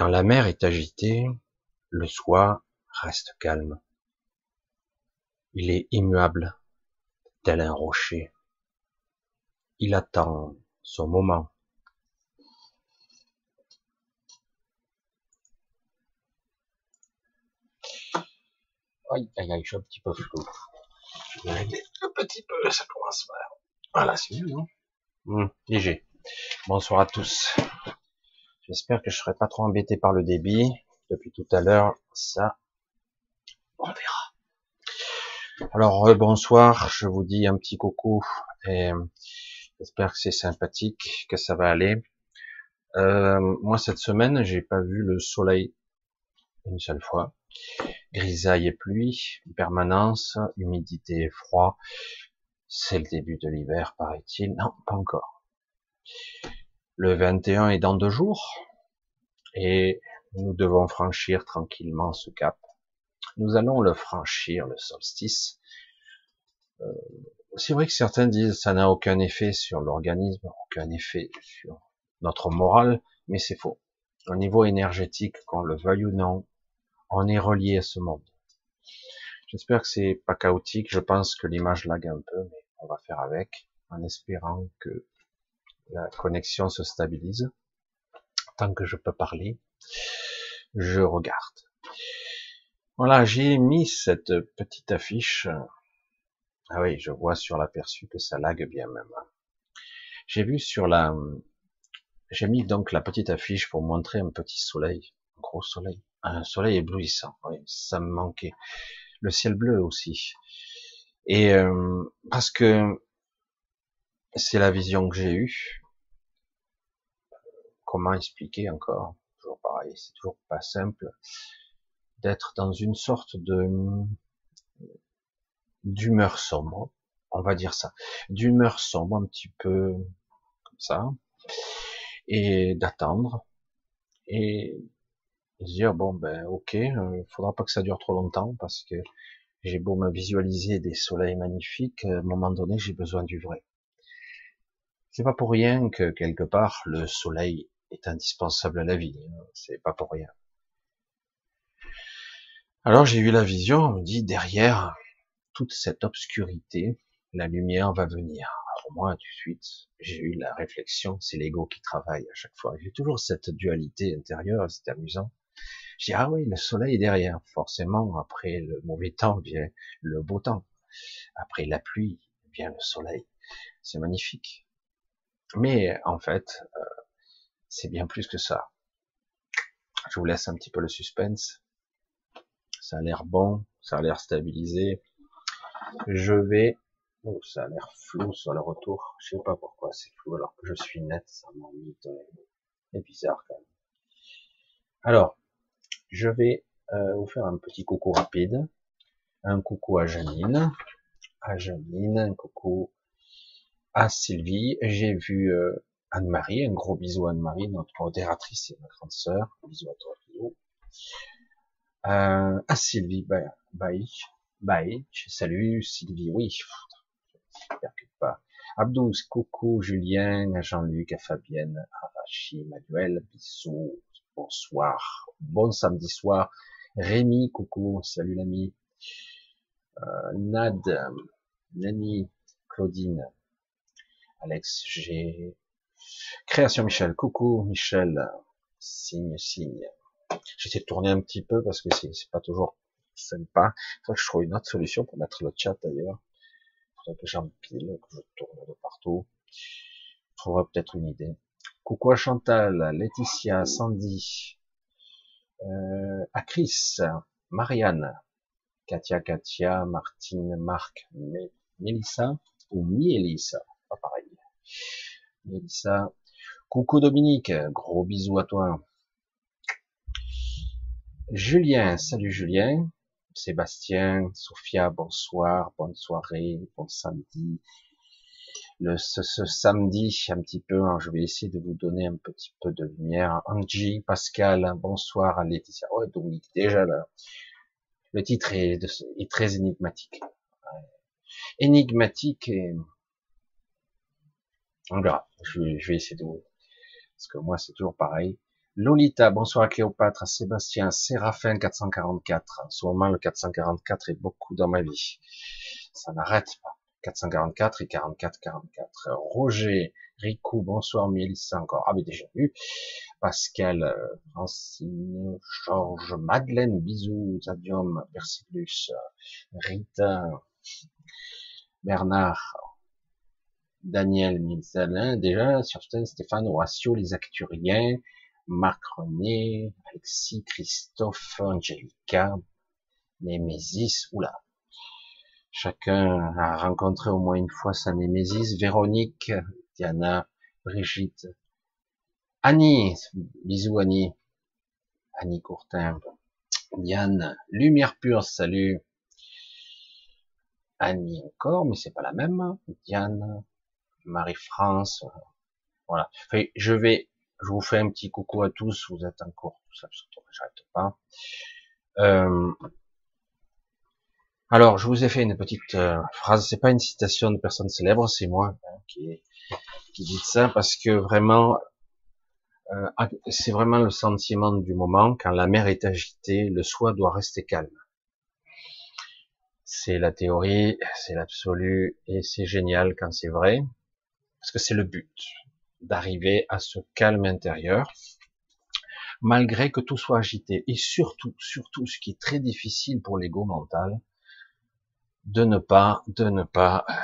Quand la mer est agitée, le soi reste calme. Il est immuable, tel un rocher. Il attend son moment. Aïe, aïe, aïe, je suis un petit peu flou. Je vais régler un petit peu, ça commence mal. Voilà, c'est mieux, non? Hum, Léger. Bonsoir à tous. J'espère que je serai pas trop embêté par le débit. Depuis tout à l'heure, ça, on verra. Alors, bonsoir, je vous dis un petit coucou et j'espère que c'est sympathique, que ça va aller. Euh, moi, cette semaine, j'ai pas vu le soleil une seule fois. Grisaille et pluie, permanence, humidité et froid. C'est le début de l'hiver, paraît-il. Non, pas encore. Le 21 est dans deux jours. Et nous devons franchir tranquillement ce cap. Nous allons le franchir, le solstice. Euh, c'est vrai que certains disent ça n'a aucun effet sur l'organisme, aucun effet sur notre morale, mais c'est faux. Au niveau énergétique, qu'on le veuille ou non, on est relié à ce monde. J'espère que c'est pas chaotique. Je pense que l'image lag un peu, mais on va faire avec, en espérant que la connexion se stabilise. Tant que je peux parler, je regarde. Voilà, j'ai mis cette petite affiche. Ah oui, je vois sur l'aperçu que ça lag bien même. J'ai vu sur la, j'ai mis donc la petite affiche pour montrer un petit soleil, un gros soleil un soleil éblouissant. Oui, ça me manquait. Le ciel bleu aussi. Et euh, parce que c'est la vision que j'ai eue. Comment expliquer encore? Toujours pareil, c'est toujours pas simple d'être dans une sorte de d'humeur sombre, on va dire ça, d'humeur sombre un petit peu comme ça, et d'attendre, et et dire bon ben ok, euh, faudra pas que ça dure trop longtemps parce que j'ai beau me visualiser des soleils magnifiques, à un moment donné j'ai besoin du vrai. C'est pas pour rien que quelque part le soleil est indispensable à la vie, hein. c'est pas pour rien. Alors j'ai eu la vision, on me dit derrière toute cette obscurité, la lumière va venir. Alors moi tout de suite, j'ai eu la réflexion, c'est l'ego qui travaille à chaque fois. J'ai toujours cette dualité intérieure, c'est amusant. Je dis, ah oui, le soleil est derrière. Forcément, après le mauvais temps vient le beau temps. Après la pluie vient le soleil. C'est magnifique. Mais en fait, euh, c'est bien plus que ça. Je vous laisse un petit peu le suspense. Ça a l'air bon, ça a l'air stabilisé. Je vais... Oh, ça a l'air flou sur le retour. Je sais pas pourquoi c'est flou alors que je suis net. Ça m'ennuie. C'est bizarre quand même. Alors, je vais euh, vous faire un petit coucou rapide. Un coucou à Janine, à Janine, un coucou à Sylvie. J'ai vu euh, Anne-Marie, un gros bisou Anne-Marie, notre modératrice et ma grande sœur. Bisous à toi. Euh, à Sylvie, bye, bye, bye. Salut Sylvie, oui. Percute pas. Coucou Julien, à Jean-Luc, à Fabienne, à Rachid, Manuel, bisous bonsoir, bon samedi soir. Rémi, coucou, salut l'ami. Euh, Nad, Nani, Claudine, Alex G. Création Michel, coucou Michel, signe, signe. J'essaie de tourner un petit peu parce que c'est pas toujours sympa. Il faudrait que je trouve une autre solution pour mettre le chat d'ailleurs. Il faudrait que j'empile, que je tourne de partout. Je trouverai peut-être une idée. Coucou à Chantal, Laetitia, Sandy, euh, à Chris, Marianne, Katia, Katia, Martine, Marc, Mélissa ou Mielissa, pas pareil. Mélissa, coucou Dominique, gros bisous à toi. Julien, salut Julien. Sébastien, Sophia, bonsoir, bonne soirée, bon samedi le, ce, samedi un petit peu. Hein, je vais essayer de vous donner un petit peu de lumière. Angie, Pascal, bonsoir à Laetitia. Oh, Dominique, déjà là. Le titre est, est très énigmatique. Énigmatique et on verra. Je je vais essayer de. Parce que moi, c'est toujours pareil. Lolita, bonsoir à Cléopâtre, à Sébastien, Séraphin 444. En ce moment, le 444 est beaucoup dans ma vie. Ça n'arrête pas. 444 et 44, 44. Roger, Ricou, bonsoir Mélissa encore. Ah, mais déjà vu. Pascal, Francine, Georges, Madeleine, bisous, Zadium, Persilus, Rita, Bernard, Daniel Milsalin, déjà, sur Stéphane, Horatio, les Acturiens, Marc René, Alexis, Christophe, Angelica, Némésis, oula. Chacun a rencontré au moins une fois sa Némésis, Véronique, Diana, Brigitte, Annie, bisous Annie, Annie Courtin, Diane, Lumière Pure, salut, Annie encore, mais c'est pas la même, Diane, Marie-France, voilà. je vais, je vous fais un petit coucou à tous, vous êtes en cours, tout ça, surtout j'arrête pas. Euh, alors, je vous ai fait une petite euh, phrase, c'est pas une citation de personne célèbre, c'est moi hein, qui, qui dit ça, parce que vraiment, euh, c'est vraiment le sentiment du moment, quand la mer est agitée, le soi doit rester calme. C'est la théorie, c'est l'absolu, et c'est génial quand c'est vrai, parce que c'est le but, d'arriver à ce calme intérieur, malgré que tout soit agité, et surtout, surtout, ce qui est très difficile pour l'ego mental, de ne pas, de ne pas euh,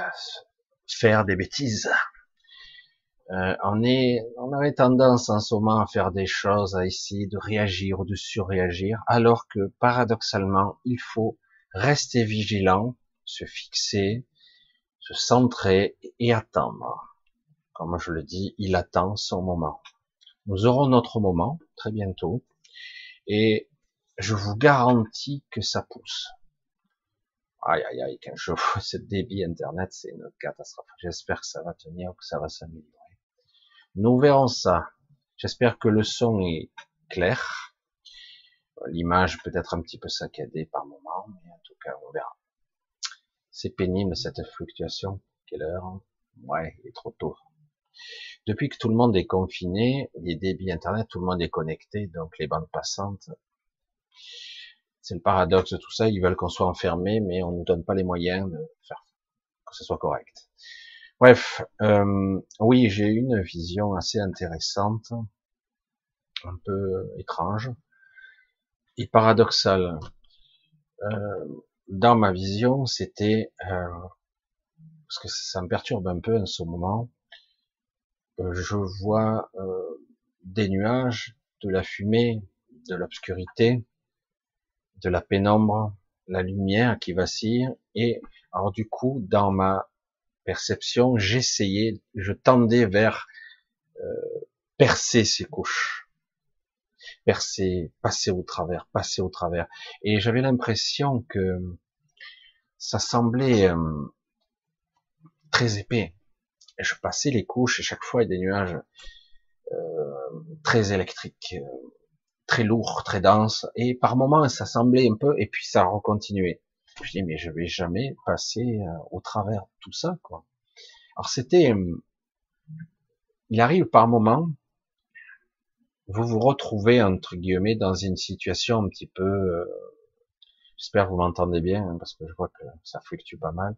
faire des bêtises. Euh, on est, on avait tendance en ce moment à faire des choses, à essayer de réagir ou de surréagir, alors que paradoxalement, il faut rester vigilant, se fixer, se centrer et attendre. Comme je le dis, il attend son moment. Nous aurons notre moment très bientôt, et je vous garantis que ça pousse. Aïe aïe aïe, quand je vois ce débit internet, c'est une catastrophe. J'espère que ça va tenir, que ça va s'améliorer. Nous verrons ça. J'espère que le son est clair. L'image peut être un petit peu saccadée par moment, mais en tout cas, on verra. C'est pénible cette fluctuation. Quelle heure Ouais, il est trop tôt. Depuis que tout le monde est confiné, les débits internet, tout le monde est connecté, donc les bandes passantes. C'est le paradoxe de tout ça. Ils veulent qu'on soit enfermé, mais on nous donne pas les moyens de faire que ce soit correct. Bref, euh, oui, j'ai une vision assez intéressante, un peu étrange et paradoxale. Euh, dans ma vision, c'était euh, parce que ça me perturbe un peu en ce moment. Je vois des nuages, de la fumée, de l'obscurité, de la pénombre, la lumière qui vacille, et alors du coup, dans ma perception, j'essayais, je tendais vers euh, percer ces couches, percer, passer au travers, passer au travers. Et j'avais l'impression que ça semblait euh, très épais. Je passais les couches et chaque fois il y a des nuages euh, très électriques, très lourds, très denses. Et par moments ça semblait un peu et puis ça recontinuait. Je dis mais je vais jamais passer euh, au travers de tout ça quoi. Alors c'était, euh, il arrive par moment, vous vous retrouvez entre guillemets dans une situation un petit peu, euh, j'espère que vous m'entendez bien hein, parce que je vois que ça fluctue pas mal.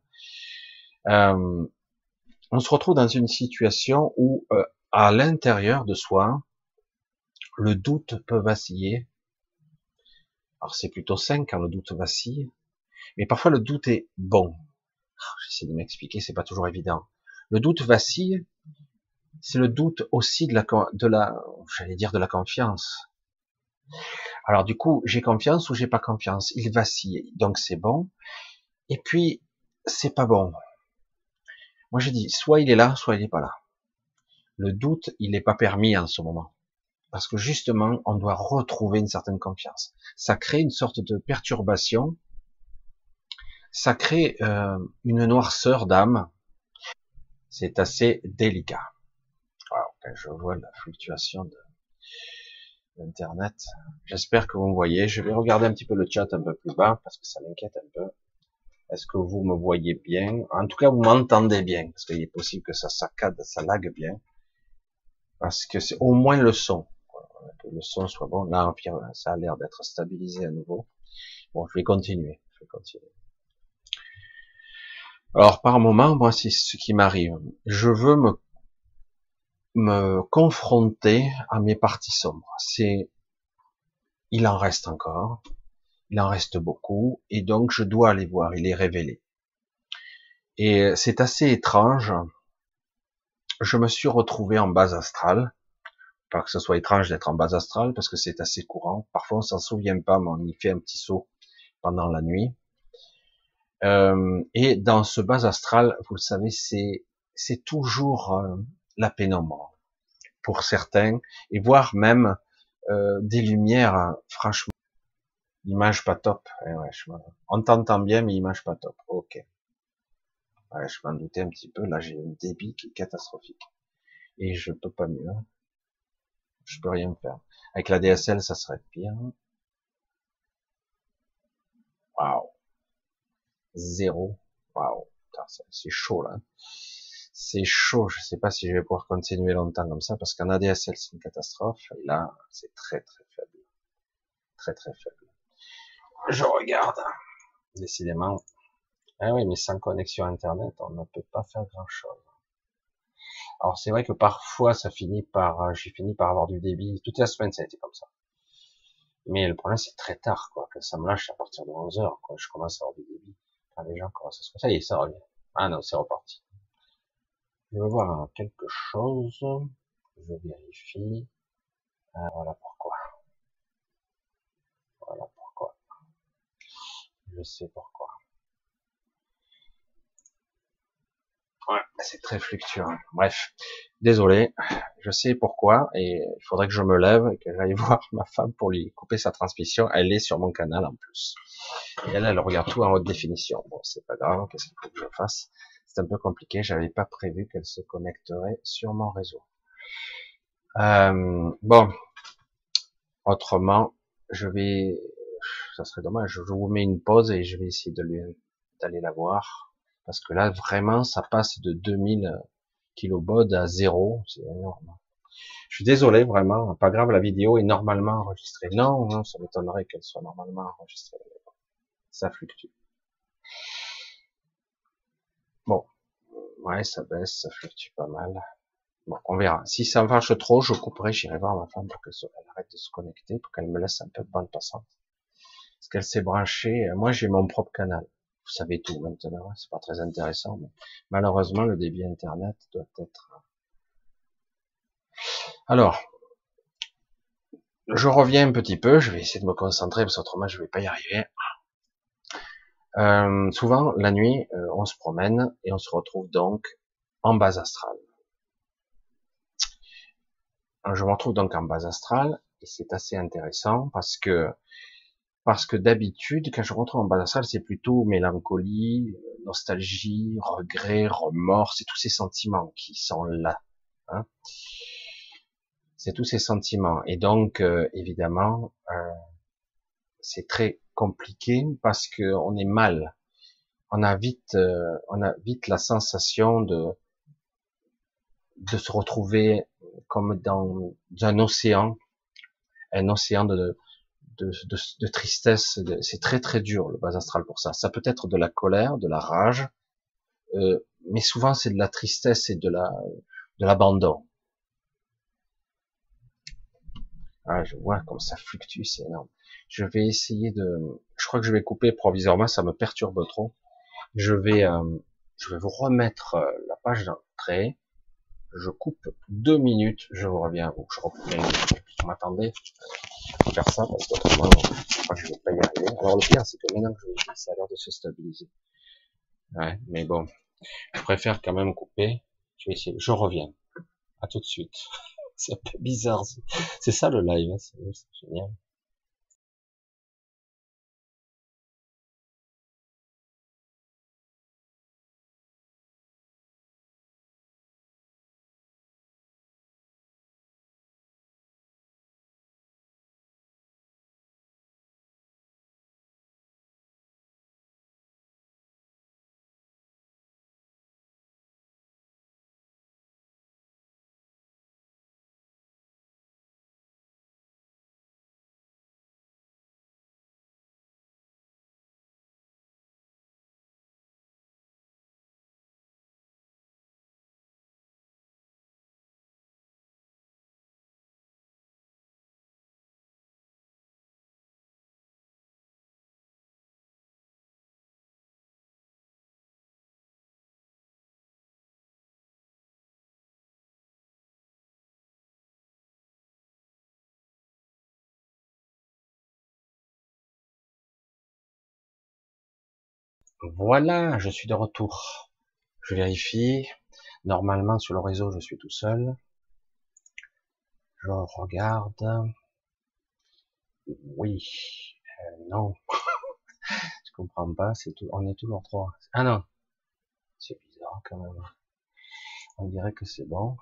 On se retrouve dans une situation où à l'intérieur de soi, le doute peut vaciller. Alors c'est plutôt sain quand le doute vacille, mais parfois le doute est bon. Ah, j'essaie de m'expliquer, c'est pas toujours évident. Le doute vacille, c'est le doute aussi de la, de la, j'allais dire de la confiance. Alors du coup, j'ai confiance ou j'ai pas confiance? Il vacille, donc c'est bon. Et puis c'est pas bon. Moi je dis, soit il est là, soit il est pas là. Le doute, il n'est pas permis en ce moment. Parce que justement, on doit retrouver une certaine confiance. Ça crée une sorte de perturbation ça crée euh, une noirceur d'âme. C'est assez délicat. Quand je vois la fluctuation de l'internet, j'espère que vous me voyez. Je vais regarder un petit peu le chat un peu plus bas parce que ça m'inquiète un peu. Est-ce que vous me voyez bien? En tout cas, vous m'entendez bien parce qu'il est possible que ça saccade, ça lague bien parce que c'est au moins le son. que le son soit bon. Là, ça a l'air d'être stabilisé à nouveau. Bon, je vais continuer. Je vais continuer. Alors, par moment, moi, c'est ce qui m'arrive. Je veux me, me confronter à mes parties sombres. C'est, il en reste encore. Il en reste beaucoup. Et donc, je dois aller voir. Il est révélé. Et c'est assez étrange. Je me suis retrouvé en base astrale. Pas que ce soit étrange d'être en base astrale, parce que c'est assez courant. Parfois, on s'en souvient pas, mais on y fait un petit saut pendant la nuit. Euh, et dans ce bas astral, vous le savez, c'est c'est toujours euh, la pénombre pour certains, et voire même euh, des lumières, franchement, image pas top. Eh ouais, on t'entend bien, mais image pas top. Ok. Ouais, je m'en doutais un petit peu. Là, j'ai un débit qui est catastrophique, et je peux pas mieux. Je peux rien faire. Avec la DSL, ça serait pire. Waouh zéro. Waouh, c'est chaud là. C'est chaud. Je sais pas si je vais pouvoir continuer longtemps comme ça parce qu'en ADSL c'est une catastrophe et là c'est très très faible, très très faible. Je regarde. Décidément. Ah oui, mais sans connexion internet, on ne peut pas faire grand chose. Alors c'est vrai que parfois ça finit par, j'ai fini par avoir du débit. Toute la semaine ça a été comme ça. Mais le problème c'est très tard, quoi, que ça me lâche à partir de 11 heures, quoi. Je commence à avoir du débit les gens commencent à se Ça y est, ça revient. Ah non, c'est reparti. Je veux voir quelque chose. Je vérifie. Ah, voilà pourquoi. Voilà pourquoi. Je sais pourquoi. Ouais, c'est très fluctuant. Bref, désolé, je sais pourquoi, et il faudrait que je me lève et que j'aille voir ma femme pour lui couper sa transmission. Elle est sur mon canal en plus. Et elle, elle regarde tout en haute définition. Bon, c'est pas grave, qu'est-ce qu'il faut que je fasse? C'est un peu compliqué, j'avais pas prévu qu'elle se connecterait sur mon réseau. Euh, bon, autrement, je vais, ça serait dommage, je vous mets une pause et je vais essayer d'aller la voir, parce que là, vraiment, ça passe de 2000 kilobaud à zéro, c'est énorme. Je suis désolé, vraiment, pas grave, la vidéo est normalement enregistrée. Non, non, ça m'étonnerait qu'elle soit normalement enregistrée ça fluctue. Bon, ouais, ça baisse, ça fluctue pas mal. Bon, on verra. Si ça marche trop, je couperai, j'irai voir ma femme pour qu'elle arrête de se connecter, pour qu'elle me laisse un peu de bande passante. Parce qu'elle s'est branchée, euh, moi j'ai mon propre canal. Vous savez tout maintenant, hein, c'est pas très intéressant, mais malheureusement le débit internet doit être... Euh, Alors, je reviens un petit peu, je vais essayer de me concentrer, parce qu'autrement je vais pas y arriver. Euh, souvent, la nuit, euh, on se promène et on se retrouve donc en base astrale. Je me retrouve donc en base astrale et c'est assez intéressant parce que parce que d'habitude, quand je retrouve en base astrale, c'est plutôt mélancolie, nostalgie, regret, remords, c'est tous ces sentiments qui sont là. Hein c'est tous ces sentiments. Et donc, euh, évidemment, c'est très compliqué parce que on est mal. On a vite, euh, on a vite la sensation de de se retrouver comme dans un océan, un océan de de, tristesse. C'est très très dur le bas astral pour ça. Ça peut être de la colère, de la rage, euh, mais souvent c'est de la tristesse et de la de l'abandon. Ah, je vois comme ça fluctue, c'est énorme. Je vais essayer de, je crois que je vais couper provisoirement, ça me perturbe trop. Je vais, euh, je vais vous remettre euh, la page d'entrée. Je coupe deux minutes, je vous reviens. Je reprends. Je m'attendais faire ça parce qu'autrement, je crois que je vais pas y arriver. Alors le pire, c'est que maintenant que je vous dis, ça a l'air de se stabiliser. Ouais, mais bon, je préfère quand même couper. Je vais essayer. Je reviens. À tout de suite. c'est un peu bizarre. C'est ça le live, hein. c'est génial. Voilà, je suis de retour. Je vérifie. Normalement, sur le réseau, je suis tout seul. Je regarde. Oui. Euh, non. je comprends pas. C'est tout. On est toujours trois. Ah non. C'est bizarre quand même. On dirait que c'est bon.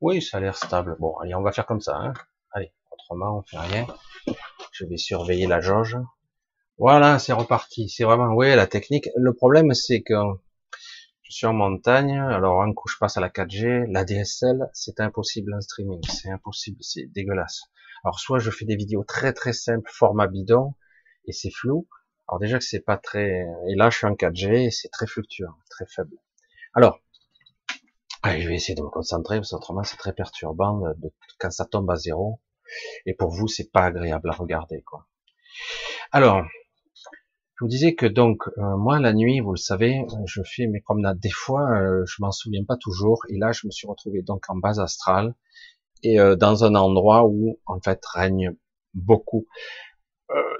Oui, ça a l'air stable. Bon, allez, on va faire comme ça. Hein. Allez, autrement, on fait rien. Je vais surveiller la jauge. Voilà, c'est reparti. C'est vraiment, oui, la technique. Le problème, c'est que je suis en montagne, alors un coup je passe à la 4G, la DSL, c'est impossible en streaming, c'est impossible, c'est dégueulasse. Alors soit je fais des vidéos très très simples, format bidon, et c'est flou. Alors déjà que c'est pas très, et là je suis en 4G, et c'est très fluctuant, très faible. Alors, je vais essayer de me concentrer, parce qu'autrement c'est très perturbant de, quand ça tombe à zéro. Et pour vous, c'est pas agréable à regarder, quoi. Alors, je vous disais que donc euh, moi la nuit, vous le savez, je fais mes promenades. Des fois, euh, je m'en souviens pas toujours. Et là, je me suis retrouvé donc en base astrale et euh, dans un endroit où en fait règne beaucoup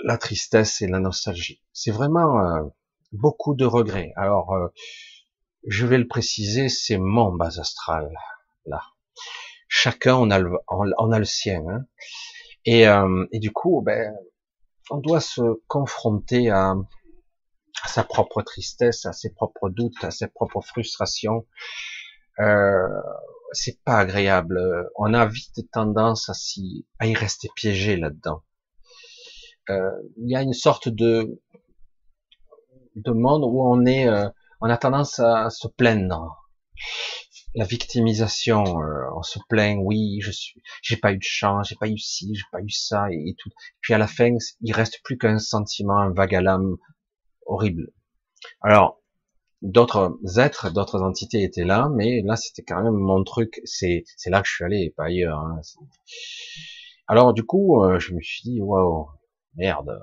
la tristesse et la nostalgie. C'est vraiment beaucoup de regrets. Alors, je vais le préciser, c'est mon base astrale là. Chacun on a le, on, a le sien. Hein. Et, et du coup, ben on doit se confronter à, sa propre tristesse, à ses propres doutes, à ses propres frustrations. Euh, c'est pas agréable. On a vite tendance à, y, rester piégé là-dedans. Euh, il y a une sorte de, de monde où on est, euh, on a tendance à se plaindre. La victimisation, euh, on se plaint, oui, je suis, j'ai pas eu de chance, j'ai pas eu ci, j'ai pas eu ça et, tout. Puis à la fin, il reste plus qu'un sentiment, un vague à horrible. Alors, d'autres êtres, d'autres entités étaient là, mais là c'était quand même mon truc. C'est c'est là que je suis allé, pas ailleurs. Hein. Alors du coup, euh, je me suis dit waouh, merde,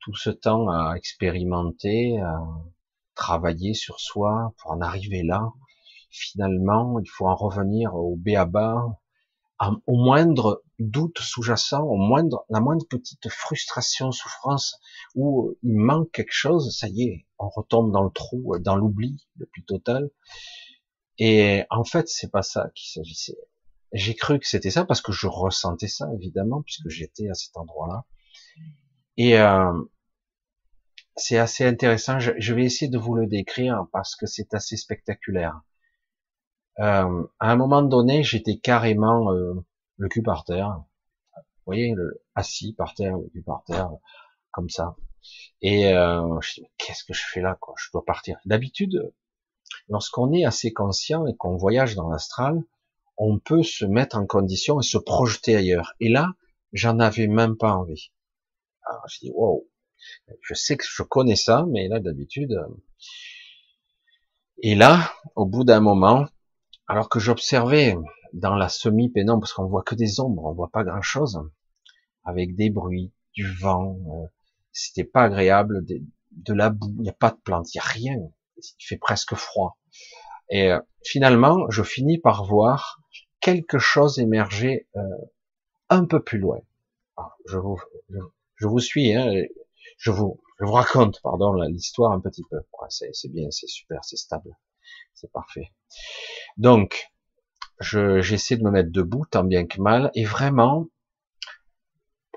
tout ce temps à expérimenter, à travailler sur soi pour en arriver là. Finalement, il faut en revenir au béaba, au moindre doute sous-jacent, au moindre, la moindre petite frustration, souffrance, où il manque quelque chose, ça y est, on retombe dans le trou, dans l'oubli le plus total. Et en fait, c'est pas ça qu'il s'agissait. J'ai cru que c'était ça parce que je ressentais ça, évidemment, puisque j'étais à cet endroit-là. Et euh, c'est assez intéressant. Je, vais essayer de vous le décrire parce que c'est assez spectaculaire. Euh, à un moment donné, j'étais carrément euh, le cul par terre. Vous voyez, le, assis par terre, le cul par terre, comme ça. Et euh, je dis, qu'est-ce que je fais là quoi? Je dois partir. D'habitude, lorsqu'on est assez conscient et qu'on voyage dans l'astral, on peut se mettre en condition et se projeter ailleurs. Et là, j'en avais même pas envie. Alors, je dis, wow, je sais que je connais ça, mais là, d'habitude... Euh, et là, au bout d'un moment, alors que j'observais dans la semi-pénombre, parce qu'on voit que des ombres, on voit pas grand-chose, avec des bruits, du vent, euh, c'était pas agréable, de, la boue, il n'y a pas de plantes, il n'y a rien, il fait presque froid. Et euh, finalement, je finis par voir quelque chose émerger euh, un peu plus loin. Ah, je, vous, suis, hein, je, vous, je vous raconte, pardon, l'histoire un petit peu. c'est bien, c'est super, c'est stable, c'est parfait. Donc, j'essaie de me mettre debout tant bien que mal, et vraiment,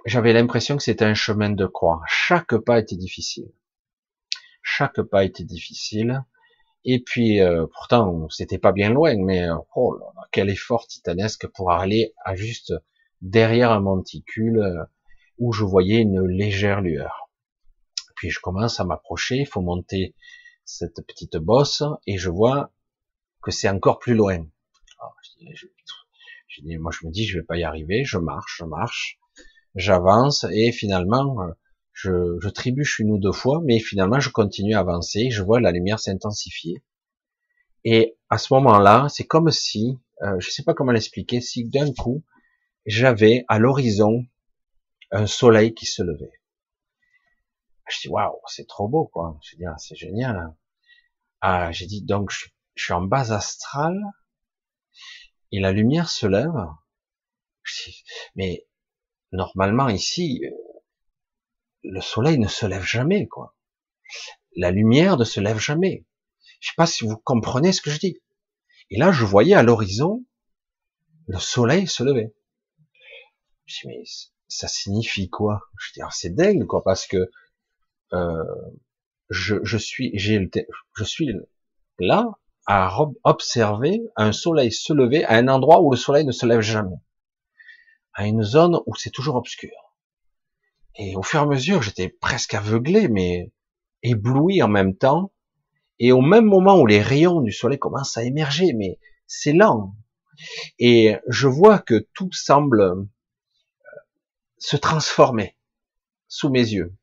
j'avais l'impression que c'était un chemin de croix. Chaque pas était difficile. Chaque pas était difficile. Et puis, euh, pourtant, c'était pas bien loin, mais euh, oh là, quel effort titanesque pour aller à juste derrière un monticule euh, où je voyais une légère lueur. Puis je commence à m'approcher, il faut monter cette petite bosse, et je vois que c'est encore plus loin. Ah, je, moi je me dis, je vais pas y arriver, je marche, je marche, j'avance, et finalement, euh, je, je trébuche une ou deux fois, mais finalement je continue à avancer, je vois la lumière s'intensifier. Et à ce moment-là, c'est comme si, euh, je sais pas comment l'expliquer, si d'un coup, j'avais à l'horizon un soleil qui se levait. Je dis waouh, c'est trop beau quoi. Je dis ah, c'est génial. Hein. Ah, j'ai dit donc je, je suis en base astrale et la lumière se lève. Mais normalement ici, le soleil ne se lève jamais, quoi. la lumière ne se lève jamais. Je sais pas si vous comprenez ce que je dis. Et là, je voyais à l'horizon le soleil se lever. Je dis, mais ça signifie quoi? Je dis, c'est dingue, quoi, parce que euh, je, suis, je suis là à observer un soleil se lever à un endroit où le soleil ne se lève jamais, à une zone où c'est toujours obscur. Et au fur et à mesure, j'étais presque aveuglé, mais ébloui en même temps. Et au même moment où les rayons du soleil commencent à émerger, mais c'est lent. Et je vois que tout semble euh, se transformer sous mes yeux.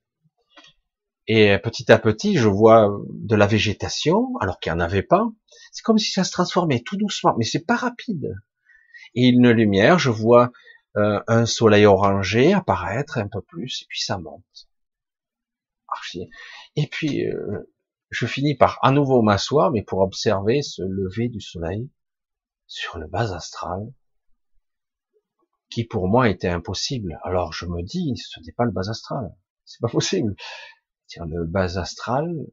Et petit à petit, je vois de la végétation, alors qu'il n'y en avait pas. C'est comme si ça se transformait tout doucement, mais c'est pas rapide. Et une lumière, je vois euh, un soleil orangé apparaître un peu plus, et puis ça monte. Et puis, euh, je finis par à nouveau m'asseoir, mais pour observer ce lever du soleil sur le bas astral, qui pour moi était impossible. Alors je me dis, ce n'est pas le bas astral, c'est pas possible. Le bas astral,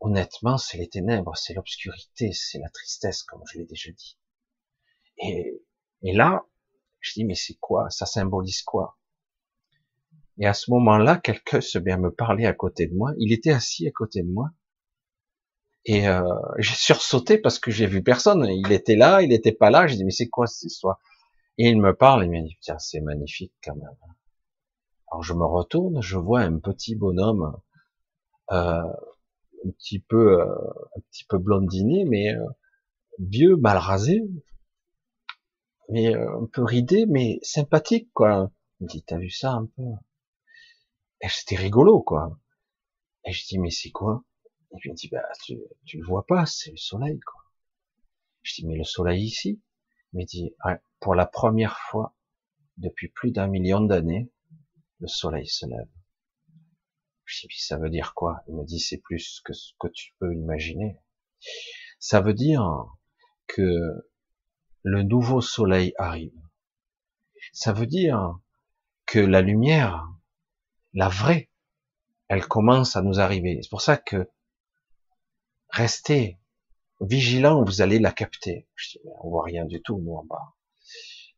honnêtement, c'est les ténèbres, c'est l'obscurité, c'est la tristesse, comme je l'ai déjà dit. Et, et là, je dis, mais c'est quoi? Ça symbolise quoi? Et à ce moment-là, quelqu'un se vient me parler à côté de moi. Il était assis à côté de moi. Et euh, j'ai sursauté parce que j'ai vu personne. Il était là, il n'était pas là. J'ai dit, mais c'est quoi cette histoire? Et il me parle, il me dit, tiens, c'est magnifique quand même. Alors je me retourne, je vois un petit bonhomme, un petit peu, euh, un petit peu blondiné, mais euh, vieux, mal rasé, mais euh, un peu ridé, mais sympathique, quoi. Il me dit, t'as vu ça un peu? Et c'était rigolo, quoi. Et je dis, mais c'est quoi? Et il me dit, bah, tu, tu le vois pas, c'est le soleil, quoi. Je dis, mais le soleil ici? Il me dit, ouais, pour la première fois depuis plus d'un million d'années, le soleil se lève. Je dis, ça veut dire quoi? Il me dit, c'est plus que ce que tu peux imaginer. Ça veut dire que le nouveau soleil arrive. Ça veut dire que la lumière, la vraie, elle commence à nous arriver. C'est pour ça que restez vigilants, vous allez la capter. Je dis, on voit rien du tout, nous en bas.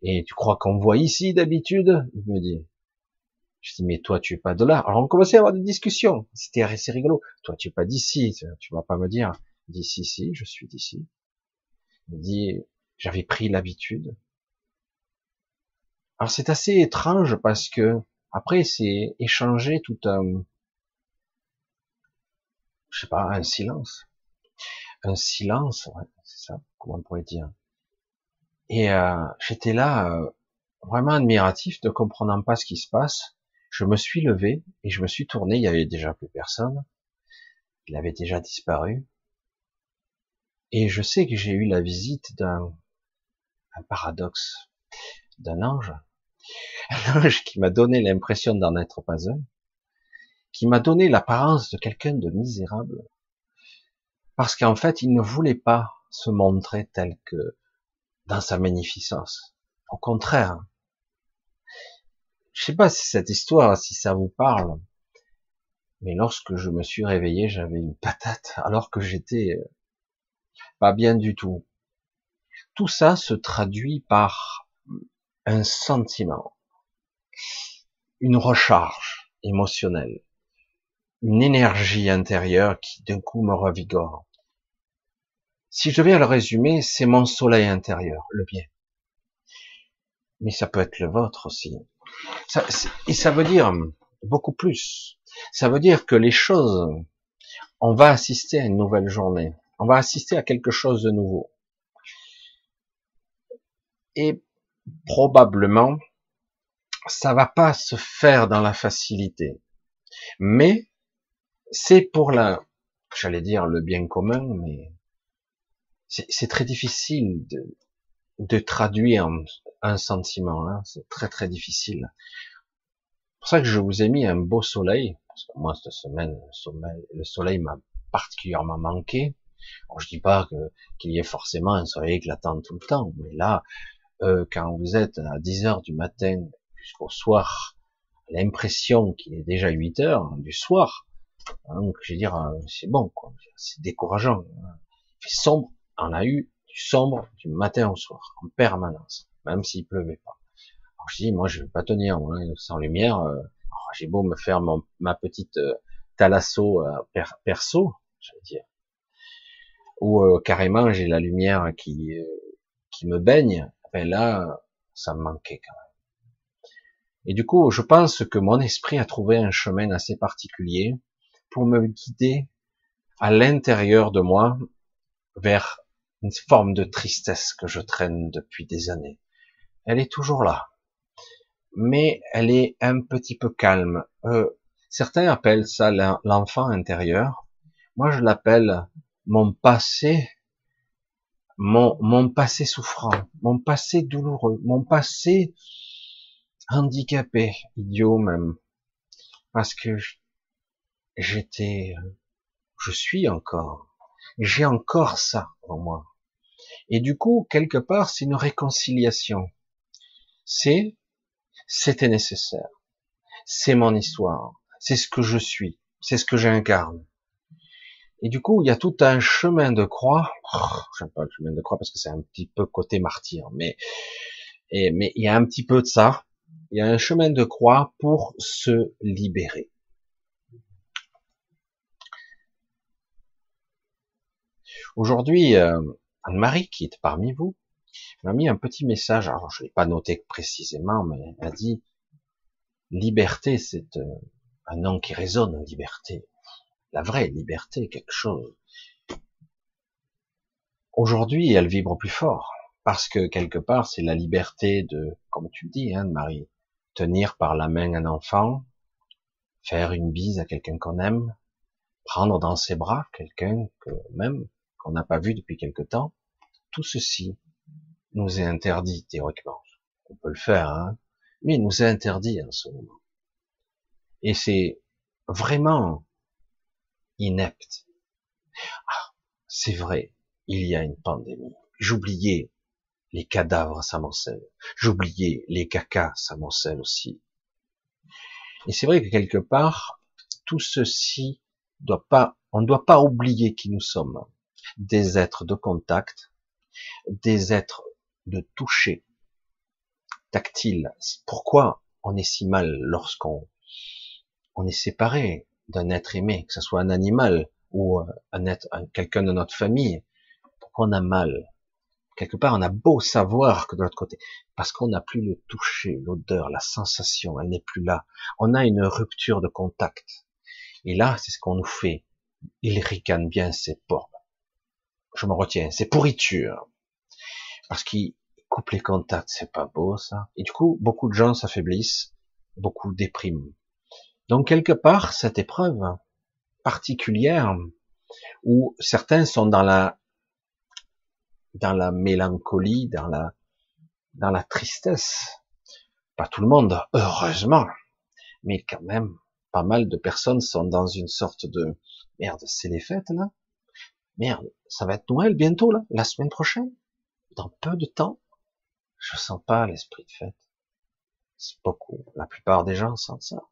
Et tu crois qu'on voit ici d'habitude? Il me dit. Je dis, mais toi, tu es pas de là. Alors on commençait à avoir des discussions. C'était assez rigolo. Toi, tu es pas d'ici. Tu vas pas me dire. D'ici, si, je suis d'ici. Il dit, j'avais pris l'habitude. Alors c'est assez étrange parce que après c'est échanger tout un, je sais pas, un silence, un silence, ouais, c'est ça, comment on pourrait dire. Et euh, j'étais là euh, vraiment admiratif, ne comprenant pas ce qui se passe. Je me suis levé et je me suis tourné. Il y avait déjà plus personne. Il avait déjà disparu. Et je sais que j'ai eu la visite d'un un paradoxe d'un ange, un ange qui m'a donné l'impression d'en être pas un, qui m'a donné l'apparence de quelqu'un de misérable, parce qu'en fait, il ne voulait pas se montrer tel que dans sa magnificence. Au contraire. Je sais pas si cette histoire, si ça vous parle, mais lorsque je me suis réveillé, j'avais une patate, alors que j'étais euh, pas bien du tout tout ça se traduit par un sentiment, une recharge émotionnelle, une énergie intérieure qui d'un coup me revigore. Si je vais le résumer, c'est mon soleil intérieur, le bien. Mais ça peut être le vôtre aussi. Et ça veut dire beaucoup plus. Ça veut dire que les choses, on va assister à une nouvelle journée. On va assister à quelque chose de nouveau et probablement ça va pas se faire dans la facilité. Mais c'est pour la, j'allais dire le bien commun, mais c'est très difficile de, de traduire un sentiment. Hein. C'est très très difficile. C'est pour ça que je vous ai mis un beau soleil, parce que moi cette semaine le soleil m'a particulièrement manqué. Alors, je dis pas qu'il y ait forcément un soleil éclatant tout le temps, mais là, euh, quand vous êtes à 10 heures du matin jusqu'au soir, l'impression qu'il est déjà 8 heures du soir, Donc, je veux dire, euh, c'est bon, quoi. C'est décourageant. Il fait sombre. On a eu du sombre du matin au soir, en permanence, même s'il pleuvait pas. Alors, je dis, moi, je vais pas tenir, moi, sans lumière. Euh, j'ai beau me faire mon, ma petite euh, thalasso euh, perso, je veux dire, ou euh, carrément j'ai la lumière qui qui me baigne. Ben là, ça me manquait quand même. Et du coup, je pense que mon esprit a trouvé un chemin assez particulier pour me guider à l'intérieur de moi vers une forme de tristesse que je traîne depuis des années. Elle est toujours là, mais elle est un petit peu calme. Euh, certains appellent ça l'enfant intérieur. Moi, je l'appelle mon passé, mon, mon passé souffrant, mon passé douloureux, mon passé handicapé, idiot même, parce que j'étais, je suis encore, j'ai encore ça en moi. Et du coup, quelque part, c'est une réconciliation. C'est, c'était nécessaire. C'est mon histoire. C'est ce que je suis. C'est ce que j'incarne. Et du coup, il y a tout un chemin de croix. Oh, j'aime pas le chemin de croix parce que c'est un petit peu côté martyr, mais, mais il y a un petit peu de ça. Il y a un chemin de croix pour se libérer. Aujourd'hui, euh, Anne-Marie, qui est parmi vous, m'a mis un petit message. Alors, je l'ai pas noté précisément, mais elle a dit liberté, c'est euh, un nom qui résonne, liberté. La vraie liberté, quelque chose. Aujourd'hui, elle vibre plus fort parce que quelque part, c'est la liberté de, comme tu dis, hein, Marie, tenir par la main un enfant, faire une bise à quelqu'un qu'on aime, prendre dans ses bras quelqu'un que même qu'on n'a pas vu depuis quelque temps. Tout ceci nous est interdit théoriquement. On peut le faire, hein, mais il nous est interdit en ce moment. Et c'est vraiment inepte. Ah, c'est vrai, il y a une pandémie. J'oubliais les cadavres s'amoncellent. J'oubliais les cacas s'amoncellent aussi. Et c'est vrai que quelque part, tout ceci doit pas, on ne doit pas oublier qui nous sommes. Des êtres de contact, des êtres de toucher, tactile. Pourquoi on est si mal lorsqu'on on est séparé d'un être aimé, que ce soit un animal ou euh, un être, quelqu'un de notre famille? Pourquoi on a mal? Quelque part, on a beau savoir que de l'autre côté, parce qu'on n'a plus le toucher, l'odeur, la sensation, elle n'est plus là. On a une rupture de contact. Et là, c'est ce qu'on nous fait. Il ricane bien ses portes. Je me retiens, c'est pourriture. Parce qu'il coupe les contacts, c'est pas beau ça. Et du coup, beaucoup de gens s'affaiblissent, beaucoup dépriment. Donc quelque part, cette épreuve particulière, où certains sont dans la dans la mélancolie, dans la dans la tristesse. Pas tout le monde, heureusement, mais quand même, pas mal de personnes sont dans une sorte de merde. C'est les fêtes là. Merde, ça va être Noël bientôt là, la semaine prochaine, dans peu de temps. Je sens pas l'esprit de fête. C'est beaucoup. La plupart des gens sentent ça.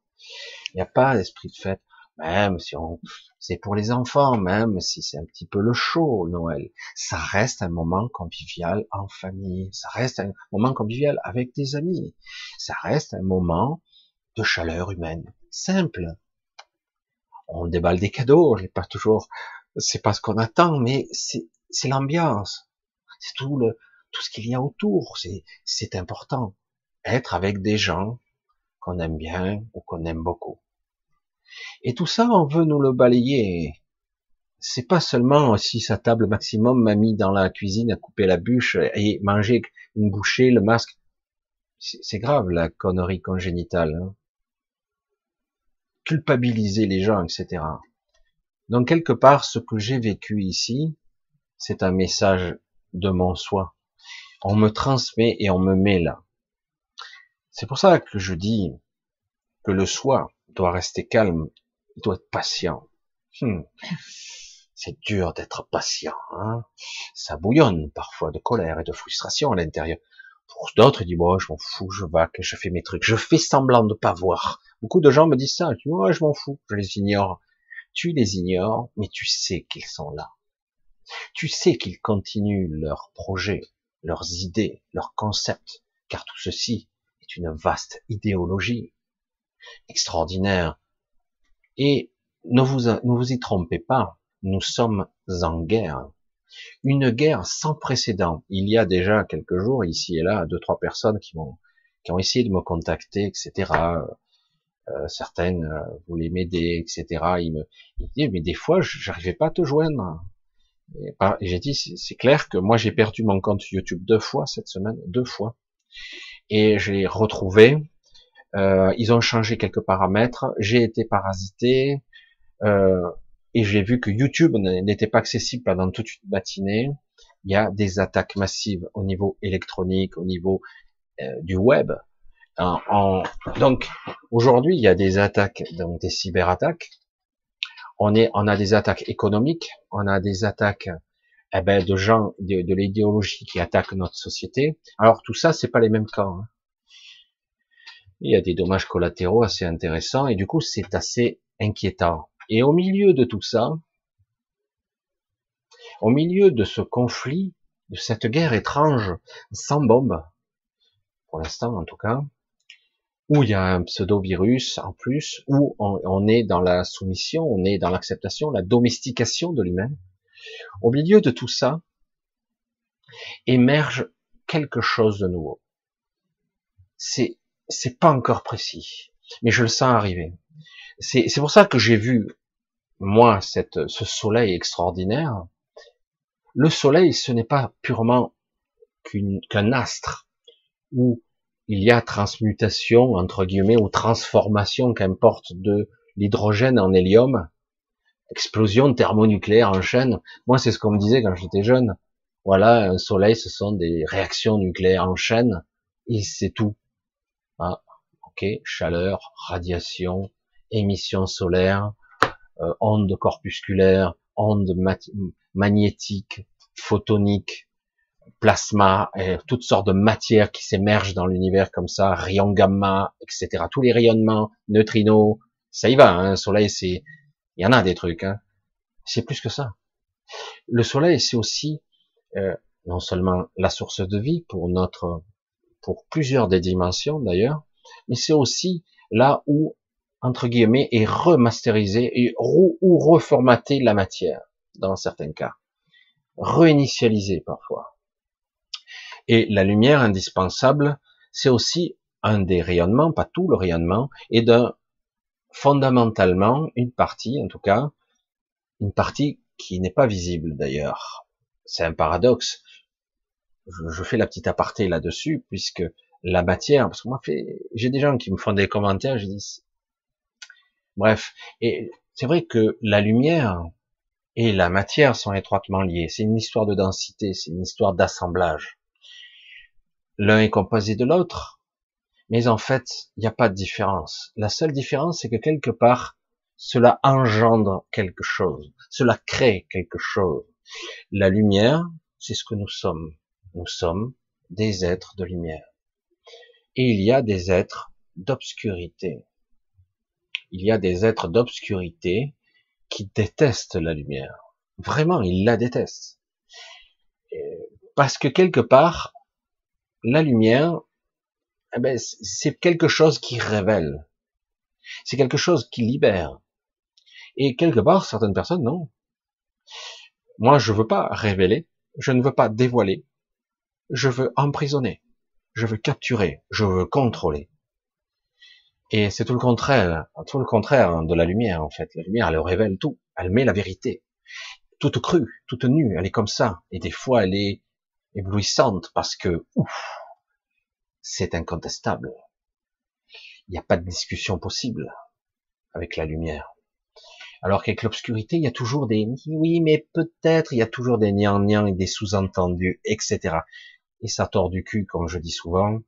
Il n'y a pas d'esprit de fête. Même si on, c'est pour les enfants, même si c'est un petit peu le show, Noël. Ça reste un moment convivial en famille. Ça reste un moment convivial avec des amis. Ça reste un moment de chaleur humaine. Simple. On déballe des cadeaux. J'ai pas toujours, c'est pas ce qu'on attend, mais c'est, c'est l'ambiance. C'est tout le, tout ce qu'il y a autour, c'est, important. Être avec des gens qu'on aime bien ou qu'on aime beaucoup. Et tout ça, on veut nous le balayer. C'est pas seulement si sa table maximum m'a mis dans la cuisine à couper la bûche et manger une bouchée, le masque. C'est grave la connerie congénitale. Hein. Culpabiliser les gens, etc. Donc quelque part, ce que j'ai vécu ici, c'est un message de mon soi on me transmet et on me met là. C'est pour ça que je dis que le soi doit rester calme, il doit être patient. Hmm. C'est dur d'être patient. Hein Ça bouillonne parfois de colère et de frustration à l'intérieur. Pour d'autres, ils disent, moi, je m'en fous, je que je fais mes trucs. Je fais semblant de pas voir. Beaucoup de gens me disent ça. Dis, moi, je m'en fous, je les ignore. Tu les ignores, mais tu sais qu'ils sont là. Tu sais qu'ils continuent leurs projets, leurs idées, leurs concepts, car tout ceci est une vaste idéologie extraordinaire. Et ne vous, ne vous y trompez pas, nous sommes en guerre. Une guerre sans précédent. Il y a déjà quelques jours, ici et là, deux, trois personnes qui vont, qui ont essayé de me contacter, etc. Euh, certaines euh, voulaient m'aider, etc. Ils me disaient, mais des fois, j'arrivais pas à te joindre. J'ai dit, c'est clair que moi, j'ai perdu mon compte YouTube deux fois cette semaine, deux fois. Et je l'ai retrouvé. Euh, ils ont changé quelques paramètres. J'ai été parasité. Euh, et j'ai vu que YouTube n'était pas accessible pendant toute une matinée. Il y a des attaques massives au niveau électronique, au niveau euh, du web. En, donc aujourd'hui, il y a des attaques, donc des cyberattaques. On a des attaques économiques, on a des attaques eh ben, de gens de, de l'idéologie qui attaquent notre société. Alors tout ça, c'est pas les mêmes camps. Hein. Il y a des dommages collatéraux assez intéressants et du coup, c'est assez inquiétant. Et au milieu de tout ça, au milieu de ce conflit, de cette guerre étrange, sans bombe, pour l'instant en tout cas, où il y a un pseudo-virus en plus, où on, est dans la soumission, on est dans l'acceptation, la domestication de lui-même. Au milieu de tout ça, émerge quelque chose de nouveau. C'est, c'est pas encore précis, mais je le sens arriver. C'est, c'est pour ça que j'ai vu, moi, cette, ce soleil extraordinaire. Le soleil, ce n'est pas purement qu'un astre, ou il y a transmutation, entre guillemets, ou transformation, qu'importe, de l'hydrogène en hélium, explosion thermonucléaire en chaîne. Moi, c'est ce qu'on me disait quand j'étais jeune. Voilà, un soleil, ce sont des réactions nucléaires en chaîne, et c'est tout. Ah, ok, chaleur, radiation, émission solaire, euh, ondes corpusculaires, ondes magnétiques, photoniques, plasma, et toutes sortes de matières qui s'émergent dans l'univers comme ça, rayons gamma, etc. Tous les rayonnements, neutrinos, ça y va. Hein, soleil, c'est, il y en a des trucs. Hein. C'est plus que ça. Le soleil, c'est aussi euh, non seulement la source de vie pour notre, pour plusieurs des dimensions d'ailleurs, mais c'est aussi là où entre guillemets est remasterisé et ou reformaté la matière dans certains cas, réinitialisé parfois. Et la lumière indispensable, c'est aussi un des rayonnements, pas tout le rayonnement, et d'un fondamentalement une partie, en tout cas, une partie qui n'est pas visible d'ailleurs. C'est un paradoxe. Je, fais la petite aparté là-dessus, puisque la matière, parce que moi, j'ai des gens qui me font des commentaires, je dis, bref, et c'est vrai que la lumière et la matière sont étroitement liées. C'est une histoire de densité, c'est une histoire d'assemblage. L'un est composé de l'autre, mais en fait, il n'y a pas de différence. La seule différence, c'est que quelque part, cela engendre quelque chose, cela crée quelque chose. La lumière, c'est ce que nous sommes. Nous sommes des êtres de lumière. Et il y a des êtres d'obscurité. Il y a des êtres d'obscurité qui détestent la lumière. Vraiment, ils la détestent. Parce que quelque part, la lumière, eh ben, c'est quelque chose qui révèle. C'est quelque chose qui libère. Et quelque part, certaines personnes, non. Moi, je veux pas révéler, je ne veux pas dévoiler, je veux emprisonner, je veux capturer, je veux contrôler. Et c'est tout le contraire, tout le contraire de la lumière, en fait. La lumière, elle révèle tout, elle met la vérité. Toute crue, toute nue, elle est comme ça. Et des fois, elle est éblouissante parce que c'est incontestable. Il n'y a pas de discussion possible avec la lumière. Alors qu'avec l'obscurité, il y a toujours des oui, mais peut-être, il y a toujours des nian et des sous-entendus, etc. Et ça tord du cul, comme je dis souvent.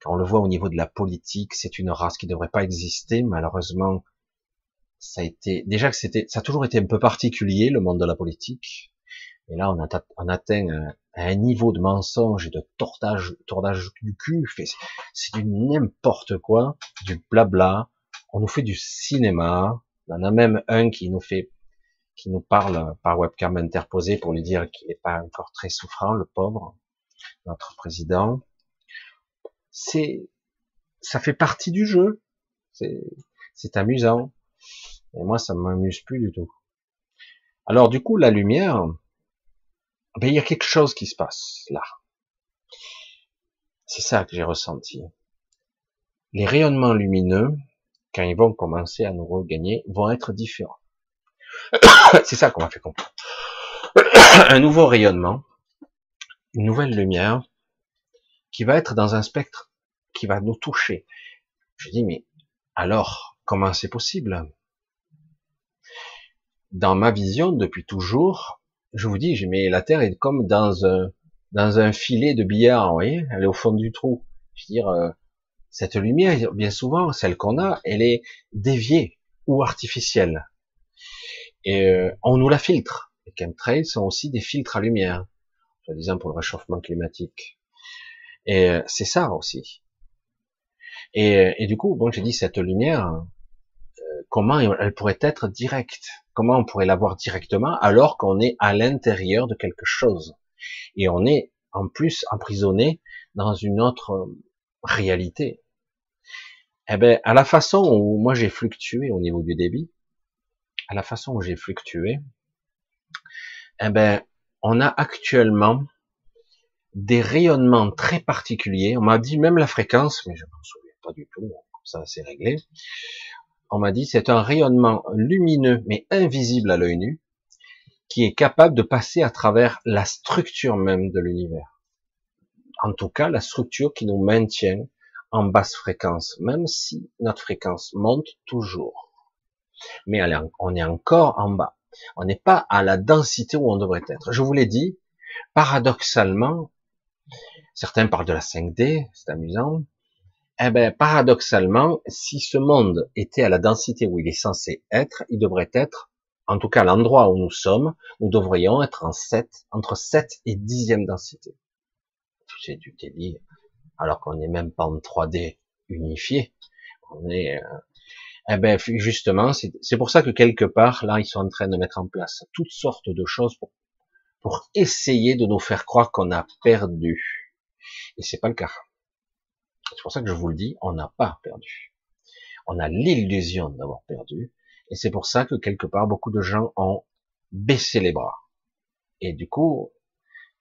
Quand on le voit au niveau de la politique, c'est une race qui ne devrait pas exister. Malheureusement, ça a été, déjà que c'était, ça a toujours été un peu particulier, le monde de la politique. Et là, on, on atteint un, niveau de mensonge et de tordage, tordage du cul. C'est du n'importe quoi, du blabla. On nous fait du cinéma. On en a même un qui nous fait, qui nous parle par webcam interposé pour lui dire qu'il n'est pas encore très souffrant, le pauvre, notre président. C'est, ça fait partie du jeu. C'est, c'est amusant. Et moi, ça m'amuse plus du tout. Alors, du coup, la lumière, ben, il y a quelque chose qui se passe là. C'est ça que j'ai ressenti. Les rayonnements lumineux, quand ils vont commencer à nous regagner, vont être différents. C'est ça qu'on m'a fait comprendre. Un nouveau rayonnement, une nouvelle lumière, qui va être dans un spectre qui va nous toucher. Je dis, mais alors, comment c'est possible? Dans ma vision, depuis toujours, je vous dis, mais la Terre est comme dans un, dans un filet de billard, vous voyez, elle est au fond du trou. Je veux dire, euh, cette lumière, bien souvent, celle qu'on a, elle est déviée ou artificielle. Et euh, on nous la filtre. Les chemtrails sont aussi des filtres à lumière, disant pour le réchauffement climatique. Et euh, c'est ça aussi. Et, et, du coup, bon, j'ai dit cette lumière, comment elle pourrait être directe Comment on pourrait la voir directement alors qu'on est à l'intérieur de quelque chose et on est en plus emprisonné dans une autre réalité. Eh ben, à la façon où moi j'ai fluctué au niveau du débit, à la façon où j'ai fluctué, eh ben, on a actuellement des rayonnements très particuliers. On m'a dit même la fréquence, mais je m'en souviens pas du tout. Ça, c'est réglé on m'a dit, c'est un rayonnement lumineux mais invisible à l'œil nu, qui est capable de passer à travers la structure même de l'univers. En tout cas, la structure qui nous maintient en basse fréquence, même si notre fréquence monte toujours. Mais on est encore en bas. On n'est pas à la densité où on devrait être. Je vous l'ai dit, paradoxalement, certains parlent de la 5D, c'est amusant, eh ben, paradoxalement, si ce monde était à la densité où il est censé être, il devrait être, en tout cas l'endroit où nous sommes, nous devrions être en 7, entre 7 et 10e densité. C'est du délire. Alors qu'on n'est même pas en 3D unifié. On est, euh, eh ben, justement, c'est pour ça que quelque part, là, ils sont en train de mettre en place toutes sortes de choses pour, pour essayer de nous faire croire qu'on a perdu. Et c'est pas le cas. C'est pour ça que je vous le dis, on n'a pas perdu. On a l'illusion d'avoir perdu. Et c'est pour ça que quelque part, beaucoup de gens ont baissé les bras. Et du coup,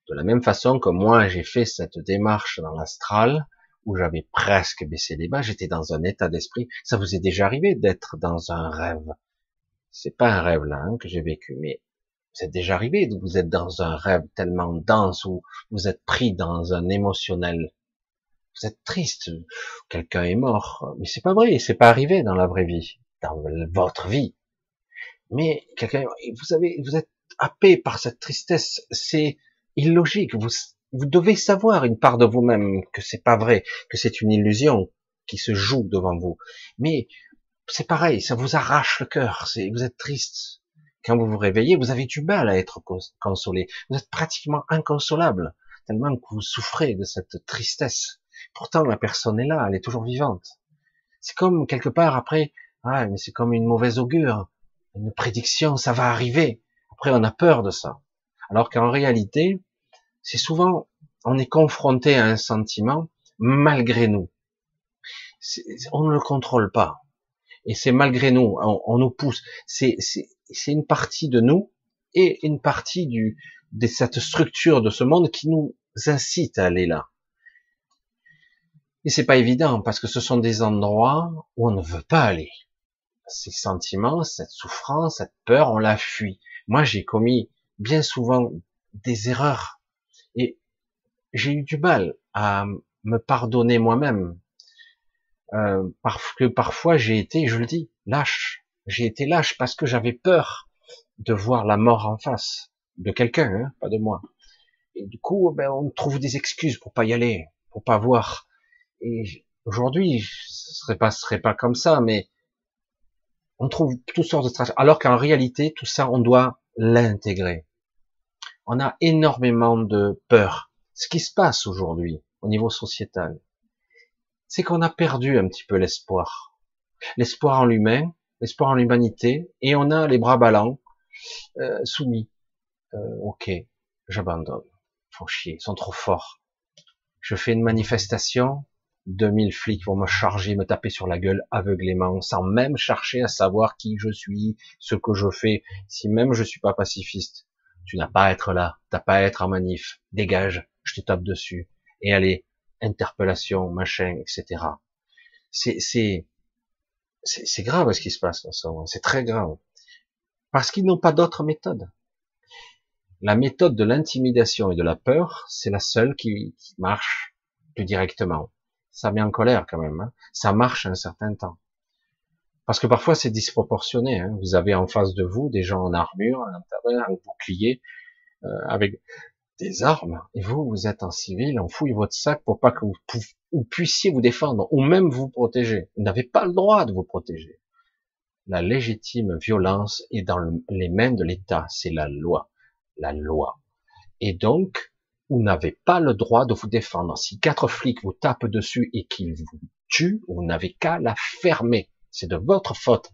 de la même façon que moi, j'ai fait cette démarche dans l'astral, où j'avais presque baissé les bras, j'étais dans un état d'esprit. Ça vous est déjà arrivé d'être dans un rêve. C'est pas un rêve là que j'ai vécu, mais c'est déjà arrivé. Vous êtes dans un rêve tellement dense où vous êtes pris dans un émotionnel vous êtes triste, quelqu'un est mort, mais c'est pas vrai, c'est pas arrivé dans la vraie vie, dans votre vie. Mais quelqu'un, vous avez, vous êtes happé par cette tristesse, c'est illogique. Vous, vous devez savoir une part de vous-même que c'est pas vrai, que c'est une illusion qui se joue devant vous. Mais c'est pareil, ça vous arrache le cœur. C'est, vous êtes triste. Quand vous vous réveillez, vous avez du mal à être consolé. Vous êtes pratiquement inconsolable, tellement que vous souffrez de cette tristesse. Pourtant, la personne est là, elle est toujours vivante. C'est comme quelque part après, ah, mais c'est comme une mauvaise augure, une prédiction, ça va arriver. Après, on a peur de ça. Alors qu'en réalité, c'est souvent, on est confronté à un sentiment malgré nous. On ne le contrôle pas. Et c'est malgré nous, on, nous pousse. C'est une partie de nous et une partie de cette structure de ce monde qui nous incite à aller là. Et c'est pas évident parce que ce sont des endroits où on ne veut pas aller. Ces sentiments, cette souffrance, cette peur, on la fuit. Moi, j'ai commis bien souvent des erreurs et j'ai eu du mal à me pardonner moi-même. Euh, parce que parfois j'ai été, je le dis, lâche. J'ai été lâche parce que j'avais peur de voir la mort en face de quelqu'un, hein, pas de moi. Et du coup, ben, on trouve des excuses pour pas y aller, pour pas voir et aujourd'hui, ce serait pas, serait pas comme ça, mais on trouve toutes sortes de stratégies. Alors qu'en réalité, tout ça, on doit l'intégrer. On a énormément de peur. Ce qui se passe aujourd'hui, au niveau sociétal, c'est qu'on a perdu un petit peu l'espoir. L'espoir en l'humain, l'espoir en l'humanité, et on a les bras ballants, euh, soumis. Euh, ok, j'abandonne. Faut chier, ils sont trop forts. Je fais une manifestation, 2000 flics vont me charger, me taper sur la gueule aveuglément, sans même chercher à savoir qui je suis, ce que je fais. Si même je suis pas pacifiste, tu n'as pas à être là, t'as pas à être en manif. Dégage, je te tape dessus. Et allez, interpellation, machin, etc. C'est, c'est, grave ce qui se passe moment. C'est très grave. Parce qu'ils n'ont pas d'autre méthode. La méthode de l'intimidation et de la peur, c'est la seule qui, qui marche plus directement ça met en colère quand même. Hein. Ça marche un certain temps. Parce que parfois c'est disproportionné. Hein. Vous avez en face de vous des gens en armure, un bouclier, euh, avec des armes, et vous, vous êtes en civil, on fouille votre sac pour pas que vous, puissiez vous défendre, ou même vous protéger. Vous n'avez pas le droit de vous protéger. La légitime violence est dans les mains de l'État, c'est la loi. La loi. Et donc, vous n'avez pas le droit de vous défendre. Si quatre flics vous tapent dessus et qu'ils vous tuent, vous n'avez qu'à la fermer. C'est de votre faute.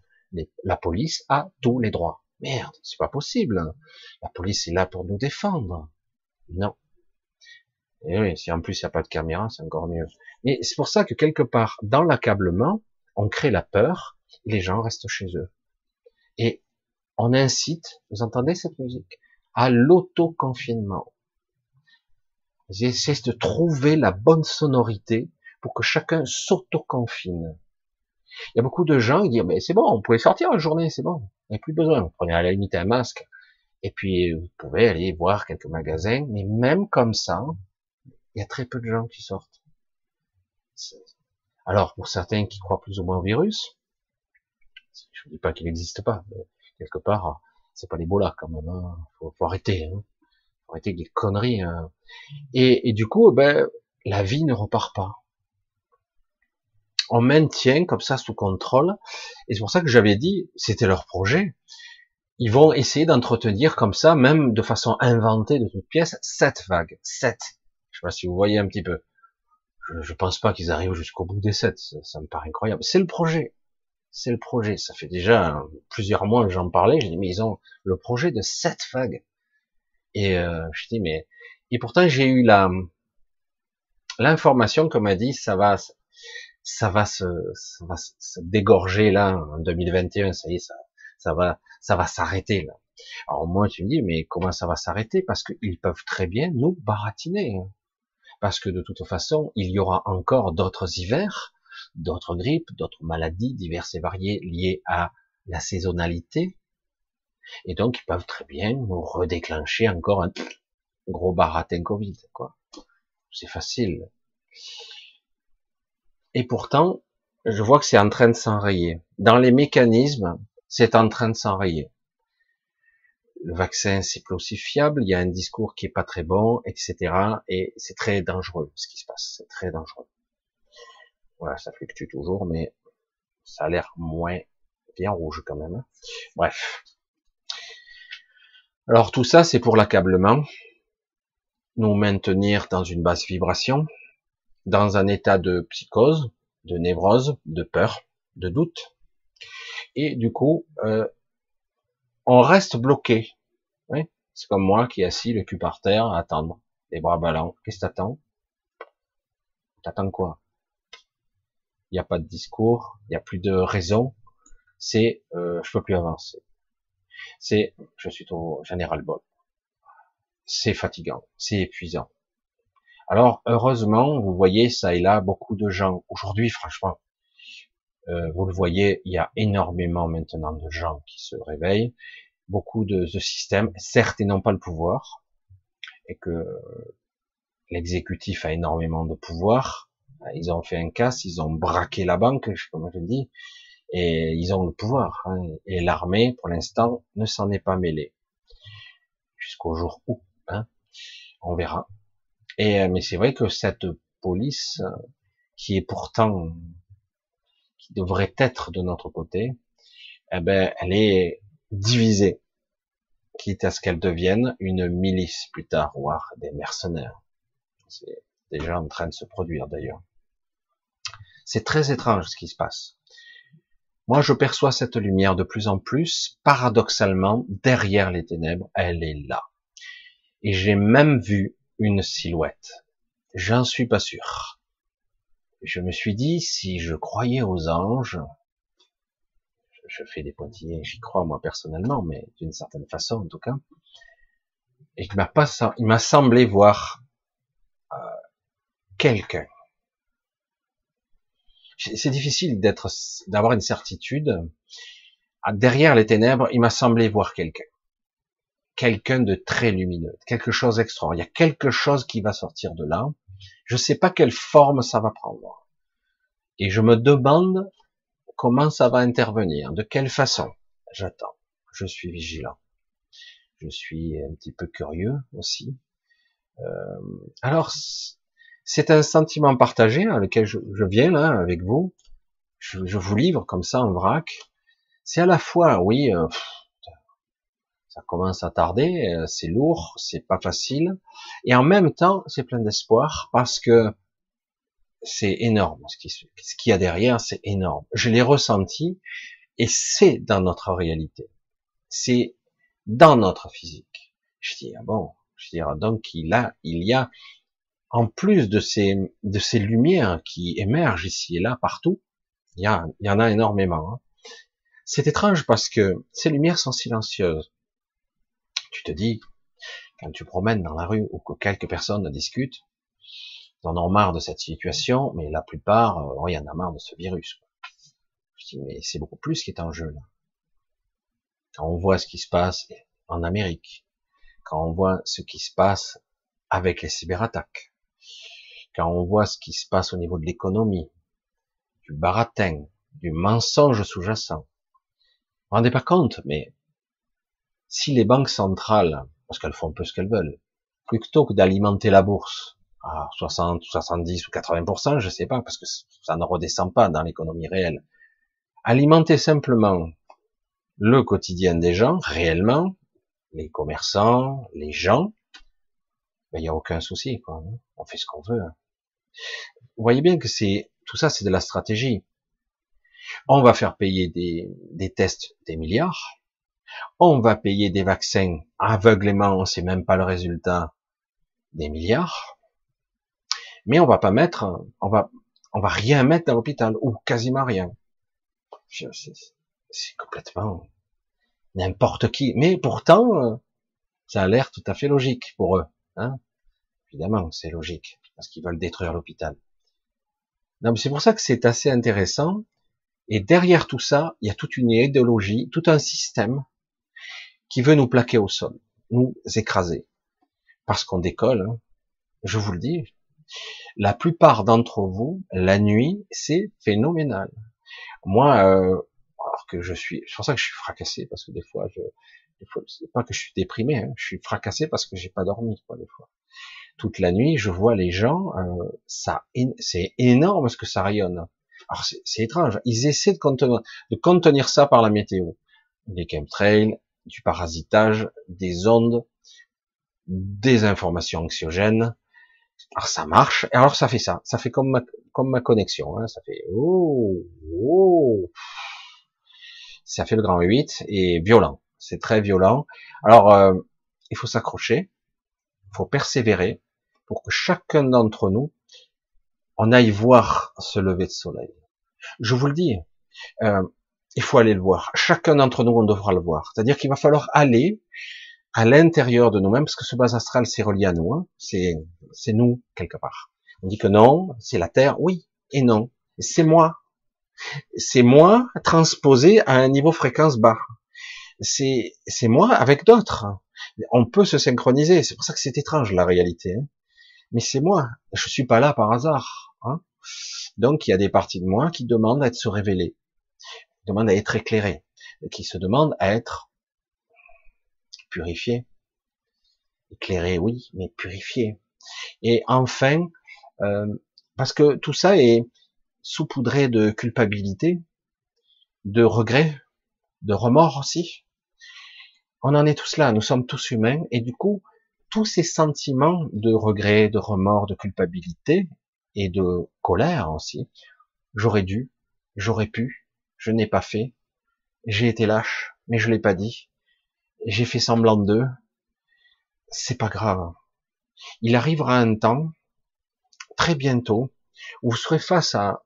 La police a tous les droits. Merde, c'est pas possible. La police est là pour nous défendre. Non. Et oui, si en plus il n'y a pas de caméra, c'est encore mieux. Mais c'est pour ça que quelque part, dans l'accablement, on crée la peur, les gens restent chez eux. Et on incite, vous entendez cette musique, à l'autoconfinement. J'essaie de trouver la bonne sonorité pour que chacun s'auto-confine. Il y a beaucoup de gens qui disent, mais c'est bon, on pouvait sortir la journée, c'est bon, il n'y a plus besoin. Vous prenez à la limite un masque, et puis vous pouvez aller voir quelques magasins, mais même comme ça, il y a très peu de gens qui sortent. Alors, pour certains qui croient plus ou moins au virus, je ne dis pas qu'il n'existe pas, mais quelque part, c'est pas l'Ebola quand même, hein. faut, faut arrêter. Hein des conneries. Hein. Et, du coup, ben, la vie ne repart pas. On maintient comme ça sous contrôle. Et c'est pour ça que j'avais dit, c'était leur projet. Ils vont essayer d'entretenir comme ça, même de façon inventée de toute pièce, sept vagues. Sept. Je sais pas si vous voyez un petit peu. Je, pense pas qu'ils arrivent jusqu'au bout des sept. Ça, me paraît incroyable. C'est le projet. C'est le projet. Ça fait déjà plusieurs mois que j'en parlais. J'ai dit, mais ils ont le projet de sept vagues. Et euh, je dis mais et pourtant j'ai eu la l'information comme m'a dit ça va ça va se ça va se dégorger là en 2021 ça y est ça ça va ça va s'arrêter là. Alors moi tu me dis mais comment ça va s'arrêter? Parce qu'ils peuvent très bien nous baratiner parce que de toute façon il y aura encore d'autres hivers d'autres grippes d'autres maladies diverses et variées liées à la saisonnalité et donc, ils peuvent très bien nous redéclencher encore un gros baratin Covid, quoi. C'est facile. Et pourtant, je vois que c'est en train de s'enrayer. Dans les mécanismes, c'est en train de s'enrayer. Le vaccin, c'est plus aussi fiable, il y a un discours qui est pas très bon, etc. Et c'est très dangereux, ce qui se passe. C'est très dangereux. Voilà, ça fluctue toujours, mais ça a l'air moins bien rouge quand même. Hein. Bref. Alors tout ça, c'est pour l'accablement, nous maintenir dans une basse vibration, dans un état de psychose, de névrose, de peur, de doute, et du coup, euh, on reste bloqué. C'est comme moi qui assis, le cul par terre, à attendre, les bras ballants. Qu'est-ce que t'attends? T'attends quoi? Il n'y a pas de discours, il n'y a plus de raison. C'est, euh, je peux plus avancer c'est je suis trop général. C'est fatigant, c'est épuisant. Alors heureusement, vous voyez ça et là beaucoup de gens aujourd'hui, franchement, euh, vous le voyez, il y a énormément maintenant de gens qui se réveillent, beaucoup de, de systèmes, certes ils n'ont pas le pouvoir et que l'exécutif a énormément de pouvoir. Ils ont fait un casse, ils ont braqué la banque, comme je dis, et ils ont le pouvoir. Hein, et l'armée, pour l'instant, ne s'en est pas mêlée jusqu'au jour où, hein, on verra. Et euh, mais c'est vrai que cette police, euh, qui est pourtant, qui devrait être de notre côté, eh ben, elle est divisée, quitte à ce qu'elle devienne une milice plus tard, voire des mercenaires. C'est déjà en train de se produire d'ailleurs. C'est très étrange ce qui se passe. Moi, je perçois cette lumière de plus en plus, paradoxalement, derrière les ténèbres, elle est là. Et j'ai même vu une silhouette. J'en suis pas sûr. Je me suis dit, si je croyais aux anges, je fais des pointillés, j'y crois moi personnellement, mais d'une certaine façon en tout cas, et il m'a pas, il m'a semblé voir euh, quelqu'un. C'est difficile d'être, d'avoir une certitude. Ah, derrière les ténèbres, il m'a semblé voir quelqu'un, quelqu'un de très lumineux, quelque chose d'extra. Il y a quelque chose qui va sortir de là. Je sais pas quelle forme ça va prendre. Et je me demande comment ça va intervenir, de quelle façon? J'attends. Je suis vigilant je suis un petit peu curieux aussi. Euh, alors, c'est un sentiment partagé à lequel je, viens là avec vous. Je, vous livre comme ça en vrac. C'est à la fois, oui, euh, ça commence à tarder, euh, c'est lourd, c'est pas facile, et en même temps, c'est plein d'espoir parce que c'est énorme. Ce qu'il y a derrière, c'est énorme. Je l'ai ressenti et c'est dans notre réalité. C'est dans notre physique. Je dis, ah bon, je dis, donc il a, il y a, en plus de ces, de ces lumières qui émergent ici et là, partout, il y, il en a énormément. Hein. C'est étrange parce que ces lumières sont silencieuses. Tu te dis, quand tu promènes dans la rue ou que quelques personnes discutent, ils en ont marre de cette situation, mais la plupart, oh, il y en a marre de ce virus. Je dis, mais c'est beaucoup plus qui est en jeu là quand on voit ce qui se passe en Amérique, quand on voit ce qui se passe avec les cyberattaques, quand on voit ce qui se passe au niveau de l'économie, du baratin, du mensonge sous-jacent. Vous vous rendez pas compte, mais si les banques centrales, parce qu'elles font un peu ce qu'elles veulent, plutôt que d'alimenter la bourse à 60, 70 ou 80%, je sais pas, parce que ça ne redescend pas dans l'économie réelle, alimenter simplement le quotidien des gens, réellement, les commerçants, les gens, ben, il n'y a aucun souci, quoi. Hein. On fait ce qu'on veut. Hein. Vous voyez bien que c'est tout ça, c'est de la stratégie. On va faire payer des, tests des milliards. On va payer des vaccins aveuglément, on sait même pas le résultat des milliards. Mais on va pas mettre, on va, on va rien mettre dans l'hôpital ou quasiment rien c'est complètement n'importe qui. Mais pourtant, ça a l'air tout à fait logique pour eux. Hein Évidemment, c'est logique parce qu'ils veulent détruire l'hôpital. Non, c'est pour ça que c'est assez intéressant. Et derrière tout ça, il y a toute une idéologie, tout un système qui veut nous plaquer au sol, nous écraser, parce qu'on décolle. Hein. Je vous le dis, la plupart d'entre vous, la nuit, c'est phénoménal. Moi, euh, alors que je suis, c'est pour ça que je suis fracassé parce que des fois, je, des fois, c'est pas que je suis déprimé, hein, je suis fracassé parce que j'ai pas dormi, quoi, des fois. Toute la nuit, je vois les gens, euh, ça, c'est énorme ce que ça rayonne. Alors c'est étrange, ils essaient de contenir, de contenir ça par la météo, des chemtrails, du parasitage, des ondes, des informations anxiogènes. Alors ça marche, et alors ça fait ça, ça fait comme ma, comme ma connexion, hein, ça fait oh, oh, ça fait le grand 8 et violent. C'est très violent. Alors, euh, il faut s'accrocher, il faut persévérer pour que chacun d'entre nous, on aille voir ce lever de soleil. Je vous le dis, euh, il faut aller le voir. Chacun d'entre nous, on devra le voir. C'est-à-dire qu'il va falloir aller à l'intérieur de nous-mêmes, parce que ce bas astral, c'est relié à nous. Hein. C'est, c'est nous quelque part. On dit que non, c'est la Terre. Oui et non. C'est moi c'est moi transposé à un niveau fréquence bas. C'est, c'est moi avec d'autres. On peut se synchroniser. C'est pour ça que c'est étrange la réalité. Hein. Mais c'est moi. Je suis pas là par hasard. Hein. Donc il y a des parties de moi qui demandent à être se révéler, demandent à être éclairées, qui se demandent à être purifiées. Éclairées, oui, mais purifiées. Et enfin, euh, parce que tout ça est, saupoudré de culpabilité, de regret, de remords aussi. On en est tous là, nous sommes tous humains, et du coup, tous ces sentiments de regret, de remords, de culpabilité et de colère aussi, j'aurais dû, j'aurais pu, je n'ai pas fait, j'ai été lâche, mais je l'ai pas dit, j'ai fait semblant d'eux, c'est pas grave. Il arrivera un temps, très bientôt, où vous serez face à,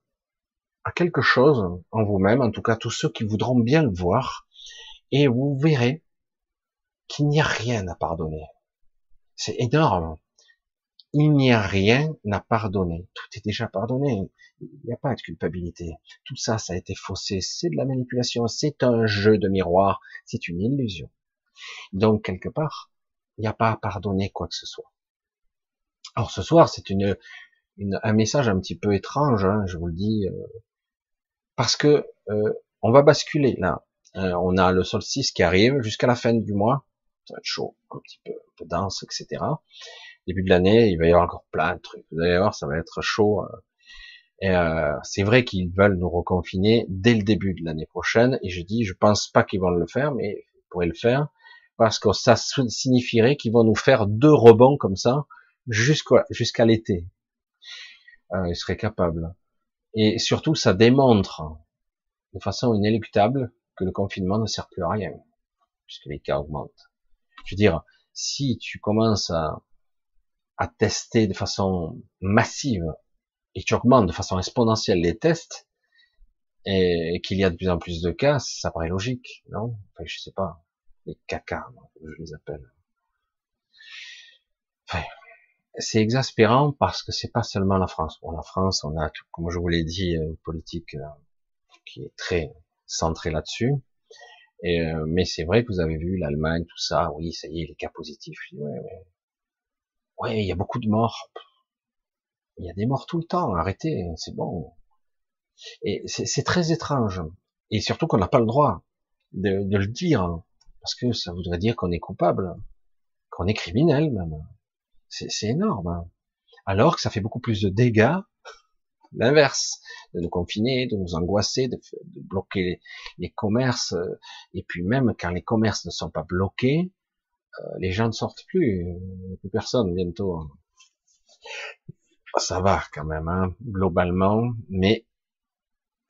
à quelque chose en vous-même, en tout cas tous ceux qui voudront bien le voir, et vous verrez qu'il n'y a rien à pardonner. C'est énorme. Il n'y a rien à pardonner. Tout est déjà pardonné. Il n'y a pas de culpabilité. Tout ça, ça a été faussé. C'est de la manipulation. C'est un jeu de miroir. C'est une illusion. Donc, quelque part, il n'y a pas à pardonner quoi que ce soit. Alors, ce soir, c'est une, un message un petit peu étrange, hein, je vous le dis, euh, parce que euh, on va basculer là. Euh, on a le solstice qui arrive jusqu'à la fin du mois. Ça va être chaud, un petit peu, dense, etc. Début de l'année, il va y avoir encore plein de trucs. Vous allez voir, ça va être chaud. Et c'est vrai qu'ils veulent nous reconfiner dès le début de l'année prochaine. Et je dis, je pense pas qu'ils vont le faire, mais ils pourraient le faire parce que ça signifierait qu'ils vont nous faire deux rebonds comme ça jusqu'à jusqu'à l'été. Euh, ils seraient capables. Et surtout, ça démontre de façon inéluctable que le confinement ne sert plus à rien, puisque les cas augmentent. Je veux dire, si tu commences à, tester de façon massive et tu augmentes de façon exponentielle les tests, et qu'il y a de plus en plus de cas, ça paraît logique, non? Enfin, je sais pas les caca, je les appelle. C'est exaspérant parce que c'est pas seulement la France. Bon, la France, on a, comme je vous l'ai dit, une politique euh, qui est très centrée là-dessus. Et, euh, mais c'est vrai que vous avez vu l'Allemagne, tout ça. Oui, ça y est, les cas positifs. Ouais, ouais. ouais, il y a beaucoup de morts. Il y a des morts tout le temps. Arrêtez, c'est bon. Et c'est très étrange. Et surtout qu'on n'a pas le droit de, de, le dire parce que ça voudrait dire qu'on est coupable, qu'on est criminel même. C'est énorme. Hein. Alors que ça fait beaucoup plus de dégâts, l'inverse, de nous confiner, de nous angoisser, de, bloquer les, commerces, euh, et puis même quand les commerces ne sont pas bloqués, euh, les gens ne sortent plus, plus personne bientôt. Hein. Ça va quand même, hein, globalement, mais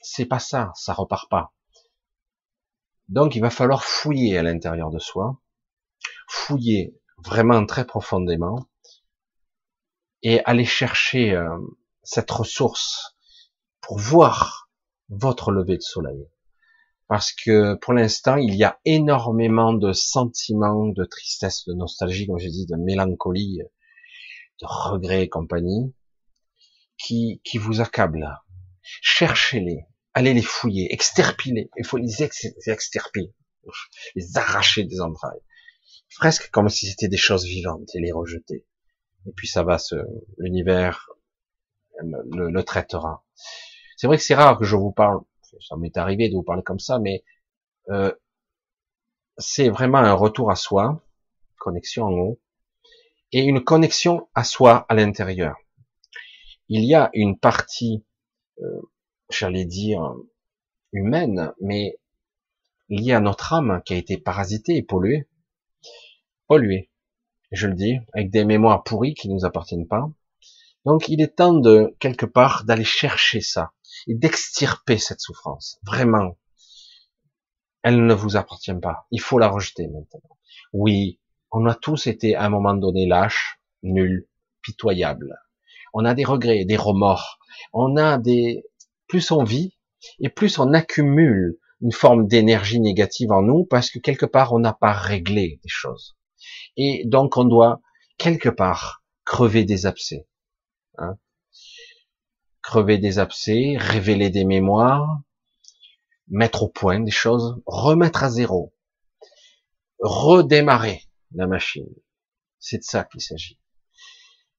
c'est pas ça, ça repart pas. Donc il va falloir fouiller à l'intérieur de soi, fouiller vraiment très profondément et aller chercher euh, cette ressource pour voir votre lever de soleil. Parce que pour l'instant, il y a énormément de sentiments de tristesse, de nostalgie, comme je dis, de mélancolie, de regret et compagnie, qui, qui vous accablent. Cherchez-les, allez les fouiller, exterpiner. Il faut les extirper, les arracher des entrailles. Presque comme si c'était des choses vivantes et les rejeter. Et puis ça va, l'univers le, le, traitera. C'est vrai que c'est rare que je vous parle, ça m'est arrivé de vous parler comme ça, mais euh, c'est vraiment un retour à soi, connexion en haut, et une connexion à soi à l'intérieur. Il y a une partie euh, j'allais dire, humaine, mais liée à notre âme qui a été parasitée et polluée. Polluée, je le dis, avec des mémoires pourries qui nous appartiennent pas. Donc il est temps de, quelque part, d'aller chercher ça et d'extirper cette souffrance. Vraiment. Elle ne vous appartient pas. Il faut la rejeter maintenant. Oui, on a tous été à un moment donné lâches, nuls, pitoyables. On a des regrets, des remords. On a des, plus on vit et plus on accumule une forme d'énergie négative en nous parce que quelque part on n'a pas réglé des choses. Et donc on doit quelque part crever des abcès. Hein. crever des abcès, révéler des mémoires, mettre au point des choses, remettre à zéro, redémarrer la machine. C'est de ça qu'il s'agit.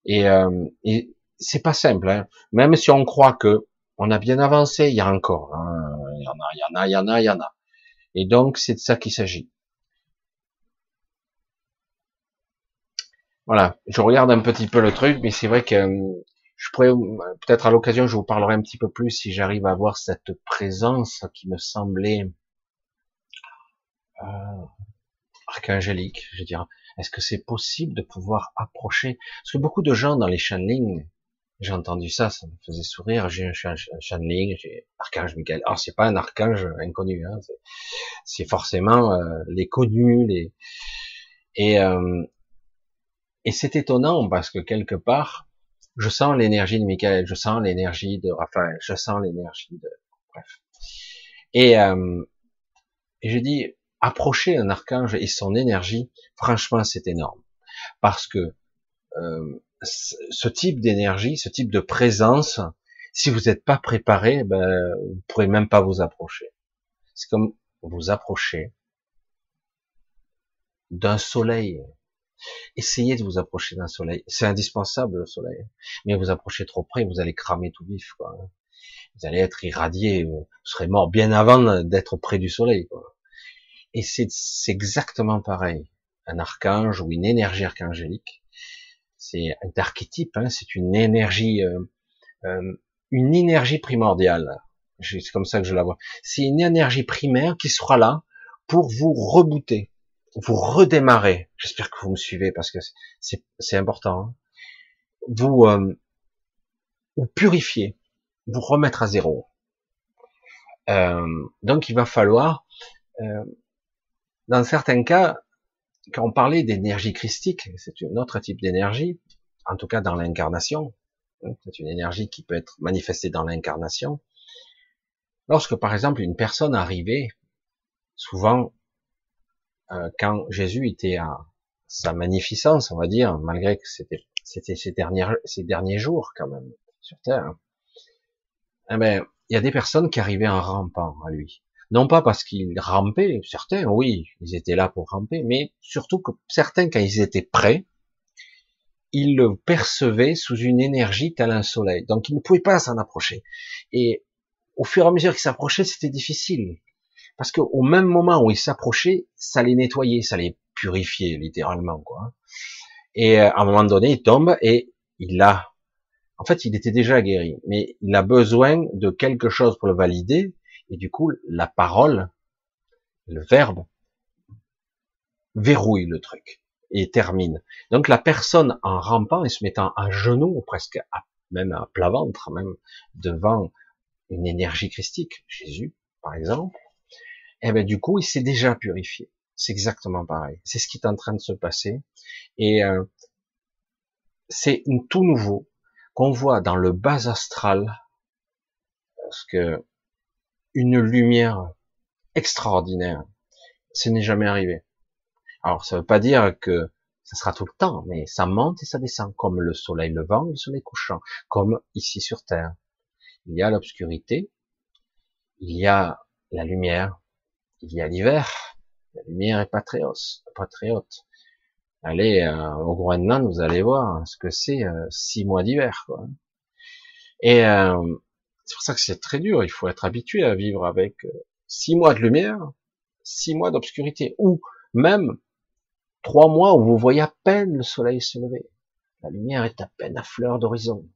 Et, euh, et c'est pas simple, hein. même si on croit que on a bien avancé, il y a encore, hein. il y en a, il y en a, il y en a, il y en a. Et donc c'est de ça qu'il s'agit. Voilà, je regarde un petit peu le truc, mais c'est vrai que euh, je pourrais, peut-être à l'occasion, je vous parlerai un petit peu plus si j'arrive à avoir cette présence qui me semblait euh, archangélique. Je veux dire, est-ce que c'est possible de pouvoir approcher? Parce que beaucoup de gens dans les channelings J'ai entendu ça, ça me faisait sourire. J'ai un, channeling, j'ai archange Michael. Alors c'est pas un archange inconnu, hein, c'est forcément euh, les connus, les et euh, et c'est étonnant parce que quelque part, je sens l'énergie de Michael, je sens l'énergie de Raphaël, je sens l'énergie de bref. Et euh, et je approcher un archange et son énergie, franchement, c'est énorme parce que euh, ce type d'énergie, ce type de présence, si vous n'êtes pas préparé, ben, vous pourrez même pas vous approcher. C'est comme vous approcher d'un soleil. Essayez de vous approcher d'un soleil. C'est indispensable le soleil. Mais vous approchez trop près, vous allez cramer tout vif. Quoi. Vous allez être irradié. Vous serez mort bien avant d'être près du soleil. Quoi. Et c'est exactement pareil. Un archange ou une énergie archangélique, c'est un archétype, hein, c'est une énergie, euh, euh, une énergie primordiale. C'est comme ça que je la vois. C'est une énergie primaire qui sera là pour vous rebooter, vous redémarrer. J'espère que vous me suivez parce que c'est important. Hein. Vous, euh, vous purifier, vous remettre à zéro. donc il va falloir, dans certains cas, quand on parlait d'énergie christique, c'est un autre type d'énergie, en tout cas dans l'incarnation, hein, c'est une énergie qui peut être manifestée dans l'incarnation. Lorsque par exemple une personne arrivait, souvent euh, quand Jésus était à sa magnificence, on va dire, malgré que c'était c'était ces derniers jours quand même sur terre, eh ben il y a des personnes qui arrivaient en rampant à lui. Non pas parce qu'ils rampaient, certains, oui, ils étaient là pour ramper, mais surtout que certains, quand ils étaient prêts, ils le percevaient sous une énergie tel un soleil. Donc ils ne pouvaient pas s'en approcher. Et au fur et à mesure qu'ils s'approchaient, c'était difficile. Parce qu'au même moment où ils s'approchaient, ça les nettoyait, ça les purifiait, littéralement, quoi. Et euh, à un moment donné, il tombe et il a, en fait, il était déjà guéri, mais il a besoin de quelque chose pour le valider, et du coup, la parole, le verbe, verrouille le truc et termine. Donc la personne en rampant et se mettant à genoux, presque à, même à plat ventre, même devant une énergie christique, Jésus par exemple, eh ben du coup il s'est déjà purifié. C'est exactement pareil. C'est ce qui est en train de se passer et euh, c'est tout nouveau qu'on voit dans le bas astral parce que une lumière extraordinaire. Ce n'est jamais arrivé. Alors, ça ne veut pas dire que ça sera tout le temps, mais ça monte et ça descend, comme le soleil levant et le soleil couchant, comme ici sur Terre. Il y a l'obscurité, il y a la lumière, il y a l'hiver. La lumière est pas. Allez euh, au Groenland, vous allez voir ce que c'est euh, six mois d'hiver. Et euh, c'est pour ça que c'est très dur. Il faut être habitué à vivre avec euh, six mois de lumière, six mois d'obscurité, ou même trois mois où vous voyez à peine le soleil se lever. La lumière est à peine à fleur d'horizon.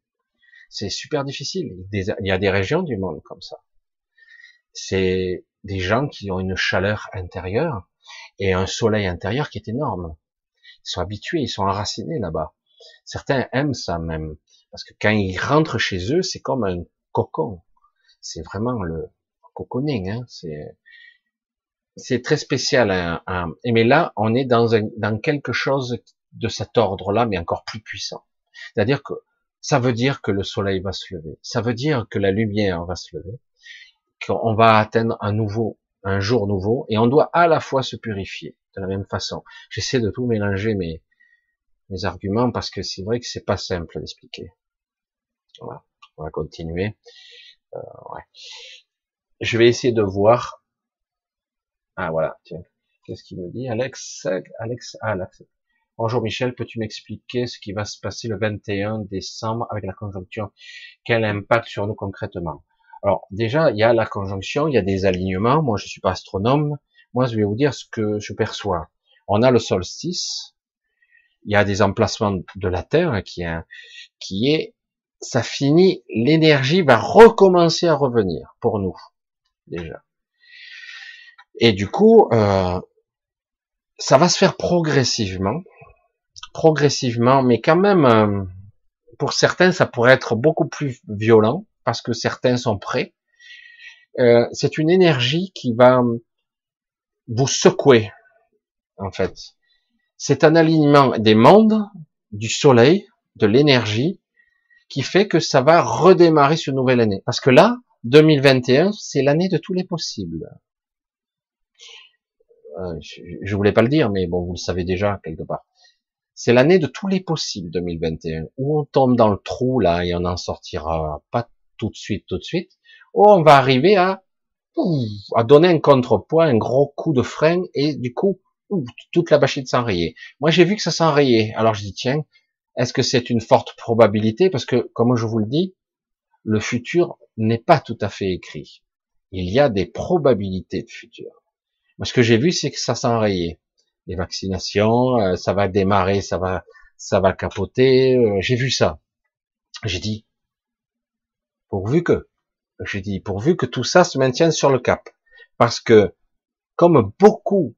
C'est super difficile. Il y a des régions du monde comme ça. C'est des gens qui ont une chaleur intérieure et un soleil intérieur qui est énorme. Ils sont habitués, ils sont enracinés là-bas. Certains aiment ça même. Parce que quand ils rentrent chez eux, c'est comme un cocon. C'est vraiment le cocooning. Hein, c'est c'est très spécial. Hein, hein. mais là, on est dans, un, dans quelque chose de cet ordre-là, mais encore plus puissant. C'est-à-dire que ça veut dire que le soleil va se lever. Ça veut dire que la lumière va se lever. Qu'on va atteindre un nouveau, un jour nouveau, et on doit à la fois se purifier de la même façon. J'essaie de tout mélanger mes, mes arguments parce que c'est vrai que c'est pas simple d'expliquer. Voilà on va continuer. Euh, ouais. Je vais essayer de voir. Ah voilà, tiens. Qu'est-ce qu'il me dit? Alex, Alex, ah, Alex. Bonjour Michel, peux-tu m'expliquer ce qui va se passer le 21 décembre avec la conjonction Quel impact sur nous concrètement? Alors déjà, il y a la conjonction, il y a des alignements. Moi, je suis pas astronome. Moi, je vais vous dire ce que je perçois. On a le solstice. Il y a des emplacements de la Terre qui est, ça finit, l'énergie va recommencer à revenir pour nous déjà. Et du coup, euh, ça va se faire progressivement, progressivement, mais quand même euh, pour certains, ça pourrait être beaucoup plus violent parce que certains sont prêts. Euh, c'est une énergie qui va vous secouer, en fait. C'est un alignement des mondes, du soleil, de l'énergie, qui fait que ça va redémarrer cette nouvelle année. Parce que là, 2021, c'est l'année de tous les possibles. Euh, je, voulais pas le dire, mais bon, vous le savez déjà quelque part. C'est l'année de tous les possibles 2021, où on tombe dans le trou là et on n'en sortira pas tout de suite, tout de suite, ou on va arriver à à donner un contrepoids, un gros coup de frein et du coup toute la machine s'enrayait. Moi j'ai vu que ça s'enrayait, alors je dis tiens, est-ce que c'est une forte probabilité? Parce que comme je vous le dis, le futur n'est pas tout à fait écrit. Il y a des probabilités de futur. Moi, ce que j'ai vu, c'est que ça s'enrayait. Les vaccinations, euh, ça va démarrer, ça va, ça va capoter. Euh, j'ai vu ça. J'ai dit, pourvu que, j'ai dit, pourvu que tout ça se maintienne sur le cap. Parce que, comme beaucoup,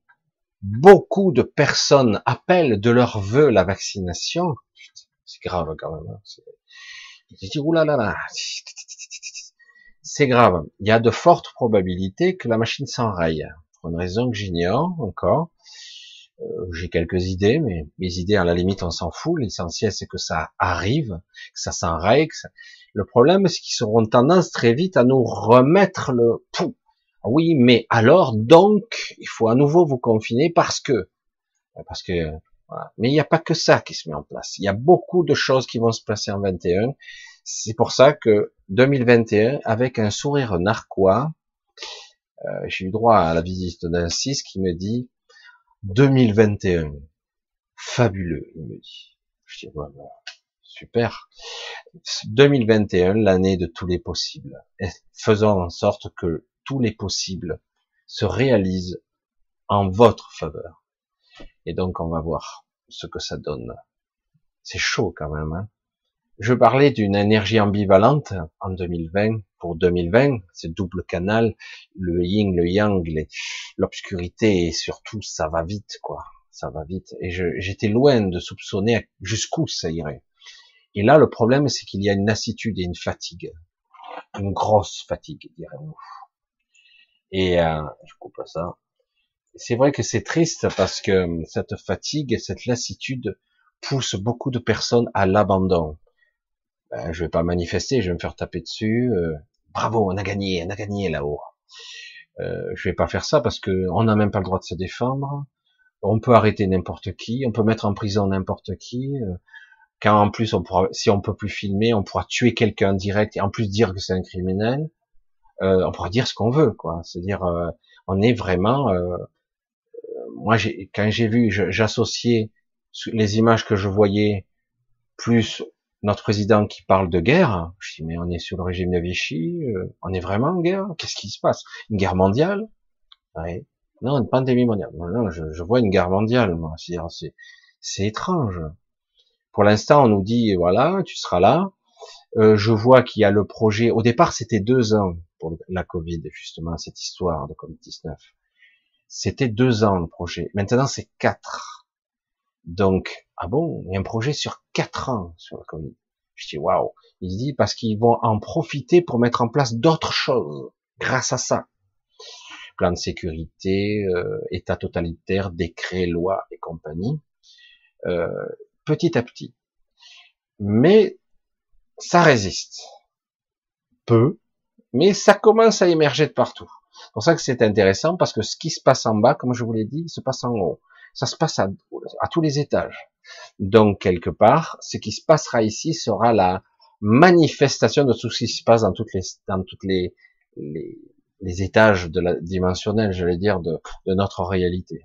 beaucoup de personnes appellent de leur vœu la vaccination, c'est grave quand même. Hein, oulala, c'est grave. Il y a de fortes probabilités que la machine s'enraye. Pour une raison que j'ignore encore. Euh, j'ai quelques idées, mais mes idées, à la limite, on s'en fout. L'essentiel, c'est que ça arrive, que ça s'enraye. Le problème, c'est qu'ils auront tendance très vite à nous remettre le pou. Oui, mais alors, donc, il faut à nouveau vous confiner parce que, parce que. Mais il n'y a pas que ça qui se met en place. Il y a beaucoup de choses qui vont se passer en 21 c'est pour ça que 2021, avec un sourire narquois, euh, j'ai eu droit à la visite d'un 6 qui me dit 2021, fabuleux, il me dit. Je dis, voilà, super. 2021, l'année de tous les possibles. Faisons en sorte que tous les possibles se réalisent en votre faveur. Et donc, on va voir ce que ça donne. C'est chaud quand même. Hein je parlais d'une énergie ambivalente en 2020, pour 2020, c'est double canal, le yin, le yang, l'obscurité et surtout ça va vite, quoi. Ça va vite. Et j'étais loin de soupçonner jusqu'où ça irait. Et là, le problème, c'est qu'il y a une lassitude et une fatigue. Une grosse fatigue, dirais-nous. Et euh, je coupe ça. C'est vrai que c'est triste parce que cette fatigue, cette lassitude pousse beaucoup de personnes à l'abandon ben, je vais pas manifester, je vais me faire taper dessus. Euh, bravo, on a gagné, on a gagné là-haut. Euh, je vais pas faire ça parce que on n'a même pas le droit de se défendre. On peut arrêter n'importe qui, on peut mettre en prison n'importe qui. Euh, quand en plus on pourra, si on peut plus filmer, on pourra tuer quelqu'un direct et en plus dire que c'est un criminel. Euh, on pourra dire ce qu'on veut, quoi. C'est-à-dire, euh, on est vraiment. Euh, moi, j'ai, quand j'ai vu, j'associais les images que je voyais plus notre président qui parle de guerre, je dis mais on est sous le régime de Vichy, euh, on est vraiment en guerre, qu'est-ce qui se passe? Une guerre mondiale? Ouais. Non, une pandémie mondiale. Non, je, vois une guerre mondiale, moi. C'est, c'est étrange. Pour l'instant, on nous dit voilà, tu seras là. Euh, je vois qu'il y a le projet. Au départ, c'était deux ans pour la Covid, justement, cette histoire de Covid-19. C'était deux ans le projet. Maintenant, c'est quatre. Donc, ah bon, il y a un projet sur quatre ans sur la Covid. Je dis waouh. Il dit parce qu'ils vont en profiter pour mettre en place d'autres choses grâce à ça. Plan de sécurité, euh, état totalitaire, décret, loi et compagnie. Euh, petit à petit. Mais ça résiste. Peu, mais ça commence à émerger de partout. C'est pour ça que c'est intéressant parce que ce qui se passe en bas, comme je vous l'ai dit, se passe en haut. Ça se passe à tous les étages. Donc, quelque part, ce qui se passera ici sera la manifestation de tout ce qui se passe dans toutes les, étages de la dimensionnelle, je vais dire, de notre réalité.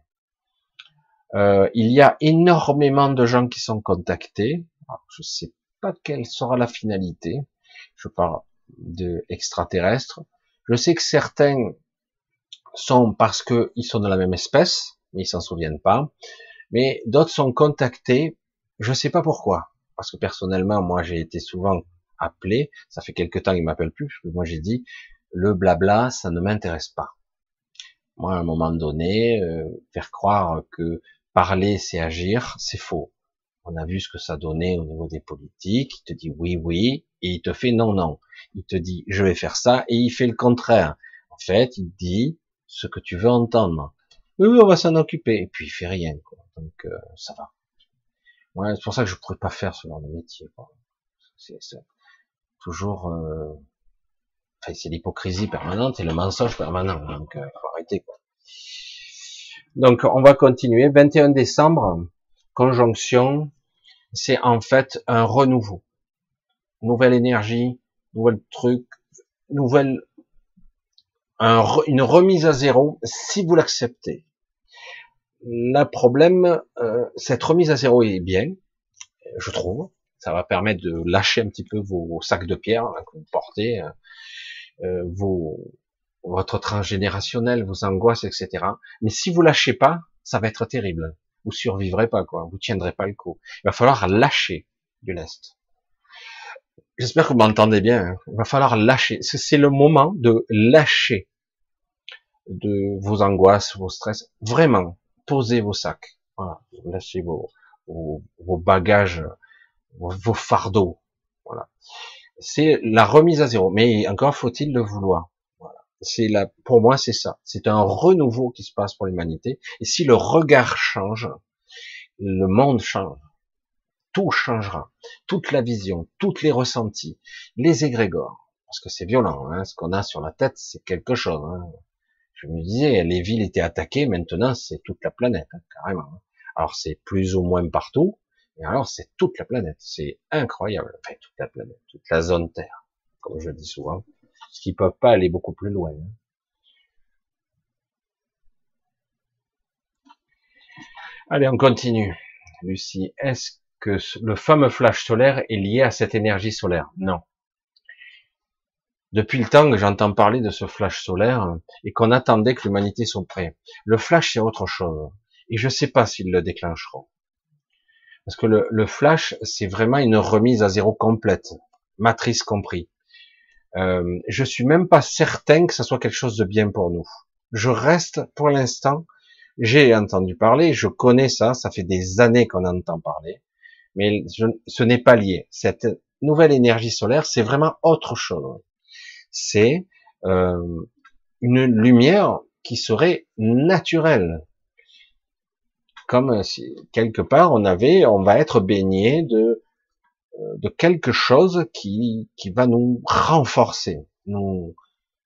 Euh, il y a énormément de gens qui sont contactés. je sais pas quelle sera la finalité. Je parle de. Je sais que certains sont parce qu'ils sont de la même espèce, mais ils s'en souviennent pas mais d'autres sont contactés, je sais pas pourquoi, parce que personnellement, moi, j'ai été souvent appelé, ça fait quelque temps qu'ils m'appellent plus, moi, j'ai dit, le blabla, ça ne m'intéresse pas. Moi, à un moment donné, euh, faire croire que parler, c'est agir, c'est faux. On a vu ce que ça donnait au niveau des politiques. Il te dit oui, oui, et il te fait non, non. Il te dit je vais faire ça, et il fait le contraire. En fait, il dit ce que tu veux entendre. Oui, oui, on va s'en occuper. Et puis il fait rien, quoi. Donc euh, ça va. Ouais, c'est pour ça que je pourrais pas faire ce genre de métier. C'est toujours, euh... enfin, c'est l'hypocrisie permanente et le mensonge permanent. Donc euh, faut arrêter. Quoi. Donc on va continuer. 21 décembre, conjonction, c'est en fait un renouveau, nouvelle énergie, nouvel truc, nouvelle, un, une remise à zéro si vous l'acceptez. Le problème, euh, cette remise à zéro est bien, je trouve. Ça va permettre de lâcher un petit peu vos, sacs de pierre hein, que vous portez, euh, euh, vos, votre transgénérationnel, vos angoisses, etc. Mais si vous lâchez pas, ça va être terrible. Vous survivrez pas, quoi. Vous tiendrez pas le coup. Il va falloir lâcher du lest. J'espère que vous m'entendez bien. Hein. Il va falloir lâcher. C'est le moment de lâcher de vos angoisses, vos stress. Vraiment, posez vos sacs. Voilà. Lâchez vos, vos, bagages, vos, fardeaux. Voilà. C'est la remise à zéro. Mais encore faut-il le vouloir. C'est la, pour moi, c'est ça. C'est un renouveau qui se passe pour l'humanité. Et si le regard change, le monde change. Tout changera. Toute la vision, toutes les ressentis, les égrégores. Parce que c'est violent, hein. ce qu'on a sur la tête, c'est quelque chose. Hein. Je me disais, les villes étaient attaquées, maintenant c'est toute la planète, hein, carrément. Hein. Alors c'est plus ou moins partout, et alors c'est toute la planète. C'est incroyable. Enfin, toute la planète, toute la zone Terre, comme je dis souvent. Parce qu'ils peuvent pas aller beaucoup plus loin. Hein. Allez, on continue. Lucie, est-ce que le fameux flash solaire est lié à cette énergie solaire? Non. Depuis le temps que j'entends parler de ce flash solaire et qu'on attendait que l'humanité soit prête. Le flash, c'est autre chose. Et je ne sais pas s'ils le déclencheront. Parce que le, le flash, c'est vraiment une remise à zéro complète, matrice compris. Euh, je suis même pas certain que ça soit quelque chose de bien pour nous. Je reste, pour l'instant, j'ai entendu parler, je connais ça, ça fait des années qu'on entend parler, mais ce n'est pas lié. Cette nouvelle énergie solaire, c'est vraiment autre chose c'est euh, une lumière qui serait naturelle. Comme si quelque part on avait, on va être baigné de de quelque chose qui qui va nous renforcer, nous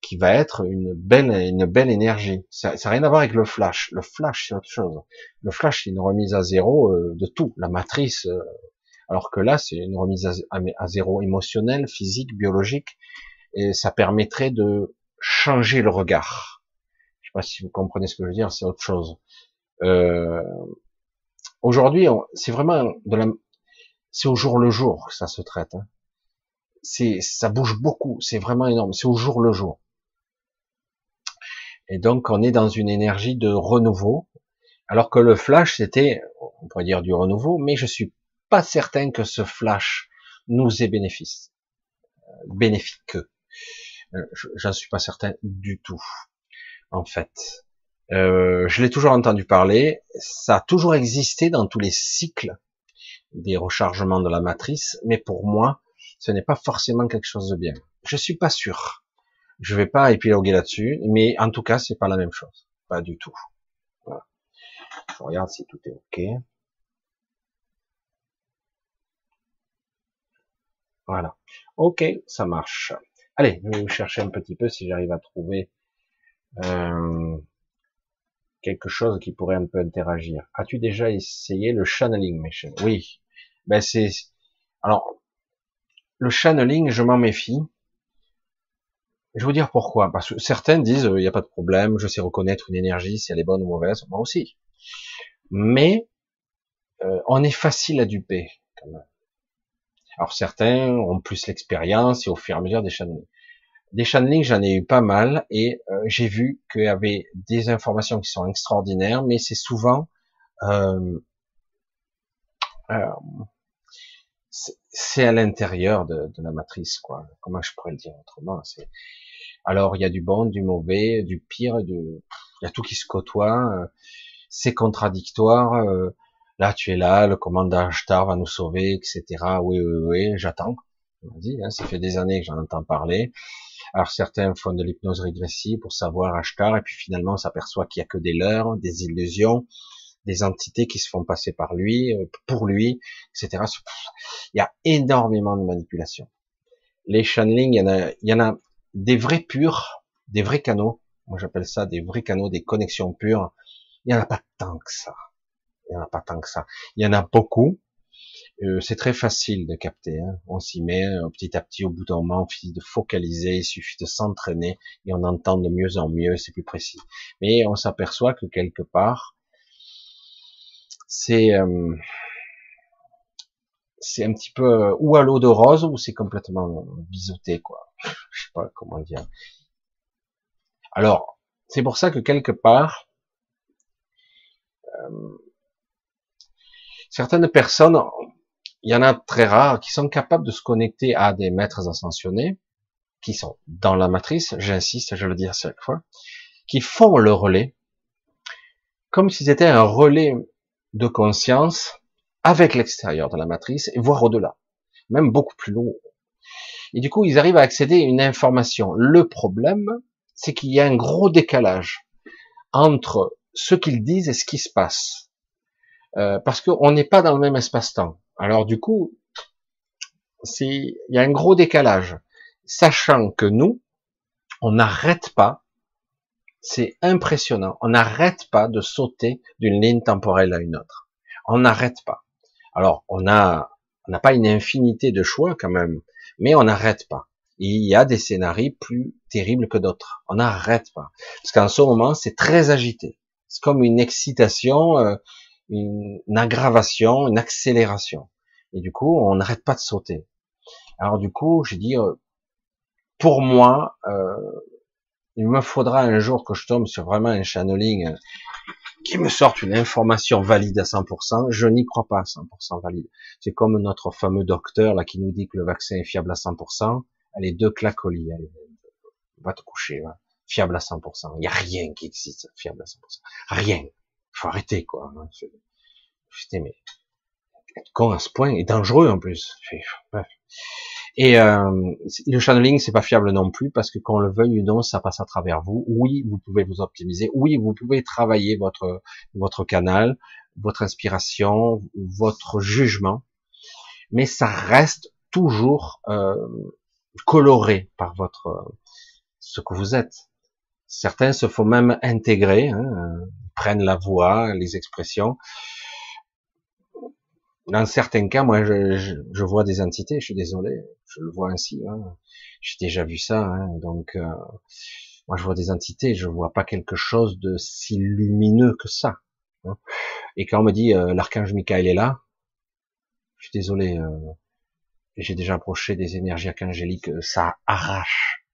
qui va être une belle une belle énergie. Ça n'a rien à voir avec le flash. Le flash c'est autre chose. Le flash c'est une remise à zéro euh, de tout, la matrice. alors que là c'est une remise à, à zéro émotionnelle, physique, biologique et ça permettrait de changer le regard. Je sais pas si vous comprenez ce que je veux dire, c'est autre chose. Euh, Aujourd'hui, c'est vraiment de la, c'est au jour le jour que ça se traite. Hein. C'est, ça bouge beaucoup, c'est vraiment énorme. C'est au jour le jour. Et donc, on est dans une énergie de renouveau, alors que le flash, c'était, on pourrait dire du renouveau, mais je suis pas certain que ce flash nous ait bénéfice, euh, bénéfique. Euh, j'en suis pas certain du tout, en fait. Euh, je l'ai toujours entendu parler, ça a toujours existé dans tous les cycles des rechargements de la matrice, mais pour moi, ce n'est pas forcément quelque chose de bien. Je suis pas sûr. Je vais pas épiloguer là-dessus, mais en tout cas, c'est pas la même chose. Pas du tout. Voilà. Je regarde si tout est ok. Voilà. Ok, ça marche. Allez, je vais vous chercher un petit peu si j'arrive à trouver euh, quelque chose qui pourrait un peu interagir. As-tu déjà essayé le channeling, Michel Oui. Ben c'est alors le channeling, je m'en méfie. Je vais vous dire pourquoi. Parce que certains disent il n'y a pas de problème, je sais reconnaître une énergie si elle est bonne ou mauvaise. Moi aussi. Mais euh, on est facile à duper. Quand. Alors certains ont plus l'expérience et au fur et à mesure des channelings. Des channelings, j'en ai eu pas mal et euh, j'ai vu qu'il y avait des informations qui sont extraordinaires, mais c'est souvent euh, euh, c'est à l'intérieur de, de, la matrice, quoi. Comment je pourrais le dire autrement C'est alors il y a du bon, du mauvais, du pire, du il y a tout qui se côtoie. c'est contradictoire Là, tu es là, le commandant Ashtar va nous sauver, etc. Oui, oui, oui, j'attends. Vas-y, hein, ça fait des années que j'en entends parler. Alors certains font de l'hypnose régressive pour savoir Ashtar, et puis finalement on s'aperçoit qu'il y a que des leurres, des illusions, des entités qui se font passer par lui, euh, pour lui, etc. Il y a énormément de manipulation. Les channeling, il y en a, il y en a des vrais purs, des vrais canaux. Moi j'appelle ça des vrais canaux, des connexions pures. Il y en a pas tant que ça. Il y en a pas tant que ça. Il y en a beaucoup. Euh, c'est très facile de capter. Hein. On s'y met euh, petit à petit. Au bout d'un moment, il suffit de focaliser, il suffit de s'entraîner et on entend de mieux en mieux. C'est plus précis. Mais on s'aperçoit que quelque part, c'est euh, c'est un petit peu euh, ou à l'eau de rose ou c'est complètement biseauté quoi. Je sais pas comment dire. Alors c'est pour ça que quelque part euh, certaines personnes, il y en a très rares qui sont capables de se connecter à des maîtres ascensionnés qui sont dans la matrice, j'insiste, je le dis à chaque fois, qui font le relais comme si c'était un relais de conscience avec l'extérieur de la matrice, et voire au-delà, même beaucoup plus lourd. Et du coup, ils arrivent à accéder à une information. Le problème, c'est qu'il y a un gros décalage entre ce qu'ils disent et ce qui se passe. Euh, parce qu'on n'est pas dans le même espace-temps. Alors du coup, il y a un gros décalage. Sachant que nous, on n'arrête pas, c'est impressionnant, on n'arrête pas de sauter d'une ligne temporelle à une autre. On n'arrête pas. Alors, on a, on n'a pas une infinité de choix quand même, mais on n'arrête pas. Il y a des scénarios plus terribles que d'autres. On n'arrête pas. Parce qu'en ce moment, c'est très agité. C'est comme une excitation, euh, une, aggravation, une accélération. Et du coup, on n'arrête pas de sauter. Alors du coup, j'ai dit, euh, pour moi, euh, il me faudra un jour que je tombe sur vraiment un channeling qui me sorte une information valide à 100%, je n'y crois pas à 100% valide. C'est comme notre fameux docteur là qui nous dit que le vaccin est fiable à 100%, allez deux claques au lit, allez, va te coucher, fiable à 100%. Il n'y a rien qui existe fiable à 100%. Rien. Faut arrêter quoi. Putain mais être con à ce point et dangereux en plus. Et euh, le channeling, c'est pas fiable non plus parce que qu'on le veuille ou non, ça passe à travers vous. Oui, vous pouvez vous optimiser. Oui, vous pouvez travailler votre votre canal, votre inspiration, votre jugement, mais ça reste toujours euh, coloré par votre ce que vous êtes. Certains se font même intégrer, hein, prennent la voix, les expressions dans certains cas, moi, je, je, vois des entités. Je suis désolé, je le vois ainsi. Hein. J'ai déjà vu ça. Hein. Donc, euh, moi, je vois des entités. Je vois pas quelque chose de si lumineux que ça. Hein. Et quand on me dit euh, l'archange Michael est là, je suis désolé. Euh, j'ai déjà approché des énergies archangéliques. Ça arrache.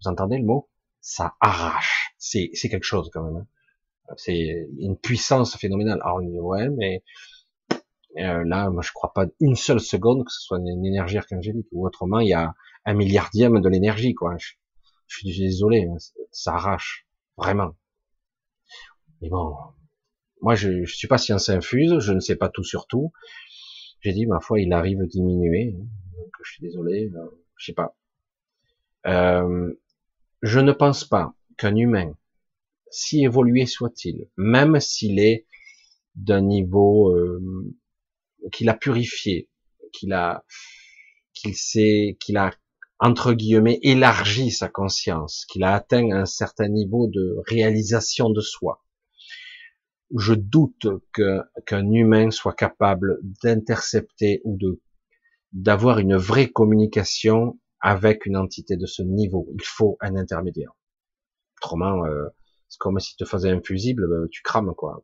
Vous entendez le mot? Ça arrache. C'est quelque chose quand même. Hein. C'est une puissance phénoménale. Alors, ouais, mais euh, là, moi, je crois pas une seule seconde que ce soit une énergie archangélique, ou autrement, il y a un milliardième de l'énergie, quoi. Je, suis désolé, hein, ça arrache, vraiment. Mais bon, moi, je, je suis pas science infuse, je ne sais pas tout sur tout. J'ai dit, ma foi, il arrive à diminuer, hein, donc je suis désolé, euh, je sais pas. Euh, je ne pense pas qu'un humain, si évolué soit-il, même s'il est d'un niveau euh, qu'il a purifié, qu'il a, qu'il s'est, qu'il a entre guillemets élargi sa conscience, qu'il a atteint un certain niveau de réalisation de soi. Je doute que qu'un humain soit capable d'intercepter ou de d'avoir une vraie communication avec une entité de ce niveau. Il faut un intermédiaire. Autrement, euh, c'est comme si tu faisais un fusible, euh, tu crames quoi.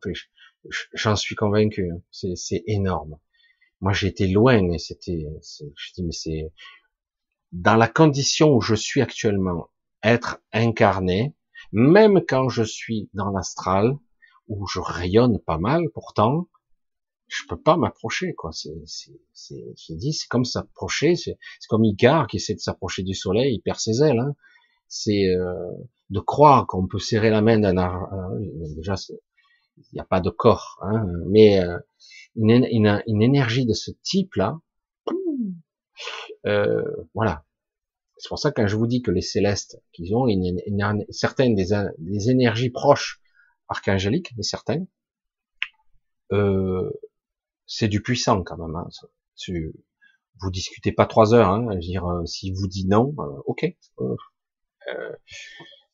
J'en suis convaincu. Hein. C'est énorme. Moi, j'étais loin et c'était, je dis, mais c'est dans la condition où je suis actuellement, être incarné, même quand je suis dans l'astral, où je rayonne pas mal, pourtant, je peux pas m'approcher, quoi. C'est, c'est, c'est, je c'est comme s'approcher, c'est, comme Icar qui essaie de s'approcher du soleil, il perd ses ailes, hein. C'est euh, de croire qu'on peut serrer la main d'un, déjà, il n'y a pas de corps, hein, mais euh, une, une, énergie de ce type-là, euh, voilà. C'est pour ça que quand je vous dis que les célestes, qu'ils ont une, certaines des, des, énergies proches archangéliques, mais certaines, euh, c'est du puissant quand même. Hein. Vous discutez pas trois heures. Hein, je veux dire, euh, si vous dit non, euh, ok. Euh,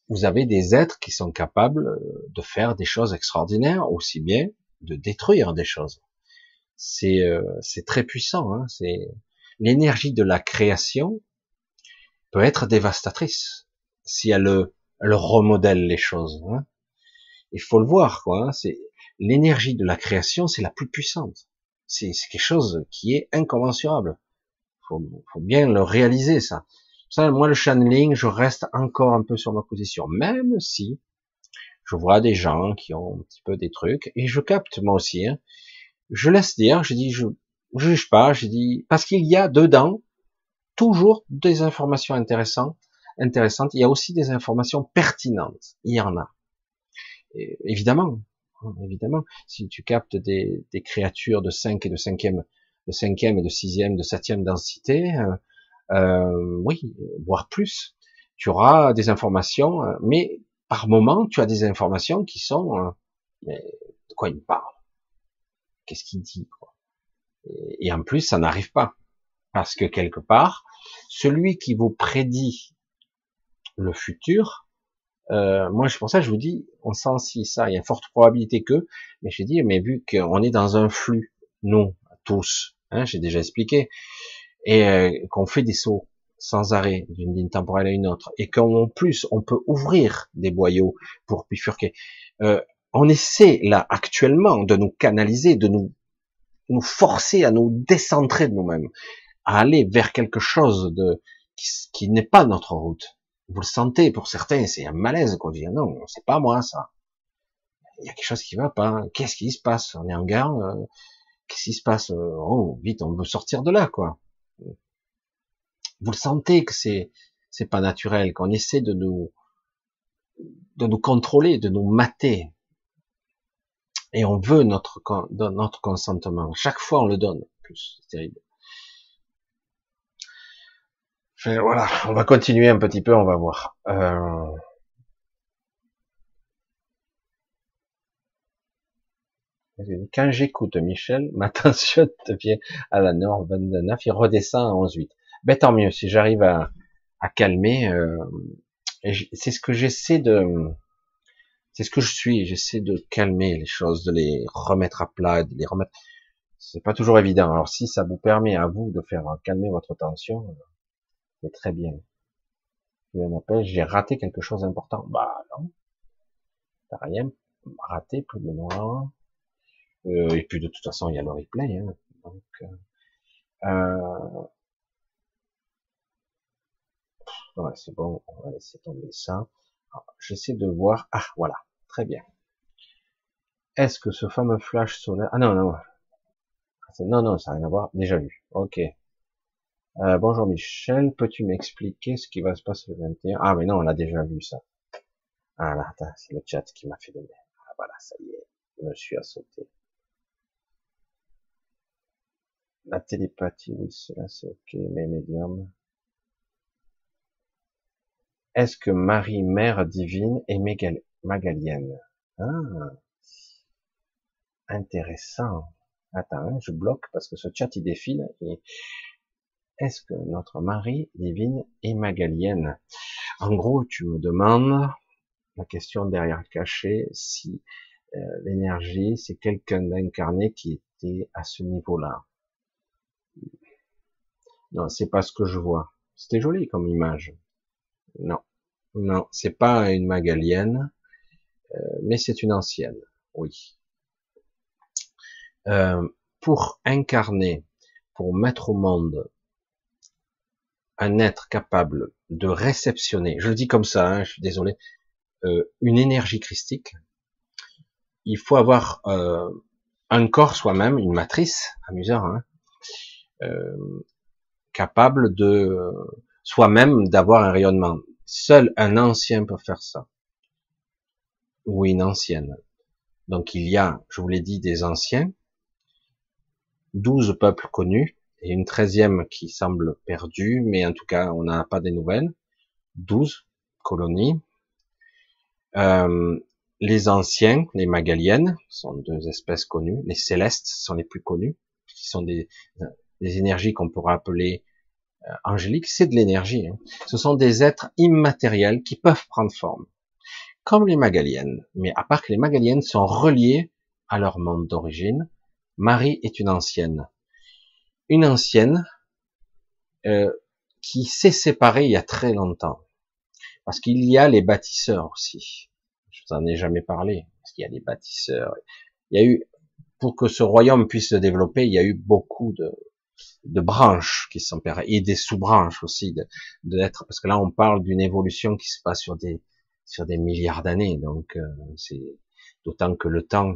vous avez des êtres qui sont capables de faire des choses extraordinaires, aussi bien de détruire des choses. C'est c'est très puissant. Hein, c'est l'énergie de la création peut être dévastatrice si elle, elle remodèle les choses. Hein. Il faut le voir, quoi. Hein. C'est l'énergie de la création, c'est la plus puissante. C'est quelque chose qui est incommensurable. Faut, faut bien le réaliser, ça. Ça, moi, le channeling, je reste encore un peu sur ma position, même si je vois des gens qui ont un petit peu des trucs, et je capte moi aussi. Hein. Je laisse dire, je dis, je, juge pas, je dis, parce qu'il y a dedans toujours des informations intéressantes. Il y a aussi des informations pertinentes. Il y en a. évidemment, Hein, évidemment. Si tu captes des, créatures de 5 et de 5e, de 5e et de 6e, de 7e densité, euh, euh, oui, voire plus, tu auras des informations, euh, mais par moment, tu as des informations qui sont, mais de quoi il parle Qu'est-ce qu'il dit quoi et, en plus, ça n'arrive pas. Parce que quelque part, celui qui vous prédit le futur, euh, moi, c'est pour ça que je vous dis, on sent si ça, il y a une forte probabilité que, mais j'ai dit, mais vu qu'on est dans un flux, nous, tous, hein, j'ai déjà expliqué, et euh, qu'on fait des sauts sans arrêt d'une ligne temporelle à une autre, et qu'en plus, on peut ouvrir des boyaux pour bifurquer, euh, on essaie là actuellement de nous canaliser, de nous, nous forcer à nous décentrer de nous-mêmes, à aller vers quelque chose de qui n'est pas notre route vous le sentez, pour certains, c'est un malaise qu'on dit, non, c'est pas moi, ça. Il y a quelque chose qui va pas. Qu'est-ce qui se passe? On est en gare, euh, qu'est-ce qui se passe? Oh, vite, on veut sortir de là, quoi. Vous le sentez que c'est, c'est pas naturel, qu'on essaie de nous, de nous contrôler, de nous mater. Et on veut notre, notre consentement. Chaque fois, on le donne. Plus, c'est terrible. voilà, on va continuer un petit peu, on va voir. Euh... Quand j'écoute Michel, ma tension devient à la norme 29, il redescend à 11,8. Ben tant mieux, si j'arrive à, à, calmer, euh, c'est ce que j'essaie de, c'est ce que je suis, j'essaie de calmer les choses, de les remettre à plat, de les remettre. C'est pas toujours évident. Alors si ça vous permet à vous de faire calmer votre tension, c'est très bien. J'ai raté quelque chose d'important. Bah non, t'as rien raté, plus de noir. Euh, et puis de toute façon, il y a le replay. Hein. Donc, euh, euh ouais, c'est bon, on va laisser tomber ça. J'essaie de voir. Ah, voilà, très bien. Est-ce que ce fameux flash solaire... Ah non, non. Non, non, ça n'a rien à voir. Déjà vu. Ok. Euh, bonjour Michel, peux-tu m'expliquer ce qui va se passer le 21 Ah mais non, on a déjà vu ça. Ah là, c'est le chat qui m'a fait des Ah voilà, ça y est, je me suis assauté. La télépathie, oui, cela c'est ok, mais médium. Est-ce que Marie, Mère divine, est magalienne Ah, intéressant. Attends, hein, je bloque parce que ce chat il défile est-ce que notre Marie divine est magalienne? En gros, tu me demandes la question derrière cachée si euh, l'énergie, c'est quelqu'un d'incarné qui était à ce niveau-là. Non, c'est pas ce que je vois. C'était joli comme image. Non, non, c'est pas une magalienne, mais c'est une ancienne. Oui. Euh, pour incarner, pour mettre au monde un être capable de réceptionner, je le dis comme ça, hein, je suis désolé, euh, une énergie christique, il faut avoir euh, un corps soi-même, une matrice, amusant, hein, euh, capable de soi-même d'avoir un rayonnement. Seul un ancien peut faire ça, ou une ancienne. Donc il y a, je vous l'ai dit, des anciens, 12 peuples connus et une treizième qui semble perdue, mais en tout cas, on n'a pas des nouvelles. 12 colonies. Euh, les anciens, les magaliennes, sont deux espèces connues. Les célestes sont les plus connus, qui sont des, des énergies qu'on pourrait appeler euh, angéliques. C'est de l'énergie. Hein. Ce sont des êtres immatériels qui peuvent prendre forme, comme les magaliennes. Mais à part que les magaliennes sont reliées à leur monde d'origine, Marie est une ancienne. Une ancienne euh, qui s'est séparée il y a très longtemps. Parce qu'il y a les bâtisseurs aussi. Je vous en ai jamais parlé. Parce qu'il y a les bâtisseurs. Il y a eu, pour que ce royaume puisse se développer, il y a eu beaucoup de, de branches qui sont et des sous-branches aussi de d'être parce que là on parle d'une évolution qui se passe sur des sur des milliards d'années donc euh, c'est d'autant que le temps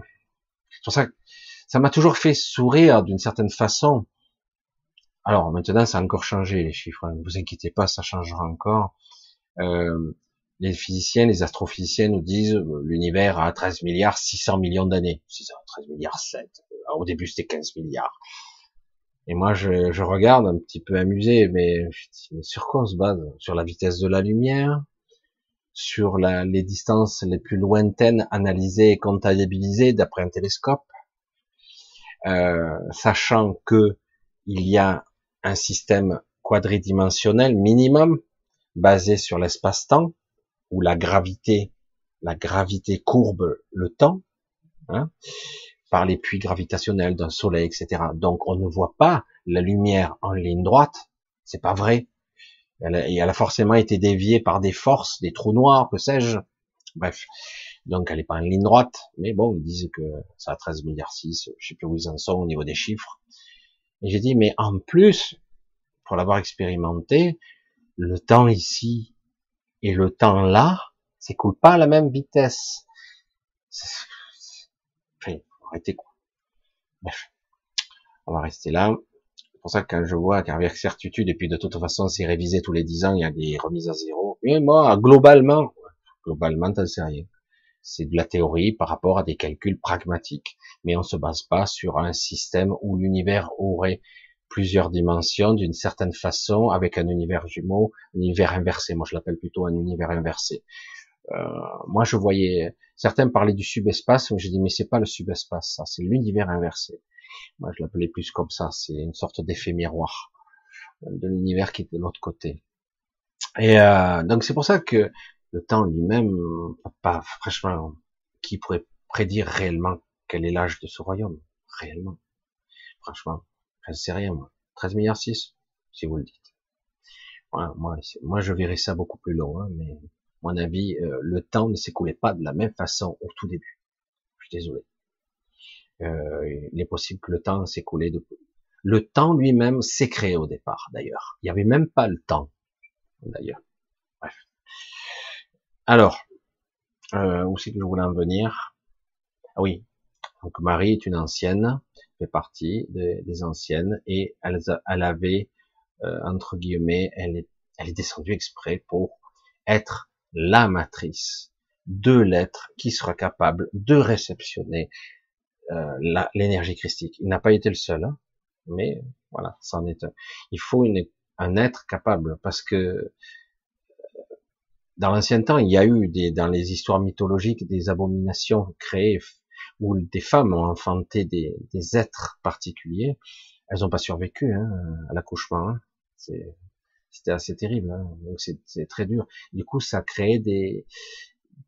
c'est pour ça ça m'a toujours fait sourire d'une certaine façon. Alors maintenant ça a encore changé les chiffres hein. ne vous inquiétez pas ça changera encore. Euh, les physiciens les astrophysiciens nous disent euh, l'univers a 13 milliards 600 millions d'années. 13 milliards 7 au début c'était 15 milliards. Et moi, je, je, regarde un petit peu amusé, mais, mais sur quoi on se base? Sur la vitesse de la lumière? Sur les distances les plus lointaines analysées et comptabilisées d'après un télescope euh, Sachant que il y a un système quadridimensionnel minimum basé sur l'espace-temps, où la gravité, la gravité courbe le temps, hein, par les puits gravitationnels d'un soleil, etc. Donc on ne voit pas la lumière en ligne droite, c'est pas vrai. Elle a, elle a, forcément été déviée par des forces, des trous noirs, que sais-je. Bref, donc elle est pas en ligne droite, mais bon, ils disent que ça a 13 milliards 6, je sais plus où ils en sont au niveau des chiffres. Et j'ai dit, mais en plus, pour l'avoir expérimenté, le temps ici et le temps là s'écoulent pas à la même vitesse. Enfin, arrêter quoi. Bref, on va rester là. C'est pour ça que quand je vois qu'avec certitude, et puis de toute façon c'est révisé tous les 10 ans, il y a des remises à zéro. Mais moi, globalement, globalement, t'en sais rien. C'est de la théorie par rapport à des calculs pragmatiques. Mais on se base pas sur un système où l'univers aurait plusieurs dimensions d'une certaine façon avec un univers jumeau, un univers inversé. Moi, je l'appelle plutôt un univers inversé. Euh, moi, je voyais certains parlaient du subespace, mais j'ai dit mais c'est pas le subespace, ça, c'est l'univers inversé. Moi, je l'appelais plus comme ça. C'est une sorte d'effet miroir euh, de l'univers qui est de l'autre côté. Et euh, donc c'est pour ça que le temps lui-même, pas franchement, qui pourrait prédire réellement quel est l'âge de ce royaume, réellement, franchement, je sais rien moi. 13 milliards 6, si vous le dites. Moi, moi je verrais ça beaucoup plus long, hein, mais mon avis, euh, le temps ne s'écoulait pas de la même façon au tout début. Je suis désolé. Euh, il est possible que le temps s'écoulait de... Le temps lui-même s'est créé au départ, d'ailleurs. Il n'y avait même pas le temps, d'ailleurs. Bref. Alors, euh, où c'est que je voulais en venir? Ah oui, donc Marie est une ancienne, fait partie des, anciennes, et elle, avait, euh, entre guillemets, elle est descendue exprès pour être la matrice de l'être qui sera capable de réceptionner euh, l'énergie christique. Il n'a pas été le seul, hein, mais voilà, c'en est un. Il faut une, un être capable, parce que euh, dans l'ancien temps, il y a eu des, dans les histoires mythologiques des abominations créées où des femmes ont enfanté des, des êtres particuliers. Elles n'ont pas survécu hein, à l'accouchement. Hein. C'était assez terrible. Hein. Donc c'est très dur. Du coup, ça créait des,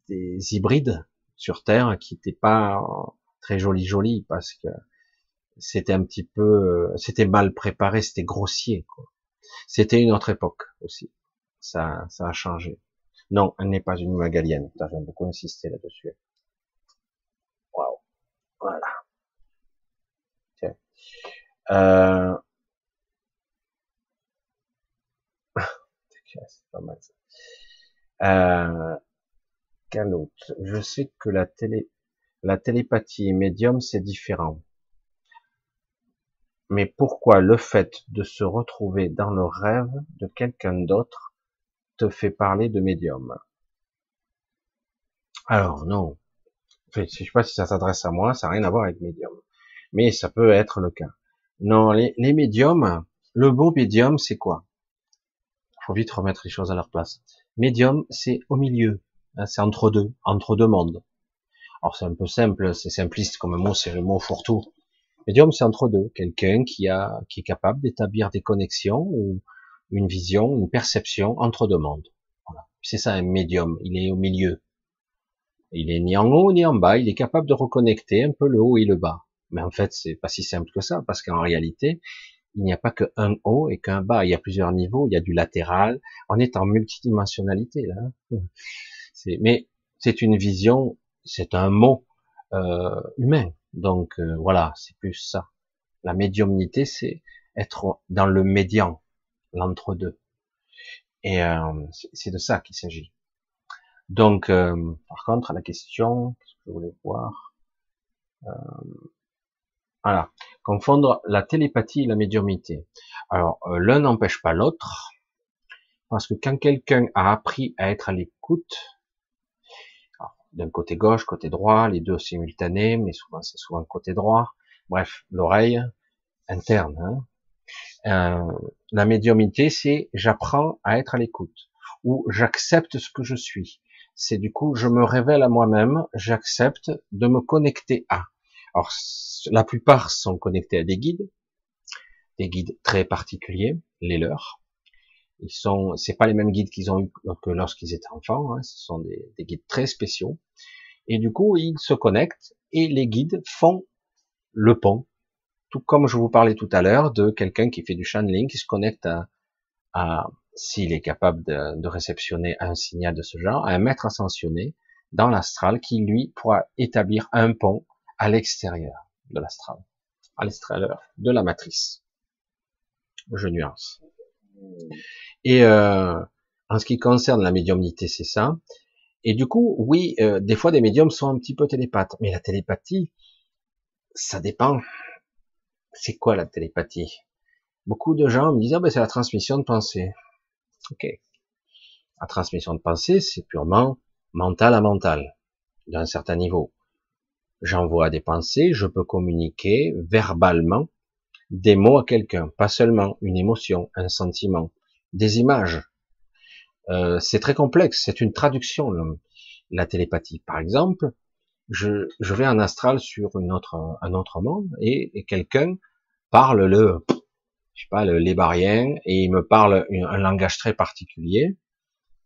des hybrides sur Terre qui n'étaient pas très jolis jolis parce que c'était un petit peu, c'était mal préparé, c'était grossier. C'était une autre époque aussi. Ça, ça a changé. Non, elle n'est pas une magalienne. J'aime beaucoup insister là-dessus. Waouh. Voilà. Euh, Euh, Je sais que la télé, la télépathie et médium, c'est différent. Mais pourquoi le fait de se retrouver dans le rêve de quelqu'un d'autre te fait parler de médium? Alors non. je sais pas si ça s'adresse à moi, ça n'a rien à voir avec médium. Mais ça peut être le cas. Non, les, médiums, le beau médium, c'est quoi? Faut vite remettre les choses à leur place. Médium, c'est au milieu, hein, c'est entre deux, entre deux mondes. Alors c'est un peu simple, c'est simpliste comme mot, c'est le mot fourre-tout. Médium, c'est entre deux, quelqu'un qui a, qui est capable d'établir des connexions ou une vision, une perception entre deux mondes. Voilà. C'est ça un médium, il est au milieu. Il est ni en haut ni en bas, il est capable de reconnecter un peu le haut et le bas. Mais en fait, c'est pas si simple que ça, parce qu'en réalité, il n'y a pas qu'un haut et qu'un bas. Il y a plusieurs niveaux. Il y a du latéral. On est en multidimensionnalité là. Mais c'est une vision, c'est un mot euh, humain. Donc euh, voilà, c'est plus ça. La médiumnité, c'est être dans le médian, l'entre-deux. Et euh, c'est de ça qu'il s'agit. Donc, par contre, la question, qu'est-ce que je voulais voir? Voilà. Confondre la télépathie et la médiumité. Alors, l'un n'empêche pas l'autre, parce que quand quelqu'un a appris à être à l'écoute, d'un côté gauche, côté droit, les deux simultanés, mais souvent c'est souvent côté droit, bref, l'oreille interne. Hein. Euh, la médiumité, c'est j'apprends à être à l'écoute, ou j'accepte ce que je suis. C'est du coup, je me révèle à moi-même, j'accepte de me connecter à. Alors, la plupart sont connectés à des guides, des guides très particuliers, les leurs. Ils sont, c'est pas les mêmes guides qu'ils ont eu que lorsqu'ils étaient enfants. Hein, ce sont des, guides très spéciaux. Et du coup, ils se connectent et les guides font le pont. Tout comme je vous parlais tout à l'heure de quelqu'un qui fait du channeling, qui se connecte à, s'il est capable de, de, réceptionner un signal de ce genre, à un maître ascensionné dans l'astral qui lui pourra établir un pont à l'extérieur de l'astral, à l'extérieur de la matrice. Je nuance. Et euh, en ce qui concerne la médiumnité, c'est ça. Et du coup, oui, euh, des fois des médiums sont un petit peu télépathes, mais la télépathie, ça dépend. C'est quoi la télépathie? Beaucoup de gens me disent ah ben c'est la transmission de pensée. Ok. La transmission de pensée, c'est purement mental à mental, d'un certain niveau j'envoie des pensées, je peux communiquer verbalement des mots à quelqu'un, pas seulement une émotion, un sentiment, des images. Euh, c'est très complexe, c'est une traduction, la télépathie. Par exemple, je, je vais en astral sur un autre monde et, quelqu'un parle le, je sais pas, le lébarien et il me parle un langage très particulier.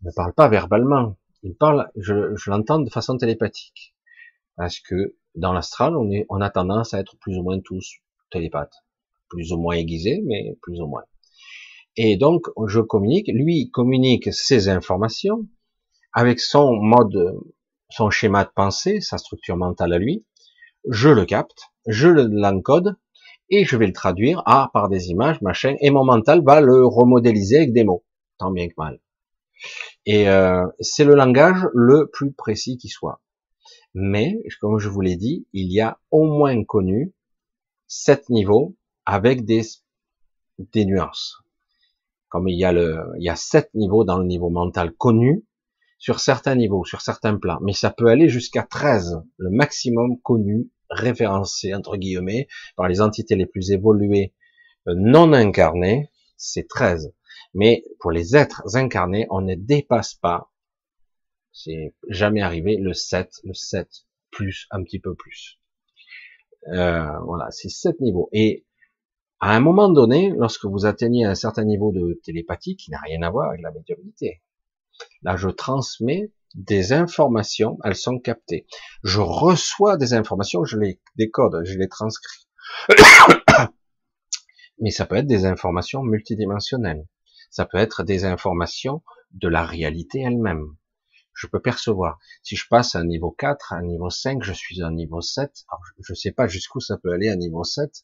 Il ne parle pas verbalement, il parle, je, l'entends de façon télépathique parce que dans l'astral, on a tendance à être plus ou moins tous télépathes, plus ou moins aiguisés, mais plus ou moins. Et donc, je communique, lui communique ses informations avec son mode, son schéma de pensée, sa structure mentale à lui. Je le capte, je l'encode et je vais le traduire à par des images, machin, et mon mental va le remodéliser avec des mots, tant bien que mal. Et euh, c'est le langage le plus précis qui soit. Mais, comme je vous l'ai dit, il y a au moins connu sept niveaux avec des, des nuances. Comme il y a le, il y a sept niveaux dans le niveau mental connu sur certains niveaux, sur certains plans. Mais ça peut aller jusqu'à 13, le maximum connu, référencé, entre guillemets, par les entités les plus évoluées, euh, non incarnées, c'est 13. Mais pour les êtres incarnés, on ne dépasse pas c'est jamais arrivé le 7, le 7 plus, un petit peu plus. Euh, voilà, c'est 7 niveaux. Et à un moment donné, lorsque vous atteignez un certain niveau de télépathie qui n'a rien à voir avec la médiumnité, là je transmets des informations, elles sont captées. Je reçois des informations, je les décode, je les transcris. Mais ça peut être des informations multidimensionnelles. Ça peut être des informations de la réalité elle-même je peux percevoir. Si je passe à un niveau 4, à un niveau 5, je suis à un niveau 7. Alors, je ne sais pas jusqu'où ça peut aller à niveau 7,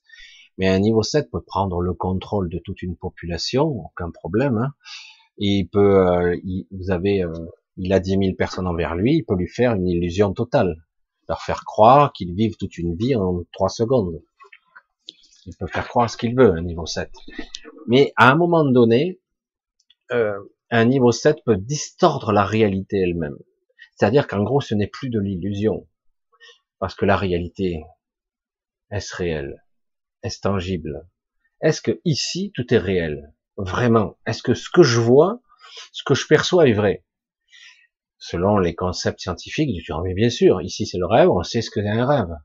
mais un niveau 7 peut prendre le contrôle de toute une population, aucun problème. Hein. il peut, euh, vous avez, euh, il a 10 000 personnes envers lui, il peut lui faire une illusion totale, leur faire croire qu'ils vivent toute une vie en 3 secondes. Il peut faire croire ce qu'il veut, un niveau 7. Mais à un moment donné, euh, un niveau 7 peut distordre la réalité elle-même. C'est-à-dire qu'en gros, ce n'est plus de l'illusion. Parce que la réalité, est-ce réelle Est-ce tangible? Est-ce que ici tout est réel? Vraiment? Est-ce que ce que je vois, ce que je perçois est vrai? Selon les concepts scientifiques, genre, mais bien sûr, ici c'est le rêve, on sait ce que c'est un rêve.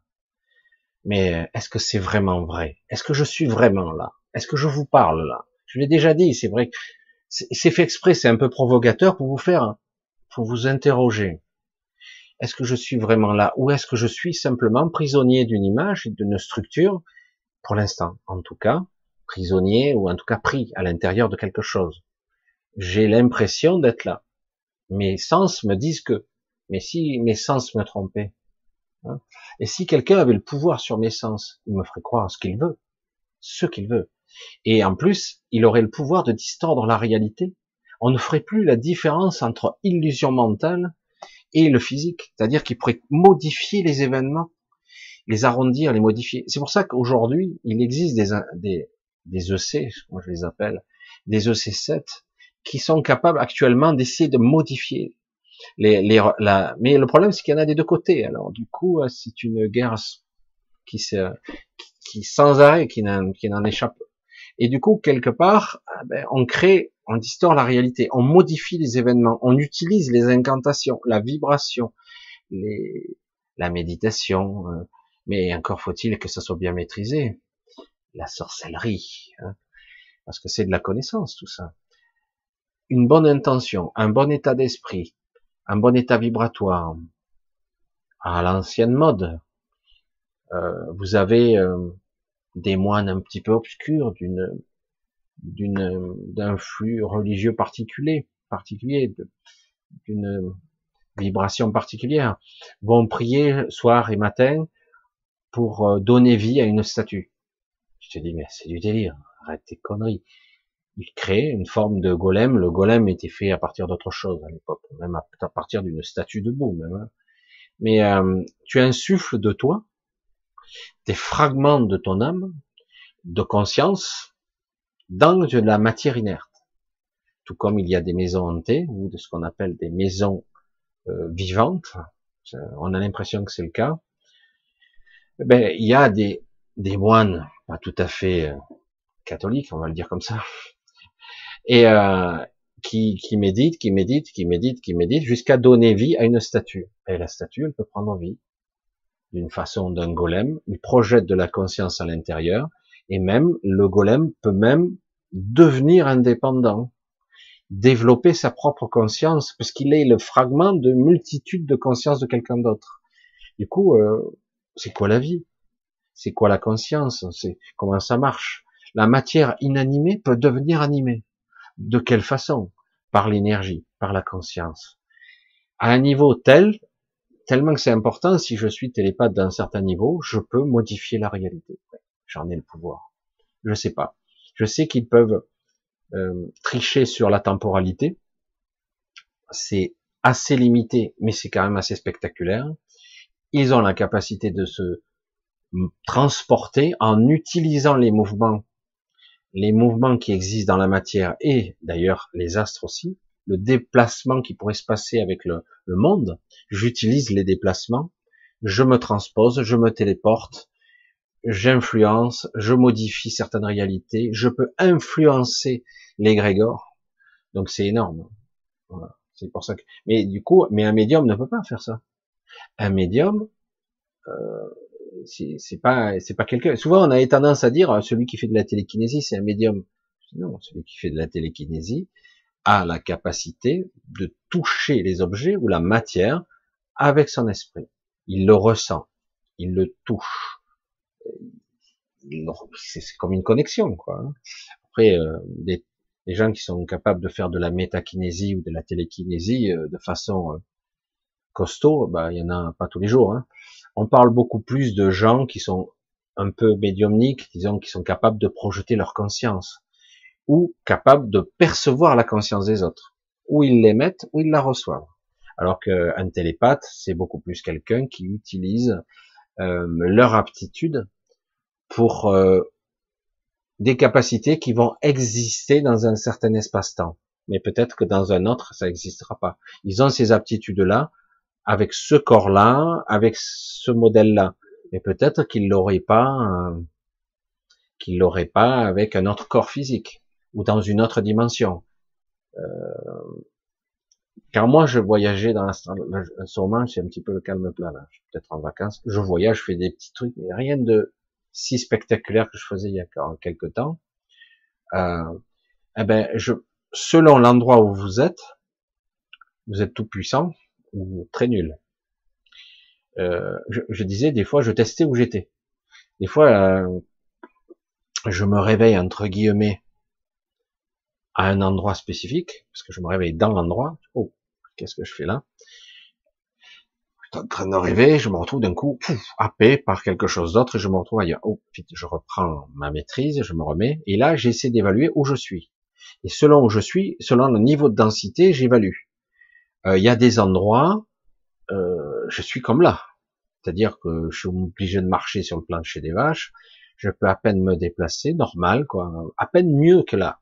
Mais est-ce que c'est vraiment vrai? Est-ce que je suis vraiment là? Est-ce que je vous parle là? Je l'ai déjà dit, c'est vrai c'est fait exprès, c'est un peu provocateur pour vous faire, pour vous interroger. Est-ce que je suis vraiment là? Ou est-ce que je suis simplement prisonnier d'une image, d'une structure, pour l'instant, en tout cas, prisonnier ou en tout cas pris à l'intérieur de quelque chose. J'ai l'impression d'être là. Mes sens me disent que, mais si mes sens me trompaient, hein, et si quelqu'un avait le pouvoir sur mes sens, il me ferait croire ce qu'il veut, ce qu'il veut. Et en plus, il aurait le pouvoir de distordre la réalité. On ne ferait plus la différence entre illusion mentale et le physique. C'est-à-dire qu'il pourrait modifier les événements, les arrondir, les modifier. C'est pour ça qu'aujourd'hui, il existe des, des, des EC, moi je les appelle, des EC7, qui sont capables actuellement d'essayer de modifier les, les la, mais le problème c'est qu'il y en a des deux côtés. Alors du coup, euh, c'est une guerre qui, se, qui, sans arrêt, qui n'en échappe. Et du coup, quelque part, ah ben, on crée, on distord la réalité, on modifie les événements, on utilise les incantations, la vibration, les, la méditation, euh, mais encore faut-il que ça soit bien maîtrisé la sorcellerie, hein, parce que c'est de la connaissance tout ça. Une bonne intention, un bon état d'esprit, un bon état vibratoire, à l'ancienne mode. Euh, vous avez euh, des moines un petit peu obscurs d'une d'une d'un flux religieux particulier, particulier, d'une vibration particulière, vont prier soir et matin pour euh, donner vie à une statue. Je te dis, mais c'est du délire, arrête tes conneries. Il crée une forme de golem. Le golem était fait à partir d'autre chose à l'époque, même à partir d'une statue debout, même. Hein. Mais euh, tu insuffles de toi des fragments de ton âme, de conscience, dans de la matière inerte. Tout comme il y a des maisons hantées, ou de ce qu'on appelle des maisons euh, vivantes, on a l'impression que c'est le cas, ben, il y a des, des moines pas tout à fait euh, catholique, on va le dire comme ça, et euh, qui, qui médite, qui médite, qui médite, qui médite, jusqu'à donner vie à une statue. Et la statue, elle peut prendre vie d'une façon d'un golem, il projette de la conscience à l'intérieur, et même le golem peut même devenir indépendant, développer sa propre conscience, parce qu'il est le fragment de multitude de conscience de quelqu'un d'autre. Du coup, euh, c'est quoi la vie? C'est quoi la conscience? C'est comment ça marche? La matière inanimée peut devenir animée. De quelle façon? Par l'énergie, par la conscience. À un niveau tel, tellement que c'est important, si je suis télépathe d'un certain niveau, je peux modifier la réalité. J'en ai le pouvoir. Je sais pas. Je sais qu'ils peuvent euh, tricher sur la temporalité. C'est assez limité, mais c'est quand même assez spectaculaire. Ils ont la capacité de se transporter en utilisant les mouvements, les mouvements qui existent dans la matière et d'ailleurs les astres aussi, le déplacement qui pourrait se passer avec le, monde, j'utilise les déplacements, je me transpose, je me téléporte, j'influence, je modifie certaines réalités, je peux influencer l'égrégore. Donc c'est énorme. C'est pour ça que. Mais du coup, mais un médium ne peut pas faire ça. Un médium, euh, c'est pas c'est pas quelqu'un. Souvent on a tendance à dire celui qui fait de la télékinésie c'est un médium. Non, celui qui fait de la télékinésie a la capacité de toucher les objets ou la matière avec son esprit. Il le ressent, il le touche. C'est comme une connexion, quoi. Après, euh, les, gens qui sont capables de faire de la métakinésie ou de la télékinésie euh, de façon costaud, bah, il y en a pas tous les jours. Hein on parle beaucoup plus de gens qui sont un peu médiumniques, disons, qui sont capables de projeter leur conscience, ou capables de percevoir la conscience des autres, ou ils l'émettent, ou ils la reçoivent. Alors qu'un télépathe, c'est beaucoup plus quelqu'un qui utilise euh, leur aptitude pour euh, des capacités qui vont exister dans un certain espace-temps. Mais peut-être que dans un autre, ça n'existera pas. Ils ont ces aptitudes-là avec ce corps-là, avec ce modèle-là. Mais peut-être qu'il l'aurait pas, euh, qu'il l'aurait pas avec un autre corps physique ou dans une autre dimension. Euh, car moi, je voyageais dans moment, c'est un petit peu le calme plat là. Je suis peut-être en vacances. Je voyage, je fais des petits trucs, mais rien de si spectaculaire que je faisais il y a quelques temps. Euh, eh ben, je, selon l'endroit où vous êtes, vous êtes tout puissant ou très nul. Euh, je, disais des fois, je testais où j'étais. Des fois, euh, je me réveille entre guillemets à un endroit spécifique, parce que je me réveille dans l'endroit. Oh, qu'est-ce que je fais là? Je suis en train de rêver, je me retrouve d'un coup happé par quelque chose d'autre et je me retrouve ailleurs. Oh, vite, je reprends ma maîtrise, je me remets, et là j'essaie d'évaluer où je suis. Et selon où je suis, selon le niveau de densité, j'évalue. Euh, il y a des endroits, euh, je suis comme là. C'est-à-dire que je suis obligé de marcher sur le plancher des vaches, je peux à peine me déplacer, normal, quoi, à peine mieux que là.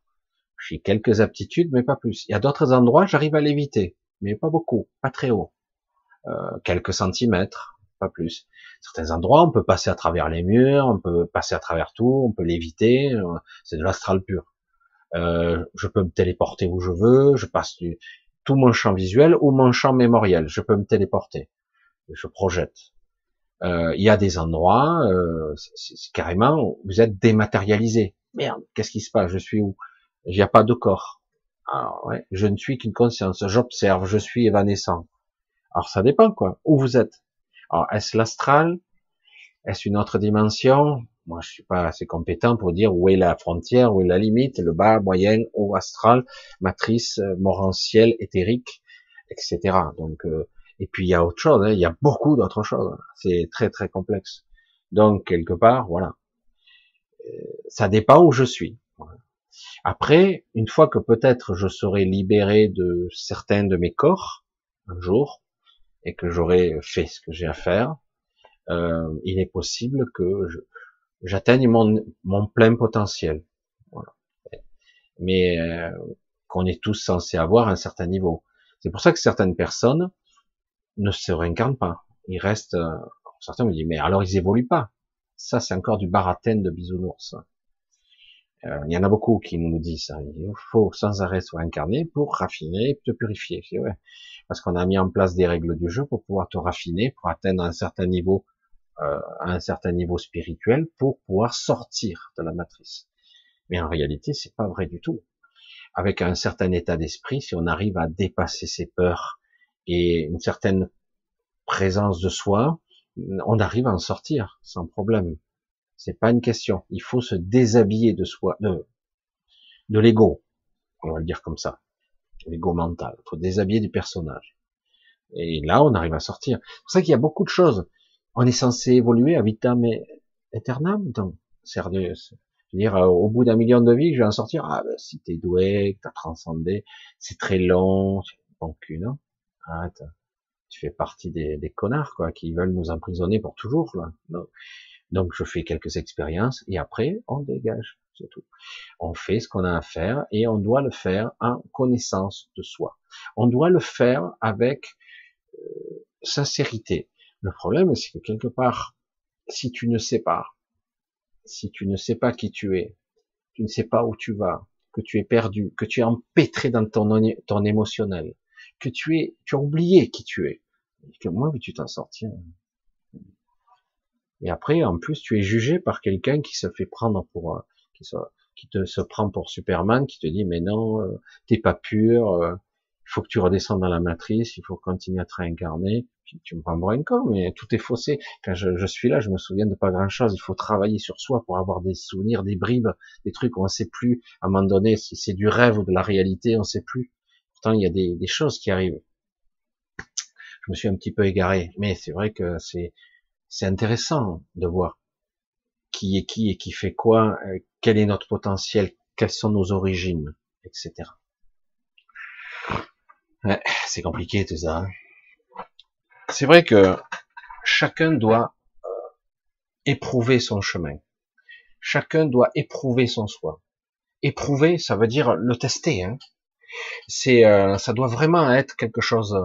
J'ai quelques aptitudes, mais pas plus. Il y a d'autres endroits, j'arrive à l'éviter, mais pas beaucoup, pas très haut. Euh, quelques centimètres, pas plus. Certains endroits, on peut passer à travers les murs, on peut passer à travers tout, on peut l'éviter. Euh, c'est de l'astral pur. Euh, je peux me téléporter où je veux, je passe du, tout mon champ visuel ou mon champ mémoriel. Je peux me téléporter. Je projette. Euh, il y a des endroits, euh, c'est carrément, vous êtes dématérialisé. Merde, qu'est-ce qui se passe? Je suis où? Il n'y a pas de corps. Alors, ouais, je ne suis qu'une conscience. J'observe, je suis évanescent. Alors ça dépend quoi. Où vous êtes? Alors est-ce l'astral? Est-ce une autre dimension? Moi je suis pas assez compétent pour dire où est la frontière, où est la limite, le bas, moyen, haut astral, matrice, euh, morantiel, éthérique, etc. Donc euh, et puis il y a autre chose, hein, il y a beaucoup d'autres choses. C'est très très complexe. Donc quelque part, voilà. Euh, ça dépend où je suis. Après, une fois que peut-être je serai libéré de certains de mes corps, un jour, et que j'aurai fait ce que j'ai à faire, euh, il est possible que j'atteigne mon, mon, plein potentiel. Voilà. Mais euh, qu'on est tous censés avoir un certain niveau. C'est pour ça que certaines personnes ne se réincarnent pas. Ils restent. Euh, certains me disent mais alors ils évoluent pas. Ça c'est encore du baratin de bisounours. Euh, il y en a beaucoup qui nous disent ça. Il faut sans arrêt se réincarner pour raffiner, te purifier. Parce qu'on a mis en place des règles du jeu pour pouvoir te raffiner, pour atteindre un certain niveau, euh, un certain niveau spirituel, pour pouvoir sortir de la matrice. Mais en réalité, c'est pas vrai du tout. Avec un certain état d'esprit, si on arrive à dépasser ses peurs, et une certaine présence de soi, on arrive à en sortir sans problème. C'est pas une question. Il faut se déshabiller de soi, de, de l'ego. On va le dire comme ça. L'ego mental. Il faut déshabiller du personnage. Et là, on arrive à sortir. C'est pour ça qu'il y a beaucoup de choses. On est censé évoluer à vitam aeternam. Donc, sérieux. Je veux dire, euh, au bout d'un million de vies, je vais en sortir. Ah, ben, si t'es doué, que t'as transcendé, c'est très long. Bon cul, non? arrête, tu fais partie des, des, connards quoi, qui veulent nous emprisonner pour toujours. Là. Donc je fais quelques expériences et après on dégage, c'est tout. On fait ce qu'on a à faire et on doit le faire en connaissance de soi. On doit le faire avec euh, sincérité. Le problème c'est que quelque part, si tu ne sais pas, si tu ne sais pas qui tu es, tu ne sais pas où tu vas, que tu es perdu, que tu es empêtré dans ton, émotionnel, que tu es, tu as oublié qui tu es. que moi, tu t'en sortir. Et après, en plus, tu es jugé par quelqu'un qui se fait prendre pour, qui, qui te se prend pour Superman, qui te dit mais non, euh, t'es pas pur, euh, il faut que tu redescendes dans la matrice, il faut continuer à te réincarner. Tu me prends pour un con, mais tout est faussé. Quand je, suis là, je me souviens de pas grand chose. Il faut travailler sur soi pour avoir des souvenirs, des bribes, des trucs où on sait plus. À un moment donné, si c'est du rêve ou de la réalité, on sait plus. Pourtant, il y a des, choses qui arrivent. Je me suis un petit peu égaré, mais c'est vrai que c'est c'est intéressant de voir qui est qui et qui fait quoi, euh, quel est notre potentiel, quelles sont nos origines, etc. c'est compliqué tout ça. Hein. C'est vrai que chacun doit euh, éprouver son chemin. Chacun doit éprouver son soi. Éprouver, ça veut dire le tester. Hein c'est, euh, ça doit vraiment être quelque chose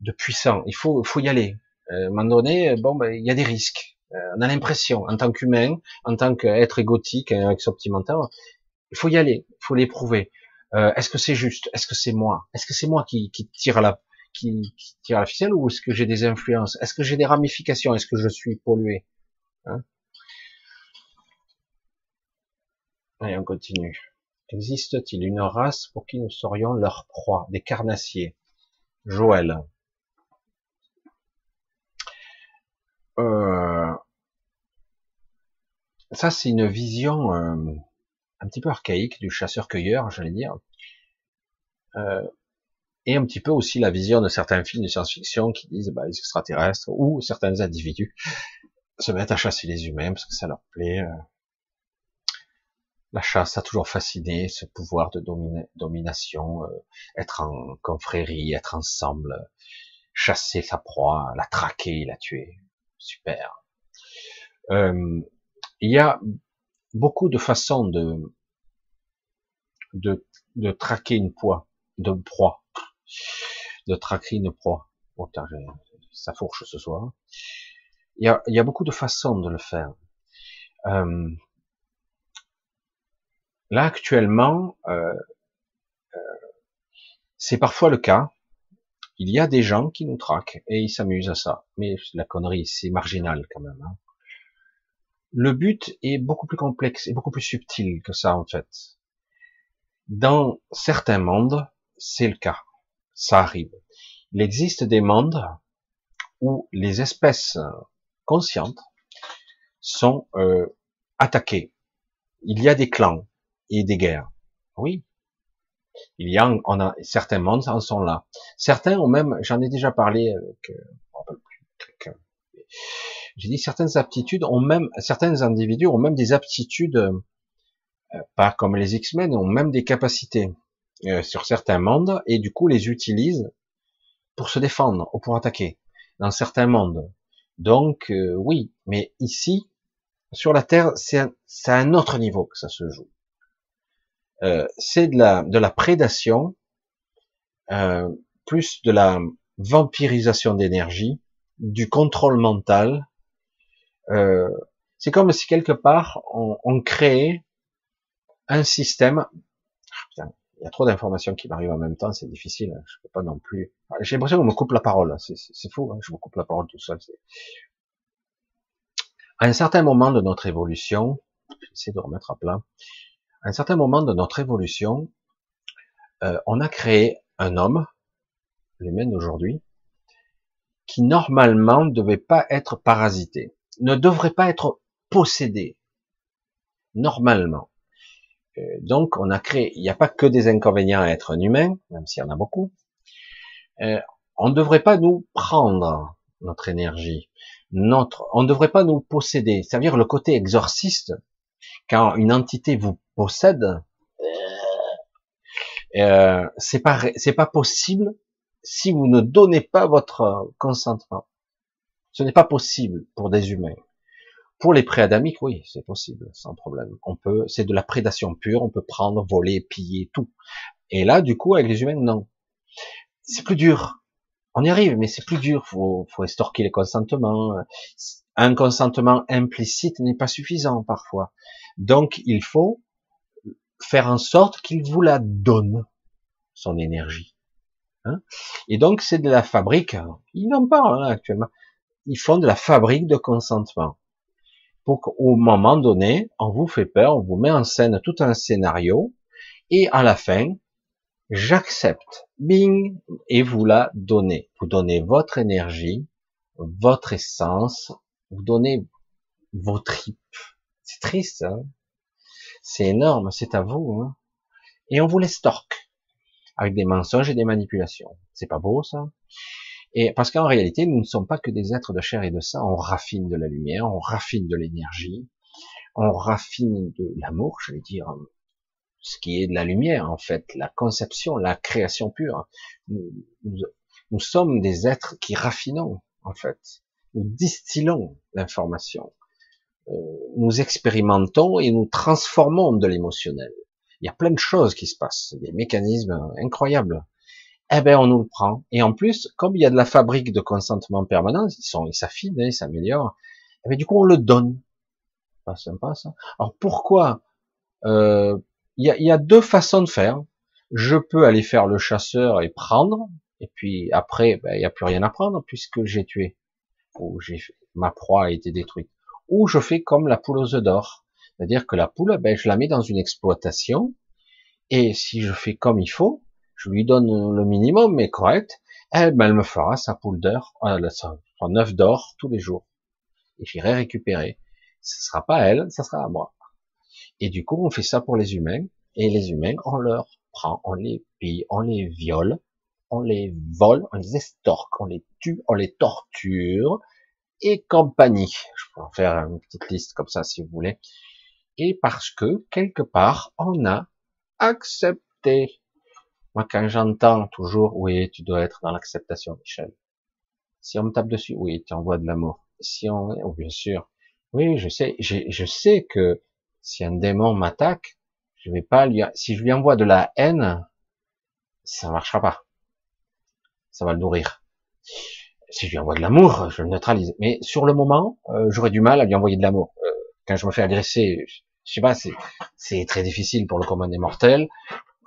de puissant. Il faut, faut y aller. Euh, à un moment donné, bon, ben, il y a des risques. Euh, on a l'impression, en tant qu'humain, en tant qu'être égotique, avec son petit il faut y aller, il faut l'éprouver. Euh, est-ce que c'est juste? Est-ce que c'est moi? Est-ce que c'est moi qui, qui, tire la qui, qui tire la ficelle ou est-ce que j'ai des influences? Est-ce que j'ai des ramifications? Est-ce que je suis pollué? Hein? Allez, on continue. Existe-t-il une race pour qui nous serions leur proie? Des carnassiers. Joël. Euh, ça, c'est une vision euh, un petit peu archaïque du chasseur-cueilleur, j'allais dire. Euh, et un petit peu aussi la vision de certains films de science-fiction qui disent bah, les extraterrestres ou certains individus se mettent à chasser les humains parce que ça leur plaît. La chasse a toujours fasciné, ce pouvoir de domination, être en confrérie, être ensemble, chasser sa proie, la traquer, la tuer super. Euh, il y a beaucoup de façons de, de, de traquer une proie, de proie, de traquer une proie. Oh, ça fourche ce soir. Il y, a, il y a beaucoup de façons de le faire. Euh, là actuellement, euh, euh, c'est parfois le cas il y a des gens qui nous traquent et ils s'amusent à ça. Mais la connerie, c'est marginal quand même. Hein. Le but est beaucoup plus complexe et beaucoup plus subtil que ça en fait. Dans certains mondes, c'est le cas. Ça arrive. Il existe des mondes où les espèces conscientes sont euh, attaquées. Il y a des clans et des guerres. Oui, il y a, on a certains mondes en sont là. Certains ont même, j'en ai déjà parlé avec, euh, j'ai dit certaines aptitudes ont même, certains individus ont même des aptitudes, euh, pas comme les X-Men, ont même des capacités euh, sur certains mondes et du coup les utilisent pour se défendre ou pour attaquer dans certains mondes. Donc oui, mais ici, sur la Terre, c'est à un autre niveau que ça se joue. Euh, c'est de la, de la prédation, euh, plus de la vampirisation d'énergie, du contrôle mental. Euh, c'est comme si quelque part on, on créait un système. Il y a trop d'informations qui m'arrivent en même temps, c'est difficile. Hein, je peux pas non plus. J'ai l'impression qu'on me coupe la parole. C'est fou. Hein, je me coupe la parole tout seul. À un certain moment de notre évolution, j'essaie de remettre à plat à un certain moment de notre évolution, euh, on a créé un homme, l'humain d'aujourd'hui, qui normalement ne devait pas être parasité, ne devrait pas être possédé, normalement. Euh, donc on a créé, il n'y a pas que des inconvénients à être un humain, même s'il y en a beaucoup. Euh, on ne devrait pas nous prendre notre énergie, notre, on ne devrait pas nous posséder, c'est-à-dire le côté exorciste, quand une entité vous possède, euh, c'est pas c'est pas possible si vous ne donnez pas votre consentement. Ce n'est pas possible pour des humains. Pour les préadamiques, oui, c'est possible, sans problème. On peut, c'est de la prédation pure, on peut prendre, voler, piller, tout. Et là, du coup, avec les humains, non. C'est plus dur. On y arrive, mais c'est plus dur. Faut, faut estorquer les consentements. Un consentement implicite n'est pas suffisant parfois. Donc, il faut faire en sorte qu'il vous la donne, son énergie. Hein et donc, c'est de la fabrique, ils en parlent là, actuellement, ils font de la fabrique de consentement. Pour qu'au moment donné, on vous fait peur, on vous met en scène tout un scénario, et à la fin, j'accepte, bing, et vous la donnez. Vous donnez votre énergie, votre essence, vous donnez vos tripes. C'est triste, hein c'est énorme, c'est à vous. Hein et on vous les torque avec des mensonges et des manipulations. C'est pas beau ça Et parce qu'en réalité, nous ne sommes pas que des êtres de chair et de sang. On raffine de la lumière, on raffine de l'énergie, on raffine de l'amour, je vais dire, ce qui est de la lumière en fait, la conception, la création pure. Nous, nous sommes des êtres qui raffinons en fait. Nous distillons l'information. Euh, nous expérimentons et nous transformons de l'émotionnel. Il y a plein de choses qui se passent, des mécanismes incroyables. Eh ben, on nous le prend. Et en plus, comme il y a de la fabrique de consentement permanent, ils sont, ils s'affinent, ils s'améliorent. Eh du coup, on le donne. Pas sympa ça. Alors pourquoi euh, Il y, a, y, a, deux façons de faire. Je peux aller faire le chasseur et prendre, et puis après, ben, il n'y a plus rien à prendre puisque j'ai tué ou j'ai ma proie a été détruite. Ou je fais comme la poule aux œufs d'or, c'est-à-dire que la poule, ben, je la mets dans une exploitation, et si je fais comme il faut, je lui donne le minimum, mais correct, elle, ben, elle me fera sa poule d'or, euh, son œuf d'or tous les jours. Et j'irai récupérer. Ce sera pas elle, ça sera à moi. Et du coup, on fait ça pour les humains, et les humains, on leur prend, on les pille, on les viole, on les vole, on les estorque, on les tue, on les torture, et compagnie. Je peux en faire une petite liste comme ça si vous voulez. Et parce que, quelque part, on a accepté. Moi, quand j'entends toujours, oui, tu dois être dans l'acceptation, Michel. Si on me tape dessus, oui, tu envoies de l'amour. Si on, oh, bien sûr. Oui, je sais, je sais que si un démon m'attaque, je vais pas lui, si je lui envoie de la haine, ça marchera pas. Ça va le nourrir si je lui envoie de l'amour, je le neutralise. Mais sur le moment, euh, j'aurais du mal à lui envoyer de l'amour. Euh, quand je me fais agresser, je sais pas, c'est très difficile pour le commun des mortels,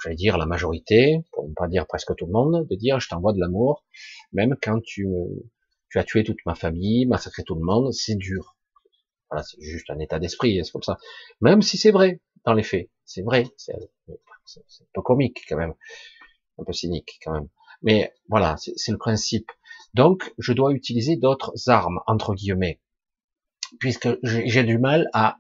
j'allais dire la majorité, pour ne pas dire presque tout le monde, de dire je t'envoie de l'amour, même quand tu, tu as tué toute ma famille, massacré tout le monde, c'est dur. Voilà, c'est juste un état d'esprit, c'est comme ça. Même si c'est vrai, dans les faits, c'est vrai, c'est un peu comique quand même, un peu cynique quand même. Mais voilà, c'est le principe. Donc, je dois utiliser d'autres armes, entre guillemets, puisque j'ai du mal à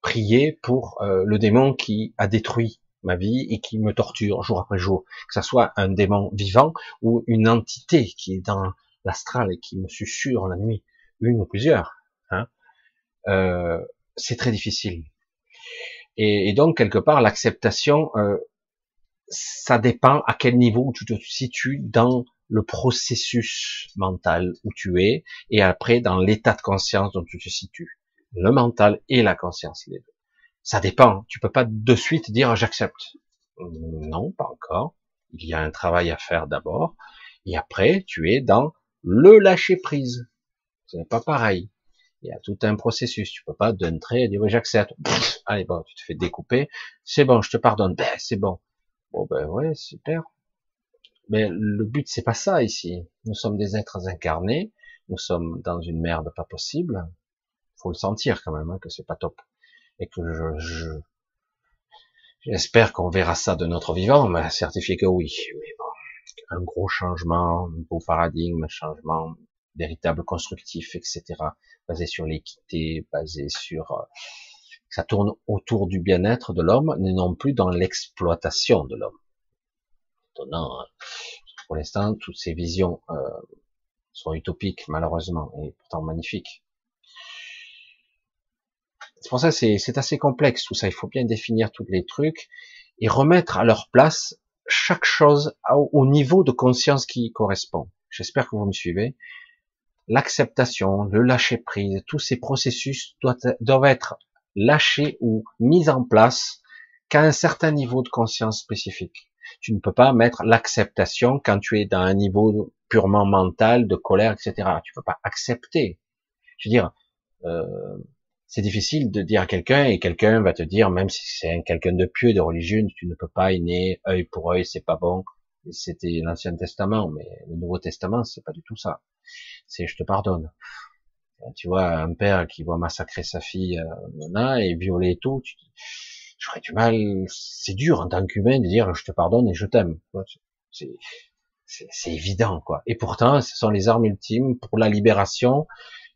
prier pour euh, le démon qui a détruit ma vie et qui me torture jour après jour, que ce soit un démon vivant ou une entité qui est dans l'astral et qui me susurre la nuit, une ou plusieurs. Hein. Euh, c'est très difficile. Et, donc quelque part l'acceptation, euh, ça dépend à quel niveau tu te situes dans le processus mental où tu es, et après dans l'état de conscience dont tu te situes. Le mental et la conscience, les deux. Ça dépend. Tu peux pas de suite dire j'accepte. Non, pas encore. Il y a un travail à faire d'abord, et après tu es dans le lâcher prise. Ce n'est pas pareil. Il y a tout un processus. Tu peux pas d'un trait dire j'accepte. Allez bon, tu te fais découper. C'est bon, je te pardonne. Ben, c'est bon. Bon ben ouais, super. Mais le but, c'est pas ça ici. Nous sommes des êtres incarnés. Nous sommes dans une merde pas possible. Faut le sentir quand même, hein, que c'est pas top. Et que je, j'espère qu'on verra ça de notre vivant, mais certifié que oui. Mais bon, un gros changement, un beau paradigme, un changement véritable constructif, etc. Basé sur l'équité, basé sur, euh, ça tourne autour du bien-être de l'homme, mais non plus dans l'exploitation de l'homme. Hein. Pour l'instant, toutes ces visions euh, sont utopiques, malheureusement, et pourtant magnifiques. C'est pour ça que c'est assez complexe tout ça. Il faut bien définir tous les trucs et remettre à leur place chaque chose au niveau de conscience qui correspond. J'espère que vous me suivez. L'acceptation, le lâcher prise, tous ces processus doivent, être lâchés ou mis en place qu'à un certain niveau de conscience spécifique tu ne peux pas mettre l'acceptation quand tu es dans un niveau purement mental, de colère, etc. Tu peux pas accepter. Je veux dire, euh, c'est difficile de dire à quelqu'un et quelqu'un va te dire, même si c'est quelqu'un de pieux, de religieux, tu ne peux pas aimer œil pour œil, c'est pas bon. C'était l'Ancien Testament, mais le Nouveau Testament, c'est pas du tout ça. C'est je te pardonne. Tu vois, un père qui va massacrer sa fille, euh, et violer tout, tu, j'aurais du mal, c'est dur en tant qu'humain de dire je te pardonne et je t'aime. C'est évident, quoi. Et pourtant, ce sont les armes ultimes pour la libération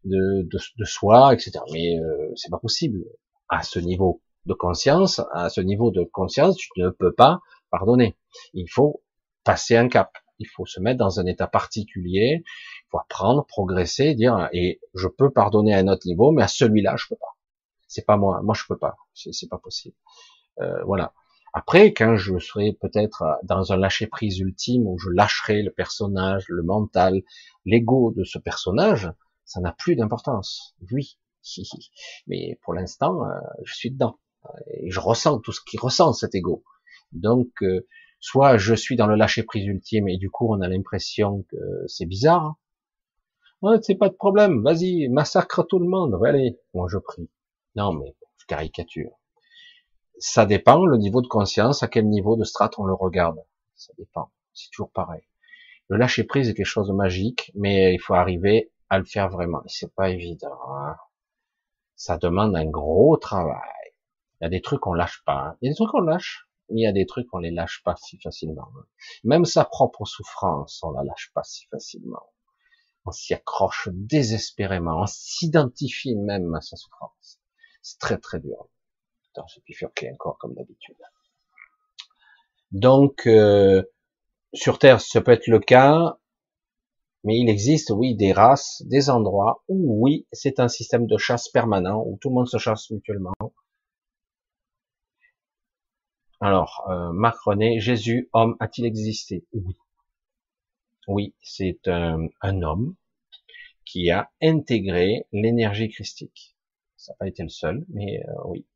de, de, de soi, etc. Mais euh, c'est pas possible à ce niveau de conscience. À ce niveau de conscience, tu ne peux pas pardonner. Il faut passer un cap. Il faut se mettre dans un état particulier. Il faut apprendre, progresser, dire et je peux pardonner à un autre niveau, mais à celui-là, je peux pas. C'est pas moi. Moi, je peux pas. C'est pas possible. Euh, voilà. Après, quand je serai peut-être dans un lâcher prise ultime où je lâcherai le personnage, le mental, l'ego de ce personnage, ça n'a plus d'importance. Oui. Mais pour l'instant, euh, je suis dedans. Et je ressens tout ce qui ressent cet ego. Donc, euh, soit je suis dans le lâcher prise ultime et du coup on a l'impression que c'est bizarre, Ouais, c'est pas de problème, vas-y, massacre tout le monde, allez, moi je prie. Non, mais je caricature. Ça dépend le niveau de conscience, à quel niveau de strate on le regarde. Ça dépend. C'est toujours pareil. Le lâcher prise est quelque chose de magique, mais il faut arriver à le faire vraiment. C'est pas évident. Hein. Ça demande un gros travail. Il y a des trucs qu'on lâche pas. Hein. Il y a des trucs qu'on lâche, mais il y a des trucs qu'on les lâche pas si facilement. Hein. Même sa propre souffrance, on la lâche pas si facilement on s'y accroche désespérément, on s'identifie même à sa souffrance. C'est très très dur. Attends, j'ai bifurqué encore comme d'habitude. Donc, euh, sur Terre, ça peut être le cas, mais il existe, oui, des races, des endroits où, oui, c'est un système de chasse permanent, où tout le monde se chasse mutuellement. Alors, euh, Marc René, Jésus, homme, a-t-il existé? Oui. Oui, c'est un, homme qui a intégré l'énergie christique. Ça n'a pas été le seul, mais euh, oui.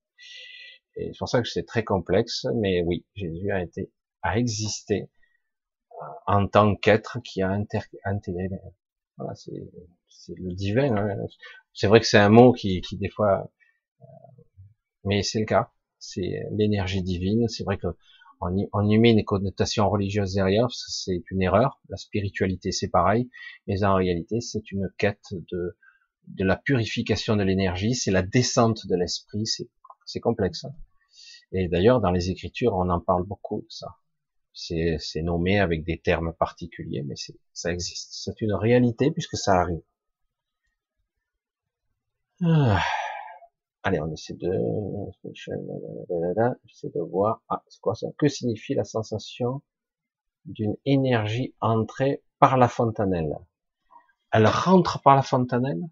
C'est pour ça que c'est très complexe, mais oui, Jésus a été, a existé en tant qu'être qui a intégré. Voilà, c'est le divin. Hein. C'est vrai que c'est un mot qui, qui des fois, euh, mais c'est le cas. C'est l'énergie divine. C'est vrai que on y, met une connotation religieuse derrière, c'est une erreur. La spiritualité, c'est pareil, mais en réalité, c'est une quête de, de la purification de l'énergie, c'est la descente de l'esprit, c'est complexe. Hein. Et d'ailleurs, dans les Écritures, on en parle beaucoup de ça. C'est nommé avec des termes particuliers, mais ça existe. C'est une réalité puisque ça arrive. Ah. Allez, on essaie de, de voir, ah, c'est quoi ça? Que signifie la sensation d'une énergie entrée par la fontanelle? Elle rentre par la fontanelle?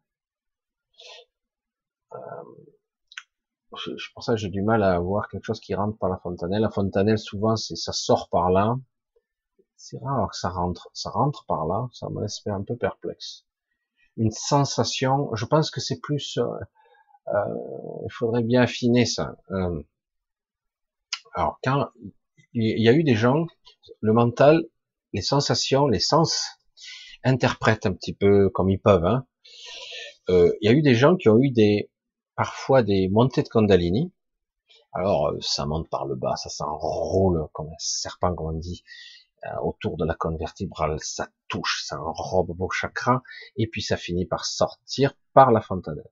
Euh, je, je, pour ça j'ai du mal à voir quelque chose qui rentre par la fontanelle. La fontanelle, souvent, c'est, ça sort par là. C'est rare que ça rentre. Ça rentre par là. Ça me laisse un peu perplexe. Une sensation, je pense que c'est plus, euh, euh, il faudrait bien affiner ça. Euh, alors, quand il y a eu des gens, le mental, les sensations, les sens interprètent un petit peu comme ils peuvent. Hein. Euh, il y a eu des gens qui ont eu des parfois des montées de Kundalini. Alors, ça monte par le bas, ça s'enroule comme un serpent, comme on dit. Euh, autour de la colonne vertébrale, ça touche, ça enrobe vos chakras, et puis ça finit par sortir par la fontanelle.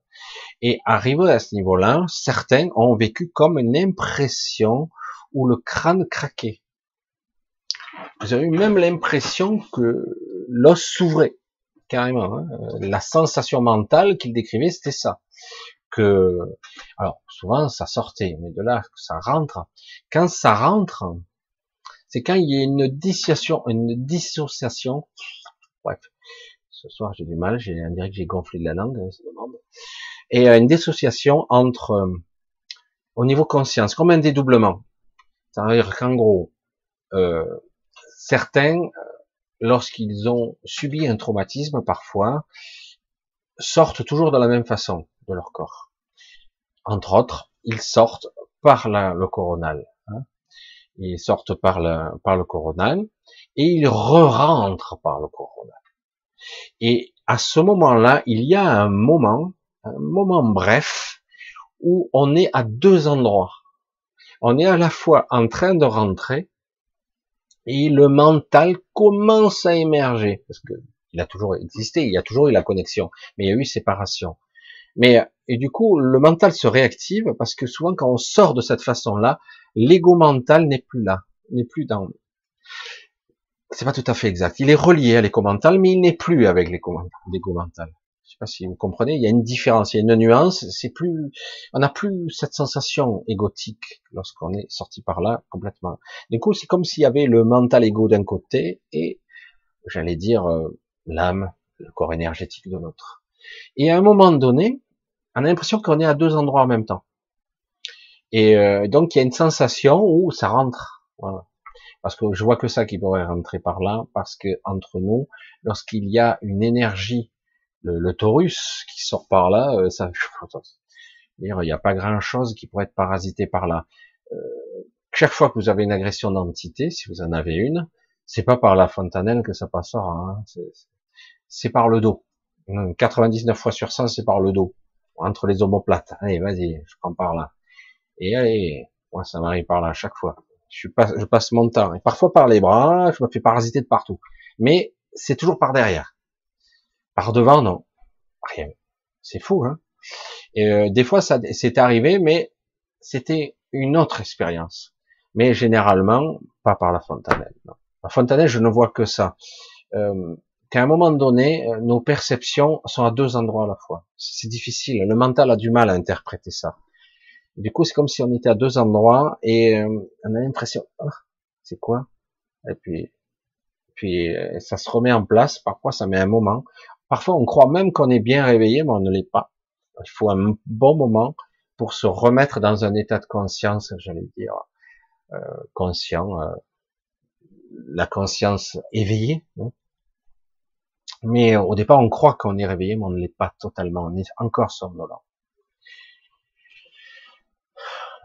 Et arrivé à ce niveau-là, certains ont vécu comme une impression où le crâne craquait. Vous avez eu même l'impression que l'os s'ouvrait, carrément. Hein. La sensation mentale qu'il décrivait, c'était ça. Alors souvent ça sortait, mais de là que ça rentre. Quand ça rentre, c'est quand il y a une dissociation, une dissociation. Bref, ce soir j'ai du mal, j'ai on dirait que j'ai gonflé de la langue, hein, ça demande. Et euh, une dissociation entre euh, au niveau conscience, comme un dédoublement. C'est-à-dire qu'en gros, euh, certains, lorsqu'ils ont subi un traumatisme, parfois, sortent toujours de la même façon de leur corps. Entre autres, ils sortent par le coronal ils sortent par par le coronal et ils re-rentrent par le coronal. Et à ce moment-là, il y a un moment, un moment bref, où on est à deux endroits. On est à la fois en train de rentrer et le mental commence à émerger parce que il a toujours existé, il y a toujours eu la connexion, mais il y a eu séparation. Mais et du coup, le mental se réactive parce que souvent quand on sort de cette façon-là, l'ego mental n'est plus là, n'est plus dans. C'est pas tout à fait exact. Il est relié à l'égo mental, mais il n'est plus avec l'égo mental. Je sais pas si vous comprenez. Il y a une différence, il y a une nuance. C'est plus, on n'a plus cette sensation égotique lorsqu'on est sorti par là complètement. Du coup, c'est comme s'il y avait le mental égo d'un côté et, j'allais dire, euh, l'âme, le corps énergétique de l'autre. Et à un moment donné, on a l'impression qu'on est à deux endroits en même temps. Et euh, donc il y a une sensation où ça rentre. Voilà. Parce que je vois que ça qui pourrait rentrer par là, parce que entre nous, lorsqu'il y a une énergie, le, taurus qui sort par là, euh, ça, il n'y a pas grand chose qui pourrait être parasité par là. Euh, chaque fois que vous avez une agression d'entité, si vous en avez une, c'est pas par la fontanelle que ça passera, hein, c'est par le dos. 99 fois sur 100, c'est par le dos, entre les omoplates. Allez, vas-y, je prends par là. Et allez, moi, ça m'arrive par là à chaque fois. Je, passe, je passe mon temps. Et parfois par les bras, je me fais parasiter de partout. Mais c'est toujours par derrière. Par devant, non. Rien. C'est fou, hein. Euh, des fois, ça c'est arrivé, mais c'était une autre expérience. Mais généralement, pas par la fontanelle. La fontanelle, je ne vois que ça. Euh, qu'à un moment donné, euh, nos perceptions sont à deux endroits à la fois. C'est difficile. Le mental a du mal à interpréter ça. Du coup, c'est comme si on était à deux endroits et euh, on a l'impression, oh, c'est quoi? Et puis, puis euh, ça se remet en place. Parfois, ça met un moment. Parfois, on croit même qu'on est bien réveillé, mais on ne l'est pas. Il faut un bon moment pour se remettre dans un état de conscience, j'allais dire, euh, conscient, euh, la conscience éveillée. Hein. Mais au départ, on croit qu'on est réveillé, mais on ne l'est pas totalement. On est encore somnolent.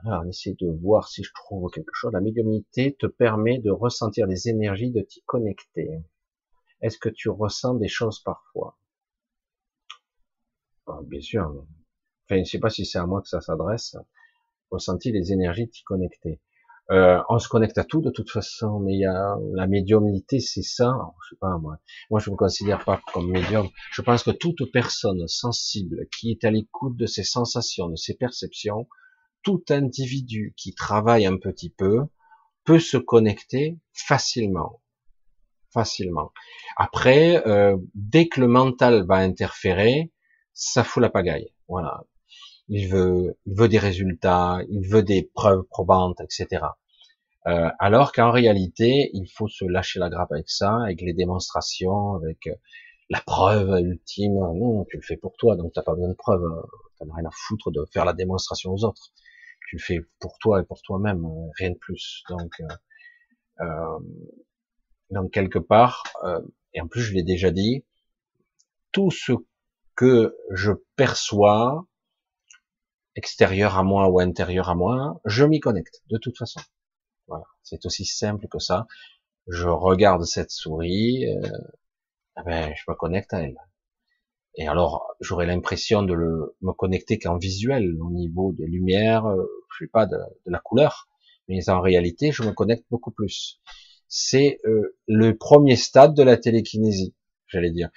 Alors, on essaie de voir si je trouve quelque chose. La médiumnité te permet de ressentir les énergies, de t'y connecter. Est-ce que tu ressens des choses parfois? Ah, Bien sûr. Enfin, je ne sais pas si c'est à moi que ça s'adresse. Ressentir les énergies, t'y connecter? Euh, on se connecte à tout de toute façon, mais il y a la médiumnité, c'est ça. je sais pas moi. Moi, je me considère pas comme médium. Je pense que toute personne sensible qui est à l'écoute de ses sensations, de ses perceptions, tout individu qui travaille un petit peu peut se connecter facilement. Facilement. Après, euh, dès que le mental va interférer, ça fout la pagaille. Voilà. Il veut, il veut des résultats, il veut des preuves probantes, etc. Euh, alors qu'en réalité, il faut se lâcher la grappe avec ça, avec les démonstrations, avec euh, la preuve ultime. Non, tu le fais pour toi, donc t'as pas besoin de preuve. T'en as rien à foutre de faire la démonstration aux autres tu fais pour toi et pour toi-même, euh, rien de plus. Donc, euh, euh, donc quelque part, et en plus je l'ai déjà dit, tout ce que je perçois, extérieur à moi ou intérieur à moi, je m'y connecte de toute façon. Voilà, c'est aussi simple que ça. Je regarde cette souris, euh, eh ben, je me connecte à elle. Et alors, j'aurais l'impression de le, me connecter qu'en visuel, au niveau de lumière, euh, je sais pas, de, la couleur. Mais en réalité, je me connecte beaucoup plus. C'est euh, le premier stade de la télékinésie, j'allais dire.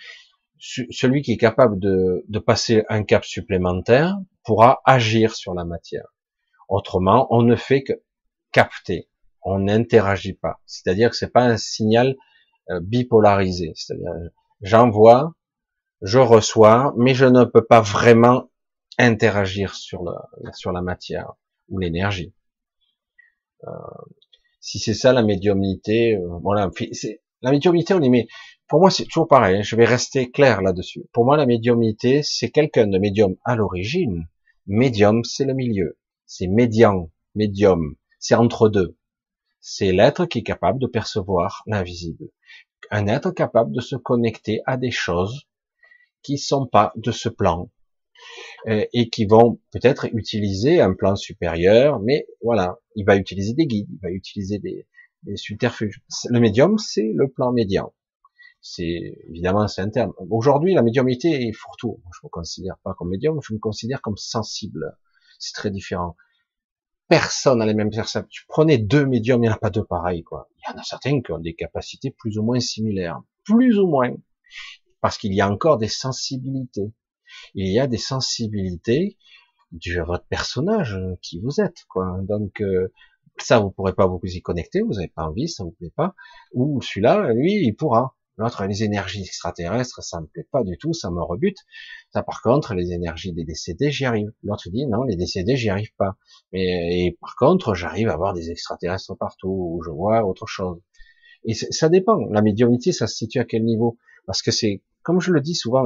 Celui qui est capable de, de passer un cap supplémentaire pourra agir sur la matière. Autrement, on ne fait que capter. On n'interagit pas. C'est-à-dire que c'est pas un signal euh, bipolarisé. C'est-à-dire, j'envoie, je reçois, mais je ne peux pas vraiment interagir sur la, sur la matière ou l'énergie. Euh, si c'est ça la médiumnité, euh, voilà, la médiumnité, on y met. Pour moi, c'est toujours pareil. Hein, je vais rester clair là-dessus. Pour moi, la médiumnité, c'est quelqu'un de médium à l'origine. Médium, c'est le milieu. C'est médian, médium. C'est entre deux. C'est l'être qui est capable de percevoir l'invisible. Un être capable de se connecter à des choses qui sont pas de ce plan euh, et qui vont peut-être utiliser un plan supérieur, mais voilà, il va utiliser des guides, il va utiliser des, des subterfuges. Le médium, c'est le plan médian. C'est évidemment c'est un terme. Aujourd'hui, la médiumité est fourre-tout. Je me considère pas comme médium, je me considère comme sensible. C'est très différent. Personne n'a les mêmes perceptions. Tu prenais deux médiums, il n'y en a pas deux pareils, quoi. Il y en a certains qui ont des capacités plus ou moins similaires. Plus ou moins parce qu'il y a encore des sensibilités. Il y a des sensibilités du votre personnage euh, qui vous êtes, quoi. Donc euh, ça, vous pourrez pas vous y connecter, vous n'avez pas envie, ça vous plaît pas. Ou celui-là, lui, il pourra. L'autre, les énergies extraterrestres, ça me plaît pas du tout, ça me rebute. Ça, par contre, les énergies des décédés, j'y arrive. L'autre dit non, les décédés, j'y arrive pas. Mais et par contre, j'arrive à voir des extraterrestres partout, où je vois autre chose. Et ça dépend. La médiumnité, ça se situe à quel niveau? Parce que c'est comme je le dis souvent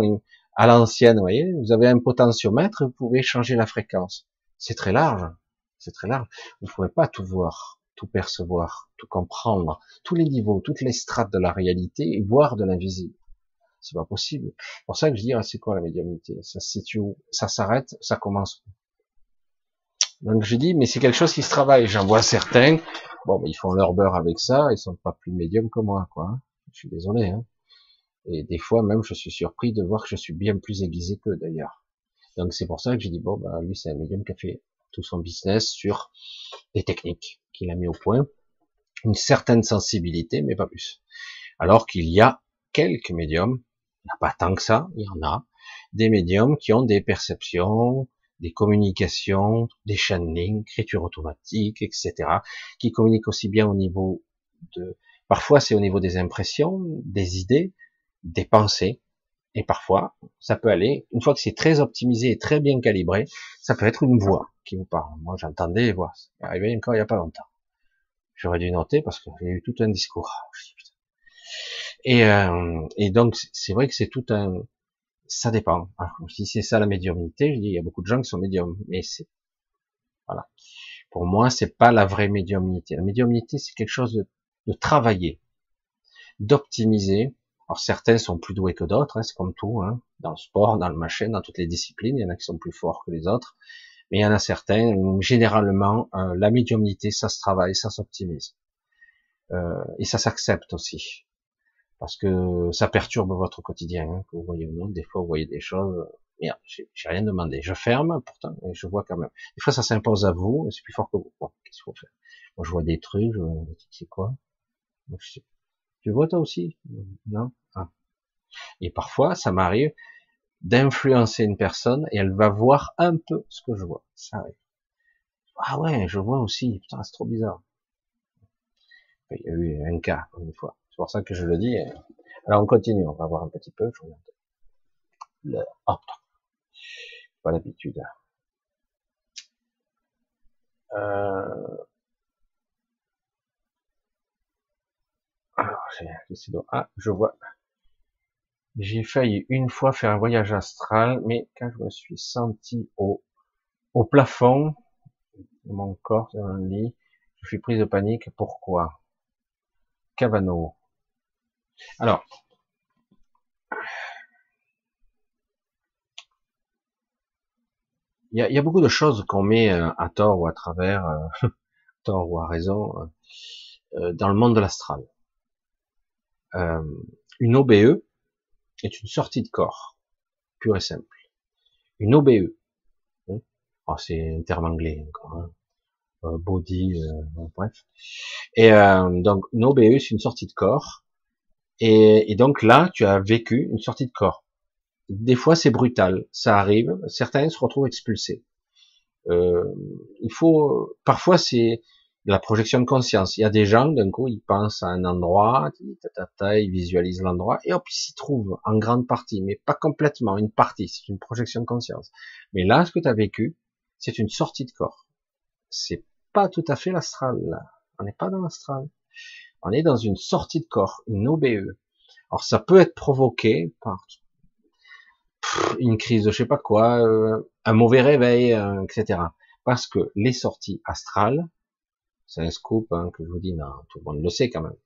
à l'ancienne, vous voyez, vous avez un potentiomètre, vous pouvez changer la fréquence. C'est très large, c'est très large. Vous ne pouvez pas tout voir, tout percevoir, tout comprendre, tous les niveaux, toutes les strates de la réalité et voir de l'invisible. C'est pas possible. C'est pour ça que je dis, ah, c'est quoi la médiumnité? Ça se situe où? Ça s'arrête, ça commence Donc je dis, mais c'est quelque chose qui se travaille. J'en vois certains, bon, ils font leur beurre avec ça, ils sont pas plus médiums que moi, quoi. Je suis désolé. Hein. Et des fois même, je suis surpris de voir que je suis bien plus aiguisé qu'eux d'ailleurs. Donc c'est pour ça que j'ai dit bon, bah lui c'est un médium qui a fait tout son business sur des techniques qu'il a mis au point, une certaine sensibilité, mais pas plus. Alors qu'il y a quelques médiums, il n'y a pas tant que ça, il y en a, des médiums qui ont des perceptions, des communications, des channelings, écriture automatique, etc., qui communiquent aussi bien au niveau de, parfois c'est au niveau des impressions, des idées, des pensées, et parfois ça peut aller, une fois que c'est très optimisé et très bien calibré, ça peut être une voix qui vous parle. Moi j'entendais les voix, arrivé encore il n'y a pas longtemps. J'aurais dû noter parce qu'il y a eu tout un discours. Et, euh, et donc c'est vrai que c'est tout un, ça dépend. si c'est ça la médiumnité, je dis, il y a beaucoup de gens qui sont médiums, mais c'est, voilà. Pour moi, c'est pas la vraie médiumnité. La médiumnité, c'est quelque chose de, de travailler, d'optimiser. Alors certains sont plus doués que d'autres, hein, c'est comme tout, hein, dans le sport, dans le machin, dans toutes les disciplines, il y en a qui sont plus forts que les autres, mais il y en a certains, généralement, euh, la médiumnité, ça se travaille, ça s'optimise. Euh, et ça s'accepte aussi parce que ça perturbe votre quotidien, hein, que vous voyez ou non. Des fois, vous voyez des choses, merde, j'ai rien demandé. Je ferme, pourtant, et je vois quand même. Des fois, ça s'impose à vous, c'est plus fort que vous. qu'est-ce qu'il faut faire Moi, je vois des trucs, je c'est quoi? Tu vois toi aussi? Non? Ah. Et parfois, ça m'arrive d'influencer une personne, et elle va voir un peu ce que je vois. Ça arrive. Ah ouais, je vois aussi. Putain, c'est trop bizarre. Il y a eu un cas, une fois. C'est pour ça que je le dis. Alors on continue, on va voir un petit peu. Je regarde l'heure. Oh, pas l'habitude. Euh... Alors, ah, je vois. J'ai failli une fois faire un voyage astral, mais quand je me suis senti au, au plafond mon corps, dans un lit, je suis prise de panique. Pourquoi? Cavano. Alors, il y a, beaucoup de choses qu'on met euh, à tort ou à travers, euh, tort ou à raison, euh, dans le monde de l'astral. une OBE est une sortie de corps, pure et simple. Une OBE, hein? oh, c'est un terme anglais encore, hein. body, bref. Et donc une OBE c'est une sortie de corps et, donc là, tu as vécu une sortie de corps. Des fois, c'est brutal, ça arrive. Certains se retrouvent expulsés. Euh, il faut, parfois, c'est la projection de conscience. Il y a des gens, d'un coup, ils pensent à un endroit, ils visualisent l'endroit, et hop, ils s'y trouvent en grande partie, mais pas complètement, une partie. C'est une projection de conscience. Mais là, ce que tu as vécu, c'est une sortie de corps. C'est pas tout à fait l'astral. On n'est pas dans l'astral on est dans une sortie de corps, une OBE. Alors ça peut être provoqué par une crise de je sais pas quoi, euh, un mauvais réveil, euh, etc. Parce que les sorties astrales, c'est un scoop hein, que je vous dis, non, tout le monde le sait quand même.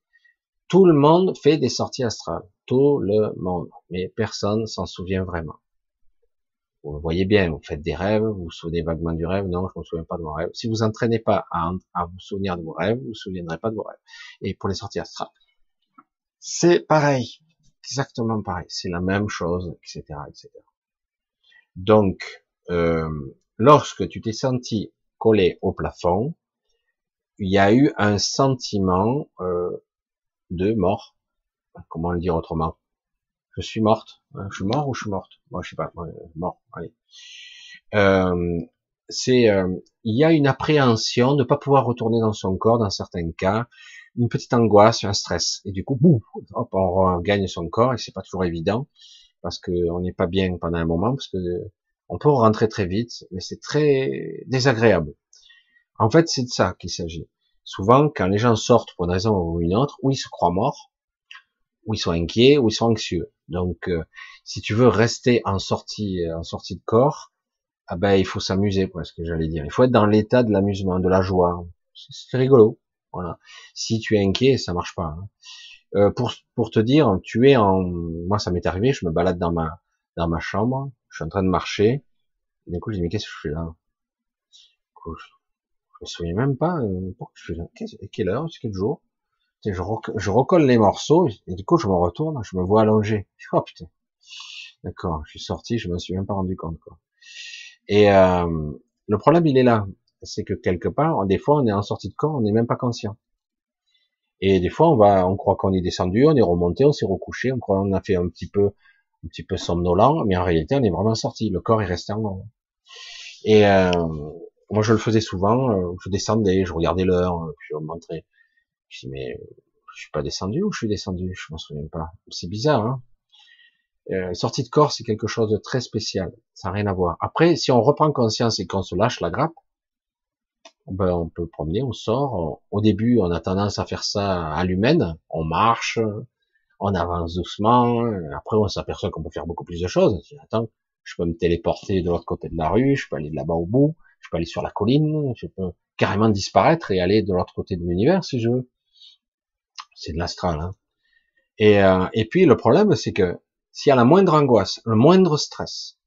Tout le monde fait des sorties astrales, tout le monde, mais personne s'en souvient vraiment. Vous voyez bien, vous faites des rêves, vous vous souvenez vaguement du rêve, non, je ne me souviens pas de mon rêve. Si vous entraînez pas à, vous souvenir de vos rêves, vous vous souviendrez pas de vos rêves. Et pour les sorties astrales, c'est pareil, exactement pareil, c'est la même chose, etc., etc. Donc, euh, lorsque tu t'es senti collé au plafond, il y a eu un sentiment euh, de mort. Comment le dire autrement? Je suis morte. Hein, je suis mort ou je suis morte? Moi, je sais pas. mort. Allez. Euh, c'est, euh, il y a une appréhension de ne pas pouvoir retourner dans son corps dans certains cas, une petite angoisse, un stress, et du coup, boum, hop, on gagne son corps et c'est pas toujours évident parce que on n'est pas bien pendant un moment parce que on peut rentrer très vite, mais c'est très désagréable. En fait, c'est de ça qu'il s'agit. Souvent, quand les gens sortent pour une raison ou une autre, ou ils se croient morts, ou ils sont inquiets, ou ils sont anxieux. Donc, euh, si tu veux rester en sortie, en sortie de corps, ah ben il faut s'amuser, presque, j'allais dire. Il faut être dans l'état de l'amusement, de la joie. C'est rigolo. Voilà. Si tu es inquiet, ça marche pas. Hein. Euh, pour pour te dire, tu es en, moi ça m'est arrivé, je me balade dans ma dans ma chambre, je suis en train de marcher. Et coup, je dis mais qu'est-ce que je fais là? Me souviens même pas. Euh, je fais là Quelle heure? C'est quel jour? Je, je recolle les morceaux, et du coup, je me retourne, je me vois allongé. Oh putain. D'accord, je suis sorti, je me suis même pas rendu compte, quoi. Et euh, le problème, il est là. C'est que quelque part, des fois, on est en sortie de corps, on n'est même pas conscient. Et des fois, on va, on croit qu'on est descendu, on est remonté, on s'est recouché, on croit qu'on a fait un petit peu, un petit peu somnolent, mais en réalité, on est vraiment sorti. Le corps est resté en haut. Et euh, moi, je le faisais souvent. Euh, je descendais, je regardais l'heure, puis je montrais. Je dis mais je suis pas descendu ou je suis descendu? Je m'en souviens pas. C'est bizarre. Hein euh, sortie de corps, c'est quelque chose de très spécial. Ça n'a rien à voir. Après, si on reprend conscience et qu'on se lâche la grappe, ben, on peut promener, on sort. Au début, on a tendance à faire ça à l'humaine. On marche, on avance doucement. Après, on s'aperçoit qu'on peut faire beaucoup plus de choses. Attends, je peux me téléporter de l'autre côté de la rue, je peux aller là-bas au bout, je peux aller sur la colline, je peux carrément disparaître et aller de l'autre côté de l'univers si je veux. C'est de l'astral. Hein. Et, euh, et puis le problème, c'est que s'il y a la moindre angoisse, le moindre stress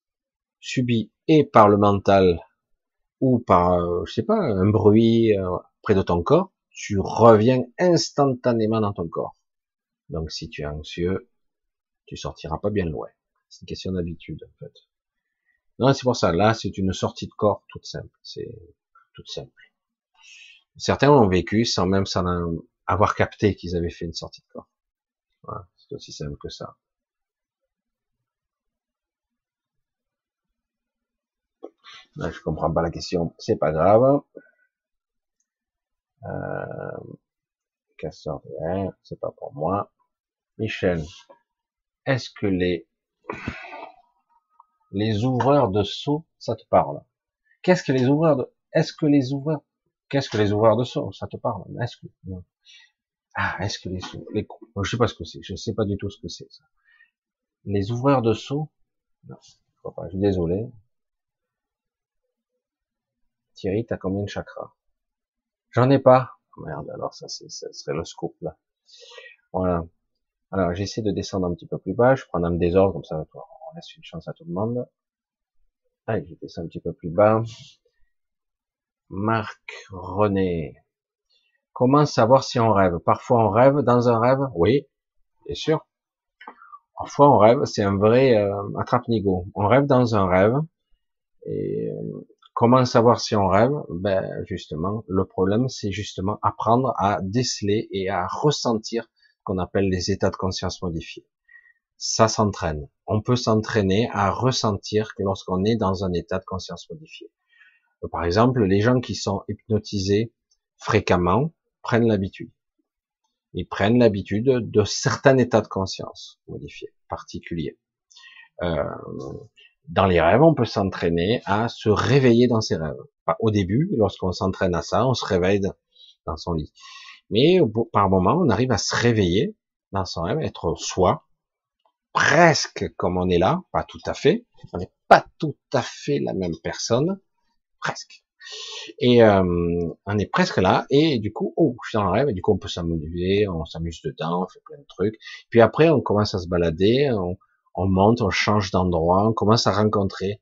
subi et par le mental ou par, euh, je sais pas, un bruit euh, près de ton corps, tu reviens instantanément dans ton corps. Donc si tu es anxieux, tu sortiras pas bien loin. C'est une question d'habitude en fait. Non, c'est pour ça. Là, c'est une sortie de corps toute simple. C'est toute simple. Certains ont vécu sans même s'en avoir capté qu'ils avaient fait une sortie de corps. Voilà, c'est aussi simple que ça. Là, je comprends pas la question, c'est pas grave. Euh, casseur de c'est pas pour moi. Michel, est-ce que les les ouvreurs de seaux, ça te parle Qu'est-ce que les ouvreurs de Est-ce que les ouvreurs Qu'est-ce que les ouvreurs de seaux, ça te parle? Est-ce que Ah, est-ce que les les je sais pas ce que c'est, je sais pas du tout ce que c'est ça. Les ouvreurs de seaux Non, je crois pas, je suis désolé. Thierry, t'as combien de chakras? J'en ai pas. Merde, alors ça, c'est, ça serait le scoop là. Voilà. Alors j'essaie de descendre un petit peu plus bas. Je prends un désordre comme ça. On laisse une chance à tout le monde. Allez, je descends un petit peu plus bas. Marc René. Comment savoir si on rêve? Parfois on rêve dans un rêve? Oui, bien sûr. Parfois on rêve. C'est un vrai euh, attrape-nigo. On rêve dans un rêve. Et euh, Comment savoir si on rêve? Ben justement, le problème, c'est justement apprendre à déceler et à ressentir qu'on appelle les états de conscience modifiés. Ça s'entraîne. On peut s'entraîner à ressentir que lorsqu'on est dans un état de conscience modifié. Par exemple, les gens qui sont hypnotisés fréquemment prennent l'habitude. Ils prennent l'habitude de certains états de conscience modifiés, particuliers. Euh, dans les rêves, on peut s'entraîner à se réveiller dans ses rêves. Au début, lorsqu'on s'entraîne à ça, on se réveille dans son lit. Mais par moment, on arrive à se réveiller dans son rêve, être soi, presque comme on est là, pas tout à fait. On n'est pas tout à fait la même personne, presque. Et euh, on est presque là, et du coup, oh, je suis dans le rêve, et du coup, on peut s'amuser, on s'amuse dedans, on fait plein de trucs. Puis après, on commence à se balader, on, on monte, on change d'endroit, on commence à rencontrer,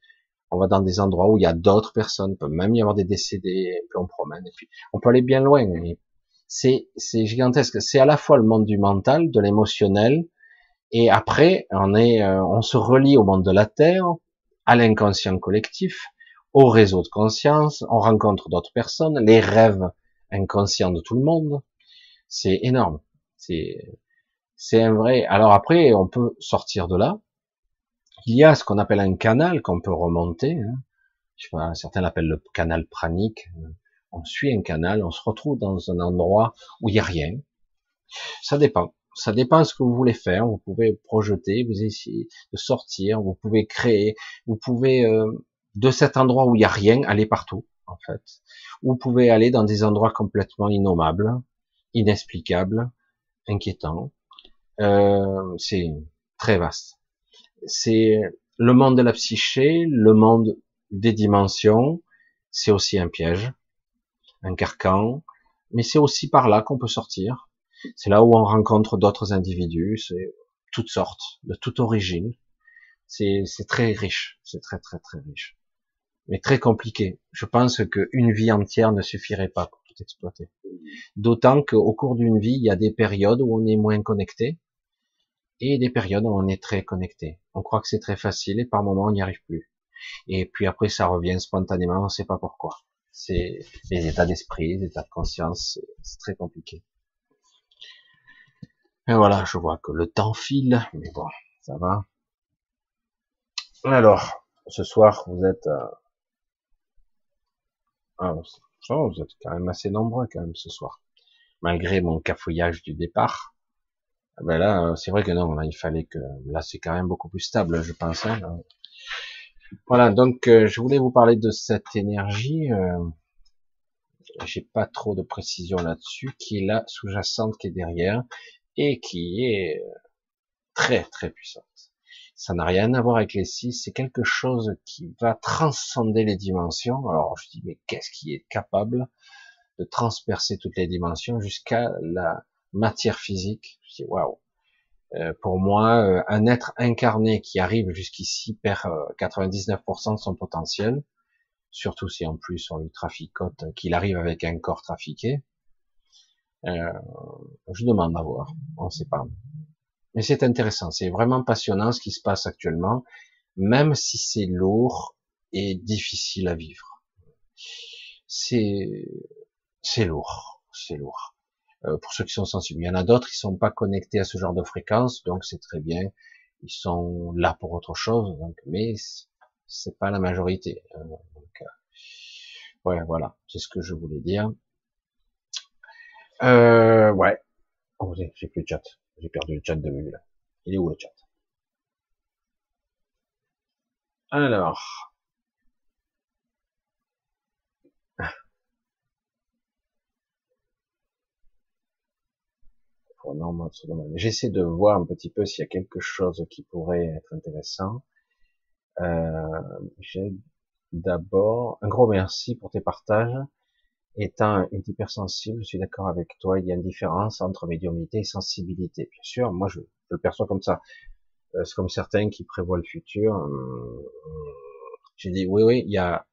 on va dans des endroits où il y a d'autres personnes, peut même y avoir des décédés, puis on promène, et puis on peut aller bien loin. C'est, c'est gigantesque. C'est à la fois le monde du mental, de l'émotionnel, et après, on est, euh, on se relie au monde de la terre, à l'inconscient collectif, au réseau de conscience, on rencontre d'autres personnes, les rêves inconscients de tout le monde. C'est énorme. C'est, un vrai. Alors après, on peut sortir de là, il y a ce qu'on appelle un canal qu'on peut remonter. Hein. Je sais pas, certains l'appellent le canal pranique. On suit un canal, on se retrouve dans un endroit où il n'y a rien. Ça dépend. Ça dépend de ce que vous voulez faire. Vous pouvez projeter, vous essayez de sortir, vous pouvez créer, vous pouvez euh, de cet endroit où il n'y a rien aller partout, en fait. Vous pouvez aller dans des endroits complètement innommables, inexplicables, inquiétants. Euh, c'est très vaste c'est le monde de la psyché, le monde des dimensions, c'est aussi un piège, un carcan, mais c'est aussi par là qu'on peut sortir. C'est là où on rencontre d'autres individus, c'est toutes sortes, de toute origine. C'est très riche, c'est très très très riche, mais très compliqué. Je pense qu'une vie entière ne suffirait pas pour tout exploité. D'autant qu'au cours d'une vie, il y a des périodes où on est moins connecté et des périodes où on est très connecté. On croit que c'est très facile et par moments on n'y arrive plus. Et puis après ça revient spontanément, on ne sait pas pourquoi. C'est les états d'esprit, les états de conscience, c'est très compliqué. Et voilà, je vois que le temps file, mais bon, ça va. Alors, ce soir, vous êtes, euh... ah, vous êtes quand même assez nombreux quand même ce soir, malgré mon cafouillage du départ. Ah ben là, euh, c'est vrai que non, il fallait que, là, c'est quand même beaucoup plus stable, je pense. Hein. Voilà, donc euh, je voulais vous parler de cette énergie. Euh, J'ai pas trop de précision là-dessus, qui est là sous-jacente, qui est derrière, et qui est euh, très très puissante. Ça n'a rien à voir avec les six, c'est quelque chose qui va transcender les dimensions. Alors je dis mais qu'est-ce qui est capable de transpercer toutes les dimensions jusqu'à la matière physique? Je dis waouh. Euh, pour moi, euh, un être incarné qui arrive jusqu'ici perd 99% de son potentiel, surtout si en plus on lui traficote, qu'il arrive avec un corps trafiqué. Euh, je demande à voir, on ne sait pas. Mais c'est intéressant, c'est vraiment passionnant ce qui se passe actuellement, même si c'est lourd et difficile à vivre. C'est c'est lourd, c'est lourd. Euh, pour ceux qui sont sensibles, il y en a d'autres qui sont pas connectés à ce genre de fréquence, donc c'est très bien. Ils sont là pour autre chose, donc mais c'est pas la majorité. Euh, donc, ouais, voilà, c'est ce que je voulais dire. Euh, ouais. Oh, j'ai plus de chat. J'ai perdu le chat de vue, là. Il est où, le chat? Alors. J'essaie de voir un petit peu s'il y a quelque chose qui pourrait être intéressant. Euh, j'ai d'abord un gros merci pour tes partages étant une hypersensible, je suis d'accord avec toi, il y a une différence entre médiumnité et sensibilité. Bien sûr, moi je, le perçois comme ça. Euh, c'est comme certains qui prévoient le futur. Euh, j'ai dit oui, oui, il y a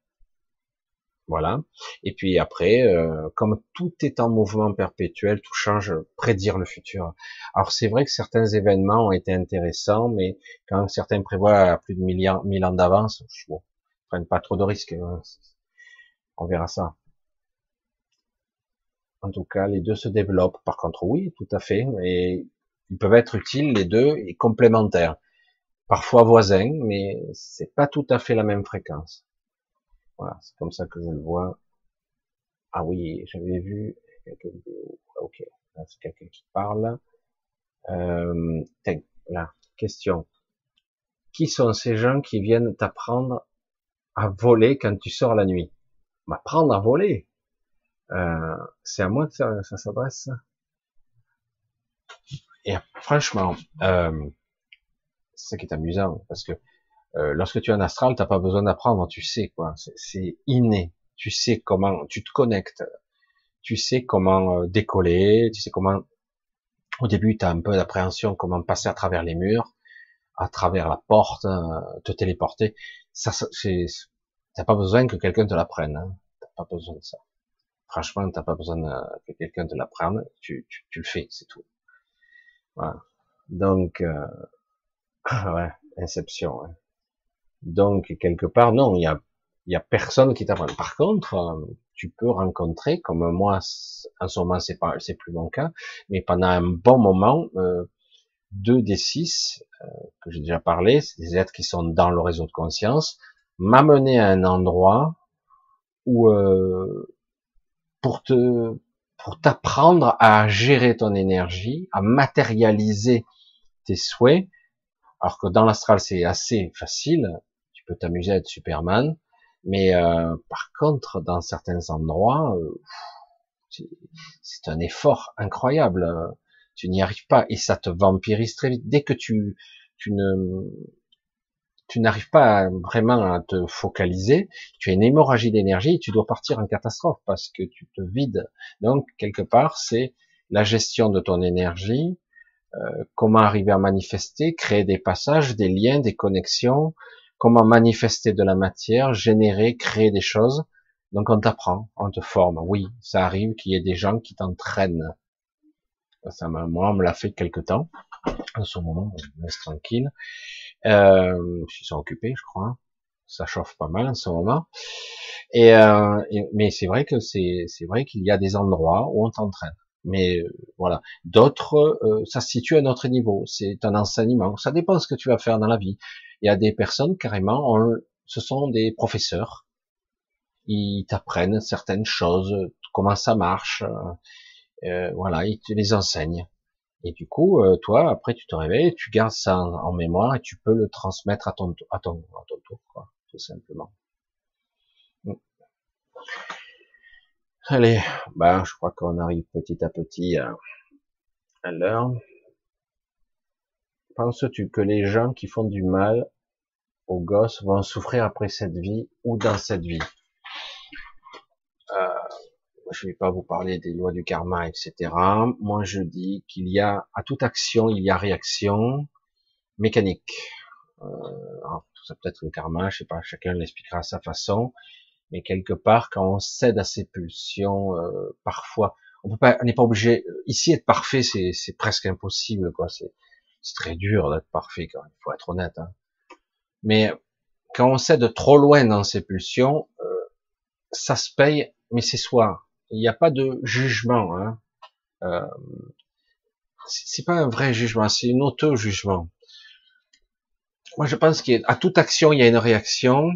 voilà. Et puis après, euh, comme tout est en mouvement perpétuel, tout change, prédire le futur. Alors c'est vrai que certains événements ont été intéressants, mais quand certains prévoient à plus de mille ans, mille ans d'avance, bon, prennent pas trop de risques. Hein. On verra ça. En tout cas, les deux se développent. Par contre, oui, tout à fait. Et ils peuvent être utiles les deux et complémentaires. Parfois voisins, mais c'est pas tout à fait la même fréquence. Voilà, c'est comme ça que je le vois. Ah oui, j'avais vu quelques vidéos. Ok, là c'est quelqu'un qui parle. Euh, là, question. Qui sont ces gens qui viennent t'apprendre à voler quand tu sors la nuit? M'apprendre à voler? Euh, c'est à moi que ça, s'adresse. Et franchement, euh, c'est ça qui est amusant, parce que euh, lorsque tu es en astral, t'as pas besoin d'apprendre, tu sais quoi, c'est inné. Tu sais comment, tu te connectes, tu sais comment décoller, tu sais comment. Au début, tu as un peu d'appréhension, comment passer à travers les murs, à travers la porte, te téléporter. Ça, c'est, t'as pas besoin que quelqu'un te l'apprenne. Hein. T'as pas besoin de ça. Franchement, t'as pas besoin que quelqu'un te l'apprenne, tu, tu, tu, le fais, c'est tout. Voilà. Donc, euh, ouais, inception. Donc, quelque part, non, il y a, y a personne qui t'apprend. Par contre, euh, tu peux rencontrer, comme moi, en ce moment, c'est pas, c'est plus mon cas, mais pendant un bon moment, euh, deux des six, euh, que j'ai déjà parlé, c'est des êtres qui sont dans le réseau de conscience, m'amener à un endroit où euh, pour te, pour t'apprendre à gérer ton énergie, à matérialiser tes souhaits. Alors que dans l'astral, c'est assez facile. Tu peux t'amuser à être Superman. Mais euh, par contre, dans certains endroits, euh, c'est un effort incroyable. Tu n'y arrives pas et ça te vampirise très vite. Dès que tu, tu ne, tu n'arrives pas vraiment à te focaliser, tu as une hémorragie d'énergie, tu dois partir en catastrophe parce que tu te vides. Donc, quelque part, c'est la gestion de ton énergie, euh, comment arriver à manifester, créer des passages, des liens, des connexions, comment manifester de la matière, générer, créer des choses. Donc on t'apprend, on te forme. Oui, ça arrive qu'il y ait des gens qui t'entraînent. Ça moi, on me l'a fait quelque temps. En ce moment, on laisse tranquille. Euh, ils sont occupés, je crois. Ça chauffe pas mal en ce moment. Et, euh, mais c'est vrai que c'est vrai qu'il y a des endroits où on t'entraîne. Mais euh, voilà, d'autres, euh, ça se situe à un autre niveau. C'est un enseignement. Ça dépend de ce que tu vas faire dans la vie. Il y a des personnes carrément, ce sont des professeurs. Ils t'apprennent certaines choses, comment ça marche. Euh, voilà, ils te les enseignent. Et du coup, euh, toi, après, tu te réveilles, tu gardes ça en, mémoire et tu peux le transmettre à ton, à ton, à ton tour, tout simplement. Mm. Allez, bah, je crois qu'on arrive petit à petit à, à l'heure. Penses-tu que les gens qui font du mal aux gosses vont souffrir après cette vie ou dans cette vie? Euh, je vais pas vous parler des lois du karma, etc. Moi, je dis qu'il y a, à toute action, il y a réaction mécanique. Euh, ça peut être le karma, je sais pas, chacun l'expliquera à sa façon. Mais quelque part, quand on cède à ses pulsions, euh, parfois, on peut pas, n'est pas obligé. Ici, être parfait, c'est presque impossible, quoi. C'est très dur d'être parfait, quand il faut être honnête. Hein. Mais quand on cède trop loin dans ses pulsions, euh, ça se paye, mais c'est soi. Il n'y a pas de jugement. Hein. Euh, c'est pas un vrai jugement, c'est un auto-jugement. Moi, je pense qu'à toute action, il y a une réaction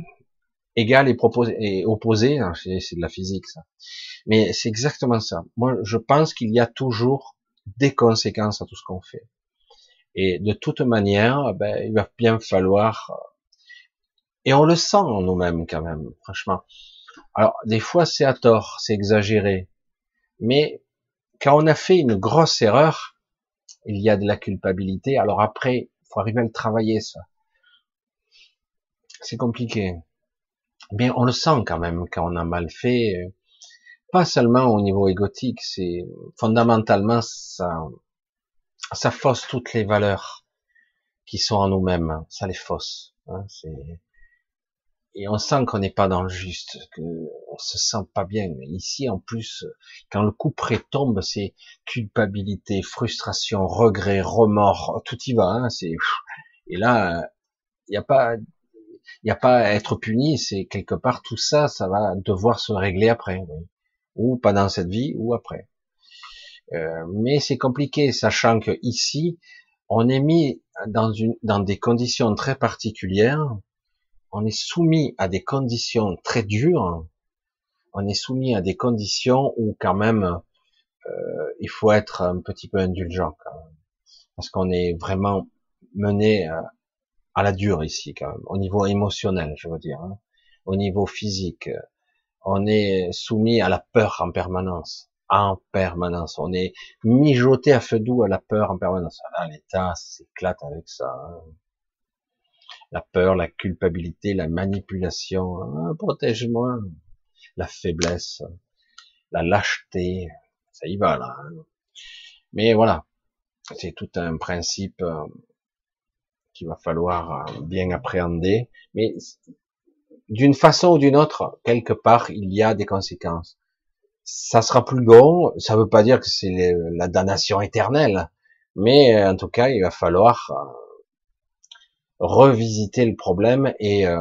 égale et, proposée, et opposée. Hein, c'est de la physique, ça. Mais c'est exactement ça. Moi, je pense qu'il y a toujours des conséquences à tout ce qu'on fait. Et de toute manière, ben, il va bien falloir, et on le sent en nous-mêmes quand même, franchement. Alors, des fois, c'est à tort, c'est exagéré. Mais quand on a fait une grosse erreur, il y a de la culpabilité. Alors après, il faut arriver à le travailler, ça. C'est compliqué. Mais on le sent quand même quand on a mal fait. Pas seulement au niveau égotique, c'est fondamentalement ça, ça fausse toutes les valeurs qui sont en nous-mêmes. Ça les fausse. Hein, c'est et on sent qu'on n'est pas dans le juste, que on se sent pas bien. Mais ici, en plus, quand le coup près tombe, c'est culpabilité, frustration, regret, remords, tout y va. Hein, c'est et là, il n'y a pas, il y a pas à être puni. C'est quelque part tout ça, ça va devoir se régler après, oui. ou pas dans cette vie, ou après. Euh, mais c'est compliqué, sachant que ici, on est mis dans une, dans des conditions très particulières on est soumis à des conditions très dures, on est soumis à des conditions où quand même euh, il faut être un petit peu indulgent quand même. parce qu'on est vraiment mené euh, à la dure ici quand même, au niveau émotionnel, je veux dire, hein. au niveau physique, on est soumis à la peur en permanence, en permanence, on est mijoté à feu doux à la peur en permanence. Là, l'État s'éclate avec ça. Hein la peur, la culpabilité, la manipulation, hein, protège-moi, la faiblesse, la lâcheté, ça y va là. Hein. Mais voilà, c'est tout un principe euh, qu'il va falloir euh, bien appréhender. Mais d'une façon ou d'une autre, quelque part, il y a des conséquences. Ça sera plus long, ça ne veut pas dire que c'est la damnation éternelle, mais en tout cas, il va falloir euh, revisiter le problème et, euh,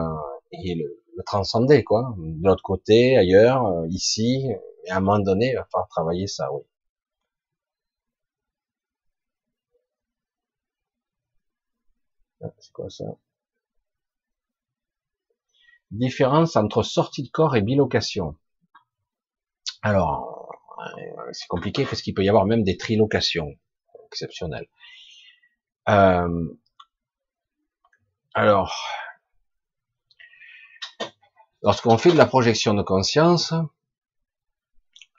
et le, transcender, quoi. De l'autre côté, ailleurs, euh, ici, et à un moment donné, il va falloir travailler ça, oui. Ah, c'est quoi ça? Différence entre sortie de corps et bilocation. Alors, euh, c'est compliqué parce qu'il peut y avoir même des trilocations exceptionnelles. Euh, alors, lorsqu'on fait de la projection de conscience,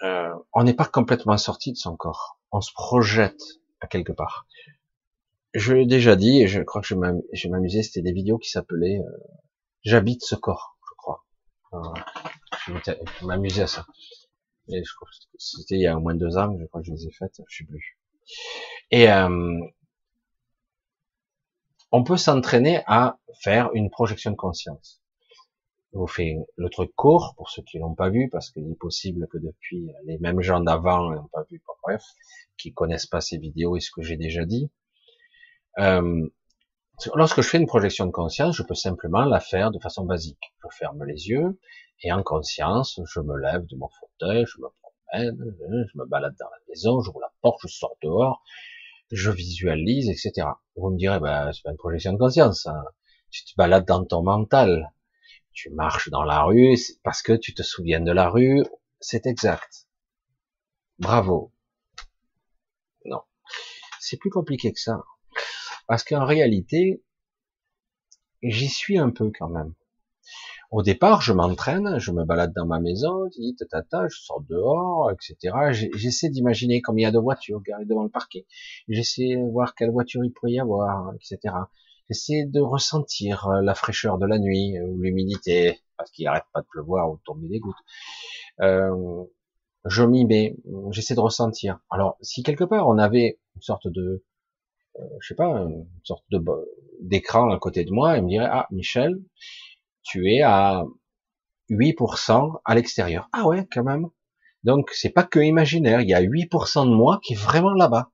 euh, on n'est pas complètement sorti de son corps. On se projette à quelque part. Je l'ai déjà dit, et je crois que je m'amuser, c'était des vidéos qui s'appelaient euh, J'habite ce corps, je crois. je m'amusais à ça. C'était il y a au moins deux ans, je crois que je les ai faites, je sais plus. Et euh, on peut s'entraîner à faire une projection de conscience. vous fais le truc court pour ceux qui l'ont pas vu, parce qu'il est possible que depuis les mêmes gens d'avant n'ont pas vu, bref, qui connaissent pas ces vidéos et ce que j'ai déjà dit. Euh, lorsque je fais une projection de conscience, je peux simplement la faire de façon basique. Je ferme les yeux et en conscience, je me lève de mon fauteuil, je me promène, je me balade dans la maison, j'ouvre la porte, je sors dehors, je visualise, etc. Vous me direz, bah, c'est pas une projection de conscience. Hein. Tu te balades dans ton mental. Tu marches dans la rue parce que tu te souviens de la rue. C'est exact. Bravo. Non. C'est plus compliqué que ça. Parce qu'en réalité, j'y suis un peu quand même. Au départ, je m'entraîne, je me balade dans ma maison, tata, je sors dehors, etc. J'essaie d'imaginer combien il y a de voitures garées devant le parquet. J'essaie de voir quelle voiture il pourrait y avoir, etc. J'essaie de ressentir euh, la fraîcheur de la nuit, ou l'humidité, parce qu'il n'arrête pas de pleuvoir ou de tomber des gouttes. Euh, je m'y mets, j'essaie de ressentir. Alors, si quelque part on avait une sorte de, euh, je sais pas, une sorte de d'écran à côté de moi, il me dirait ah Michel, tu es à 8% à l'extérieur. Ah ouais, quand même. Donc c'est pas que imaginaire, il y a 8% de moi qui est vraiment là-bas.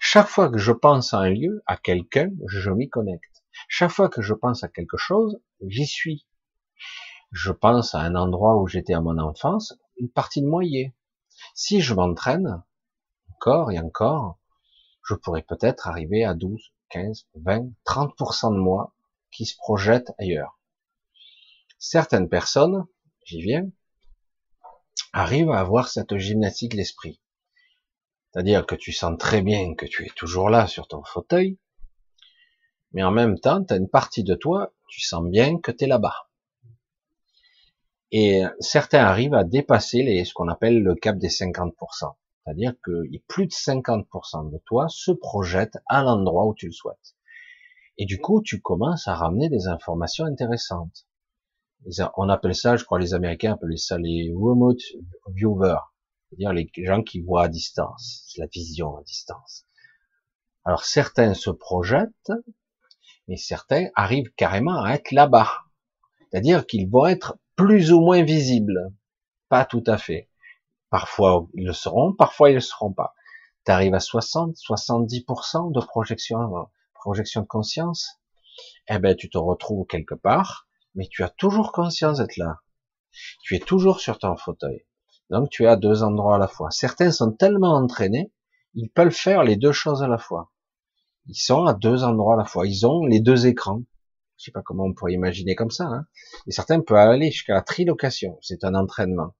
Chaque fois que je pense à un lieu, à quelqu'un, je m'y connecte. Chaque fois que je pense à quelque chose, j'y suis. Je pense à un endroit où j'étais à mon enfance, une partie de moi y est. Si je m'entraîne, encore et encore, je pourrais peut-être arriver à 12, 15, 20, 30% de moi qui se projette ailleurs certaines personnes, j'y viens, arrivent à avoir cette gymnastique de l'esprit. C'est-à-dire que tu sens très bien que tu es toujours là sur ton fauteuil, mais en même temps, tu as une partie de toi, tu sens bien que tu es là-bas. Et certains arrivent à dépasser les, ce qu'on appelle le cap des 50%. C'est-à-dire que plus de 50% de toi se projette à l'endroit où tu le souhaites. Et du coup, tu commences à ramener des informations intéressantes on appelle ça, je crois les Américains appellent ça les remote viewers, c'est-à-dire les gens qui voient à distance, la vision à distance. Alors certains se projettent, mais certains arrivent carrément à être là-bas, c'est-à-dire qu'ils vont être plus ou moins visibles, pas tout à fait. Parfois ils le seront, parfois ils le seront pas. Tu arrives à 60, 70% de projection, projection de conscience, eh ben tu te retrouves quelque part mais tu as toujours conscience d'être là. Tu es toujours sur ton fauteuil. Donc tu es à deux endroits à la fois. Certains sont tellement entraînés, ils peuvent faire les deux choses à la fois. Ils sont à deux endroits à la fois. Ils ont les deux écrans. Je sais pas comment on pourrait imaginer comme ça. Hein. Et certains peuvent aller jusqu'à la trilocation. C'est un entraînement.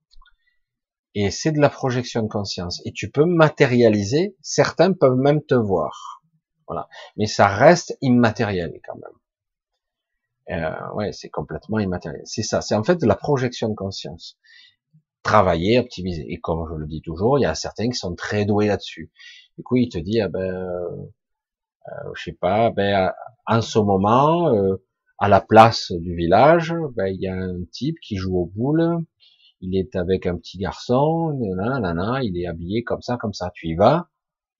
Et c'est de la projection de conscience. Et tu peux matérialiser. Certains peuvent même te voir. Voilà. Mais ça reste immatériel quand même. Euh, ouais, c'est complètement immatériel. C'est ça. C'est en fait de la projection de conscience. Travailler, optimiser. Et comme je le dis toujours, il y a certains qui sont très doués là-dessus. Du coup, il te dit, ah ben, euh, je sais pas, ben, en ce moment, euh, à la place du village, ben, il y a un type qui joue aux boules. Il est avec un petit garçon, nanana, il est habillé comme ça, comme ça. Tu y vas.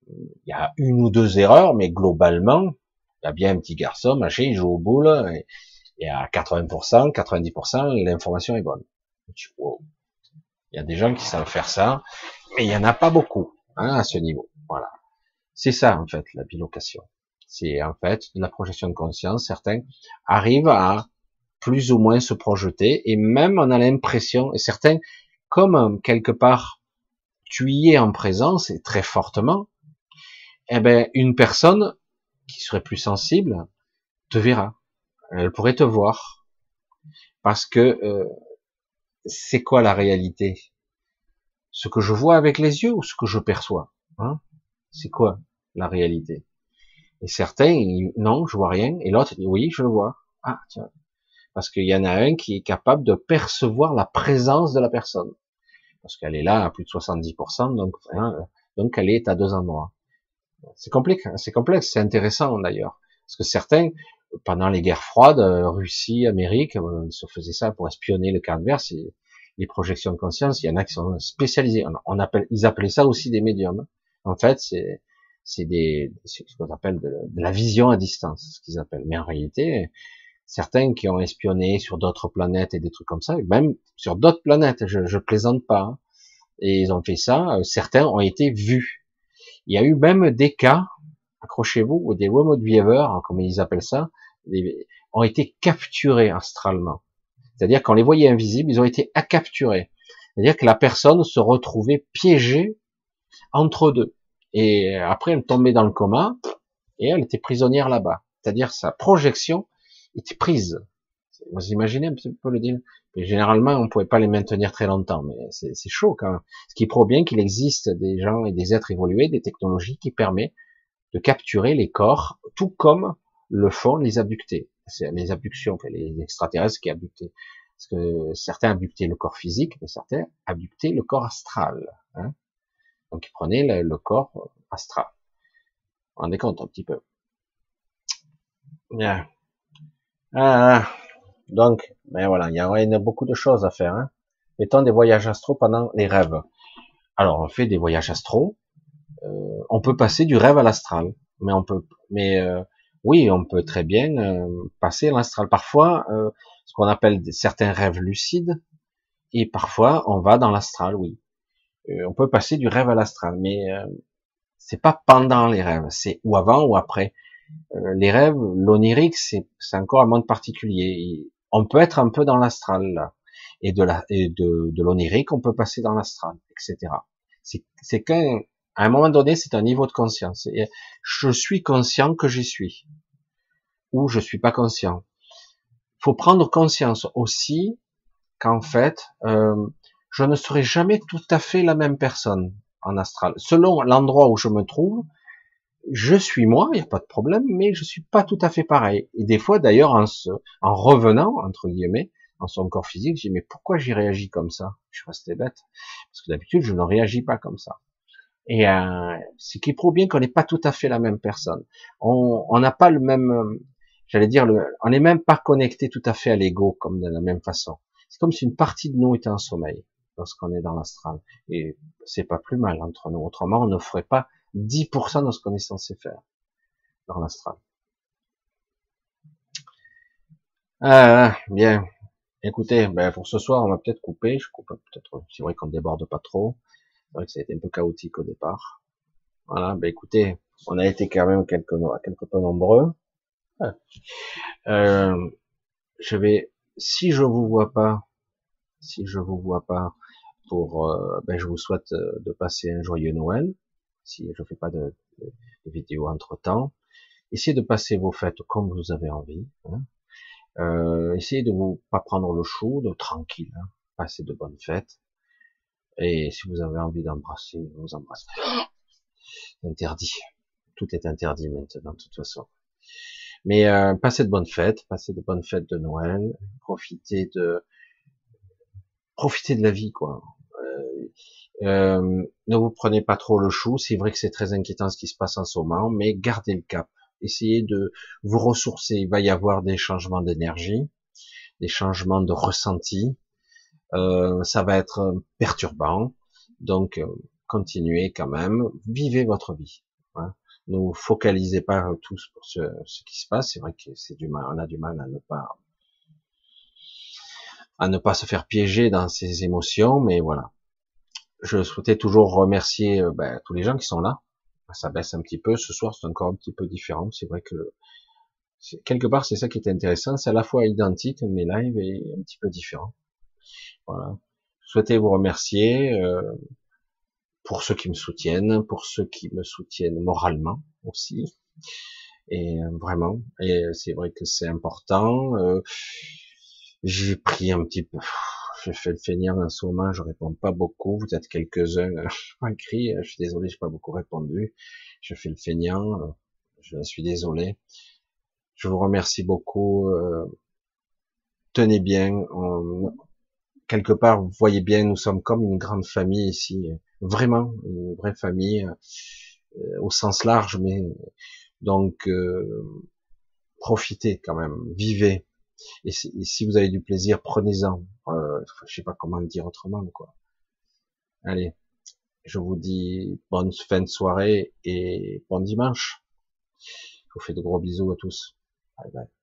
Il y a une ou deux erreurs, mais globalement, il y a bien un petit garçon, machin, il joue aux boules. Et à 80%, 90%, l'information est bonne. Il y a des gens qui savent faire ça, mais il y en a pas beaucoup hein, à ce niveau. Voilà. C'est ça en fait la bilocation. C'est en fait la projection de conscience. Certains arrivent à plus ou moins se projeter et même on a l'impression, et certains, comme quelque part tu y es en présence et très fortement, eh ben une personne qui serait plus sensible te verra elle pourrait te voir. Parce que euh, c'est quoi la réalité? Ce que je vois avec les yeux ou ce que je perçois hein? C'est quoi la réalité? Et certains, non, je vois rien. Et l'autre dit, oui, je le vois. Ah, tiens. Parce qu'il y en a un qui est capable de percevoir la présence de la personne. Parce qu'elle est là à plus de 70%, donc, hein, donc elle est à deux endroits. C'est complexe, c'est complexe, c'est intéressant d'ailleurs. Parce que certains pendant les guerres froides, euh, Russie, Amérique, on se faisait ça pour espionner le cadre vert, c'est les projections de conscience, il y en a qui sont spécialisés. On appelle, ils appelaient ça aussi des médiums. En fait, c'est c'est des ce qu'on appelle de, la vision à distance, ce qu'ils appellent. Mais en réalité, certains qui ont espionné sur d'autres planètes et des trucs comme ça, même sur d'autres planètes, je, je plaisante pas. Hein. Et ils ont fait ça, euh, certains ont été vus. Il y a eu même des cas, accrochez-vous, des remote viewers, hein, comme ils appellent ça, ont été capturés astralement. C'est-à-dire qu'on les voyait invisibles, ils ont été à capturer. C'est-à-dire que la personne se retrouvait piégée entre deux. Et après, elle tombait dans le coma, et elle était prisonnière là-bas. C'est-à-dire sa projection était prise. Vous imaginez un petit peu le deal? Et Généralement, on ne pouvait pas les maintenir très longtemps, mais c'est chaud quand même. Ce qui prouve bien qu'il existe des gens et des êtres évolués, des technologies qui permettent de capturer les corps, tout comme le font les abductés. C'est les abductions, les extraterrestres qui abductaient. Parce que certains abductaient le corps physique, mais certains abductaient le corps astral. Hein. Donc ils prenaient le, corps astral. On vous rendez compte un petit peu. Bien. Ah, donc, ben voilà, il y a, beaucoup de choses à faire. Hein. Mettons des voyages astro pendant les rêves. Alors, on fait des voyages astro. Euh, on peut passer du rêve à l'astral, mais on peut, mais euh, oui, on peut très bien euh, passer l'astral. Parfois, euh, ce qu'on appelle certains rêves lucides, et parfois on va dans l'astral, oui. Euh, on peut passer du rêve à l'astral, mais c'est pas pendant les rêves, c'est ou avant ou après. les rêves, l'onirique, c'est encore un monde particulier. On peut être un peu dans l'astral et de la de, de l'onirique, on peut passer dans l'astral, etc. C'est qu'un un moment donné, c'est un niveau de conscience. Et je suis conscient que j'y suis, ou je suis pas conscient. Faut prendre conscience aussi qu'en fait, euh, je ne serai jamais tout à fait la même personne en astral. Selon l'endroit où je me trouve, je suis moi, il n'y a pas de problème, mais je suis pas tout à fait pareil. Et des fois, d'ailleurs, en, en revenant entre guillemets en son corps physique, je dis mais pourquoi j'y réagis comme ça? Je suis resté bête parce que d'habitude je ne réagis pas comme ça. Et euh, ce qui prouve bien qu'on n'est pas tout à fait la même personne. On n'a pas le même, euh, j'allais dire, le, on n'est même pas connecté tout à fait à l'ego comme de la même façon. C'est comme si une partie de nous était en sommeil lorsqu'on est dans l'astral. Et c'est pas plus mal entre nous. Autrement, on ne ferait pas 10% de ce qu'on est censé faire dans l'astral. Ah, bien. Écoutez, ben pour ce soir, on va peut-être couper. Je coupe peut-être. C'est vrai qu'on déborde pas trop. C'est vrai que ça a été un peu chaotique au départ. Voilà, ben écoutez, on a été quand même quelque, quelque peu nombreux. Euh, je vais, si je vous vois pas, si je vous vois pas, pour, euh, ben je vous souhaite euh, de passer un joyeux Noël. Si je fais pas de, vidéo entre temps, essayez de passer vos fêtes comme vous avez envie. Hein. Essayez de vous pas prendre le chaud, de tranquille, hein. passer de bonnes fêtes. Et si vous avez envie d'embrasser, vous embrassez. Interdit. Tout est interdit maintenant, de toute façon. Mais euh, passez de bonnes fêtes, passez de bonnes fêtes de Noël, profitez de profitez de la vie, quoi. Euh, euh, ne vous prenez pas trop le chou. C'est vrai que c'est très inquiétant ce qui se passe en ce moment, mais gardez le cap. Essayez de vous ressourcer. Il va y avoir des changements d'énergie, des changements de ressenti. Euh, ça va être perturbant. Donc, continuez quand même, vivez votre vie. Hein. Ne vous focalisez pas tous pour ce, ce qui se passe. C'est vrai que c'est du mal, on a du mal à ne pas à ne pas se faire piéger dans ses émotions, mais voilà. Je souhaitais toujours remercier euh, ben, tous les gens qui sont là. Ça baisse un petit peu. Ce soir, c'est encore un petit peu différent. C'est vrai que quelque part, c'est ça qui est intéressant. C'est à la fois identique, mais live est un petit peu différent. Voilà. Je souhaitais vous remercier euh, pour ceux qui me soutiennent, pour ceux qui me soutiennent moralement aussi. Et euh, vraiment, et c'est vrai que c'est important. Euh, j'ai pris un petit peu, j'ai fait le feignant ce moment, je réponds pas beaucoup. Vous êtes quelques-uns écrit. Je suis désolé, j'ai pas beaucoup répondu. Je fais le feignant. Je suis désolé. Je vous remercie beaucoup. tenez bien. On, quelque part, vous voyez bien, nous sommes comme une grande famille ici, vraiment une vraie famille euh, au sens large, mais donc euh, profitez quand même, vivez. Et si, vous avez du plaisir, prenez-en. Euh, je sais pas comment le dire autrement, quoi. Allez, je vous dis bonne fin de soirée et bon dimanche. Je vous fais de gros bisous à tous. Bye bye.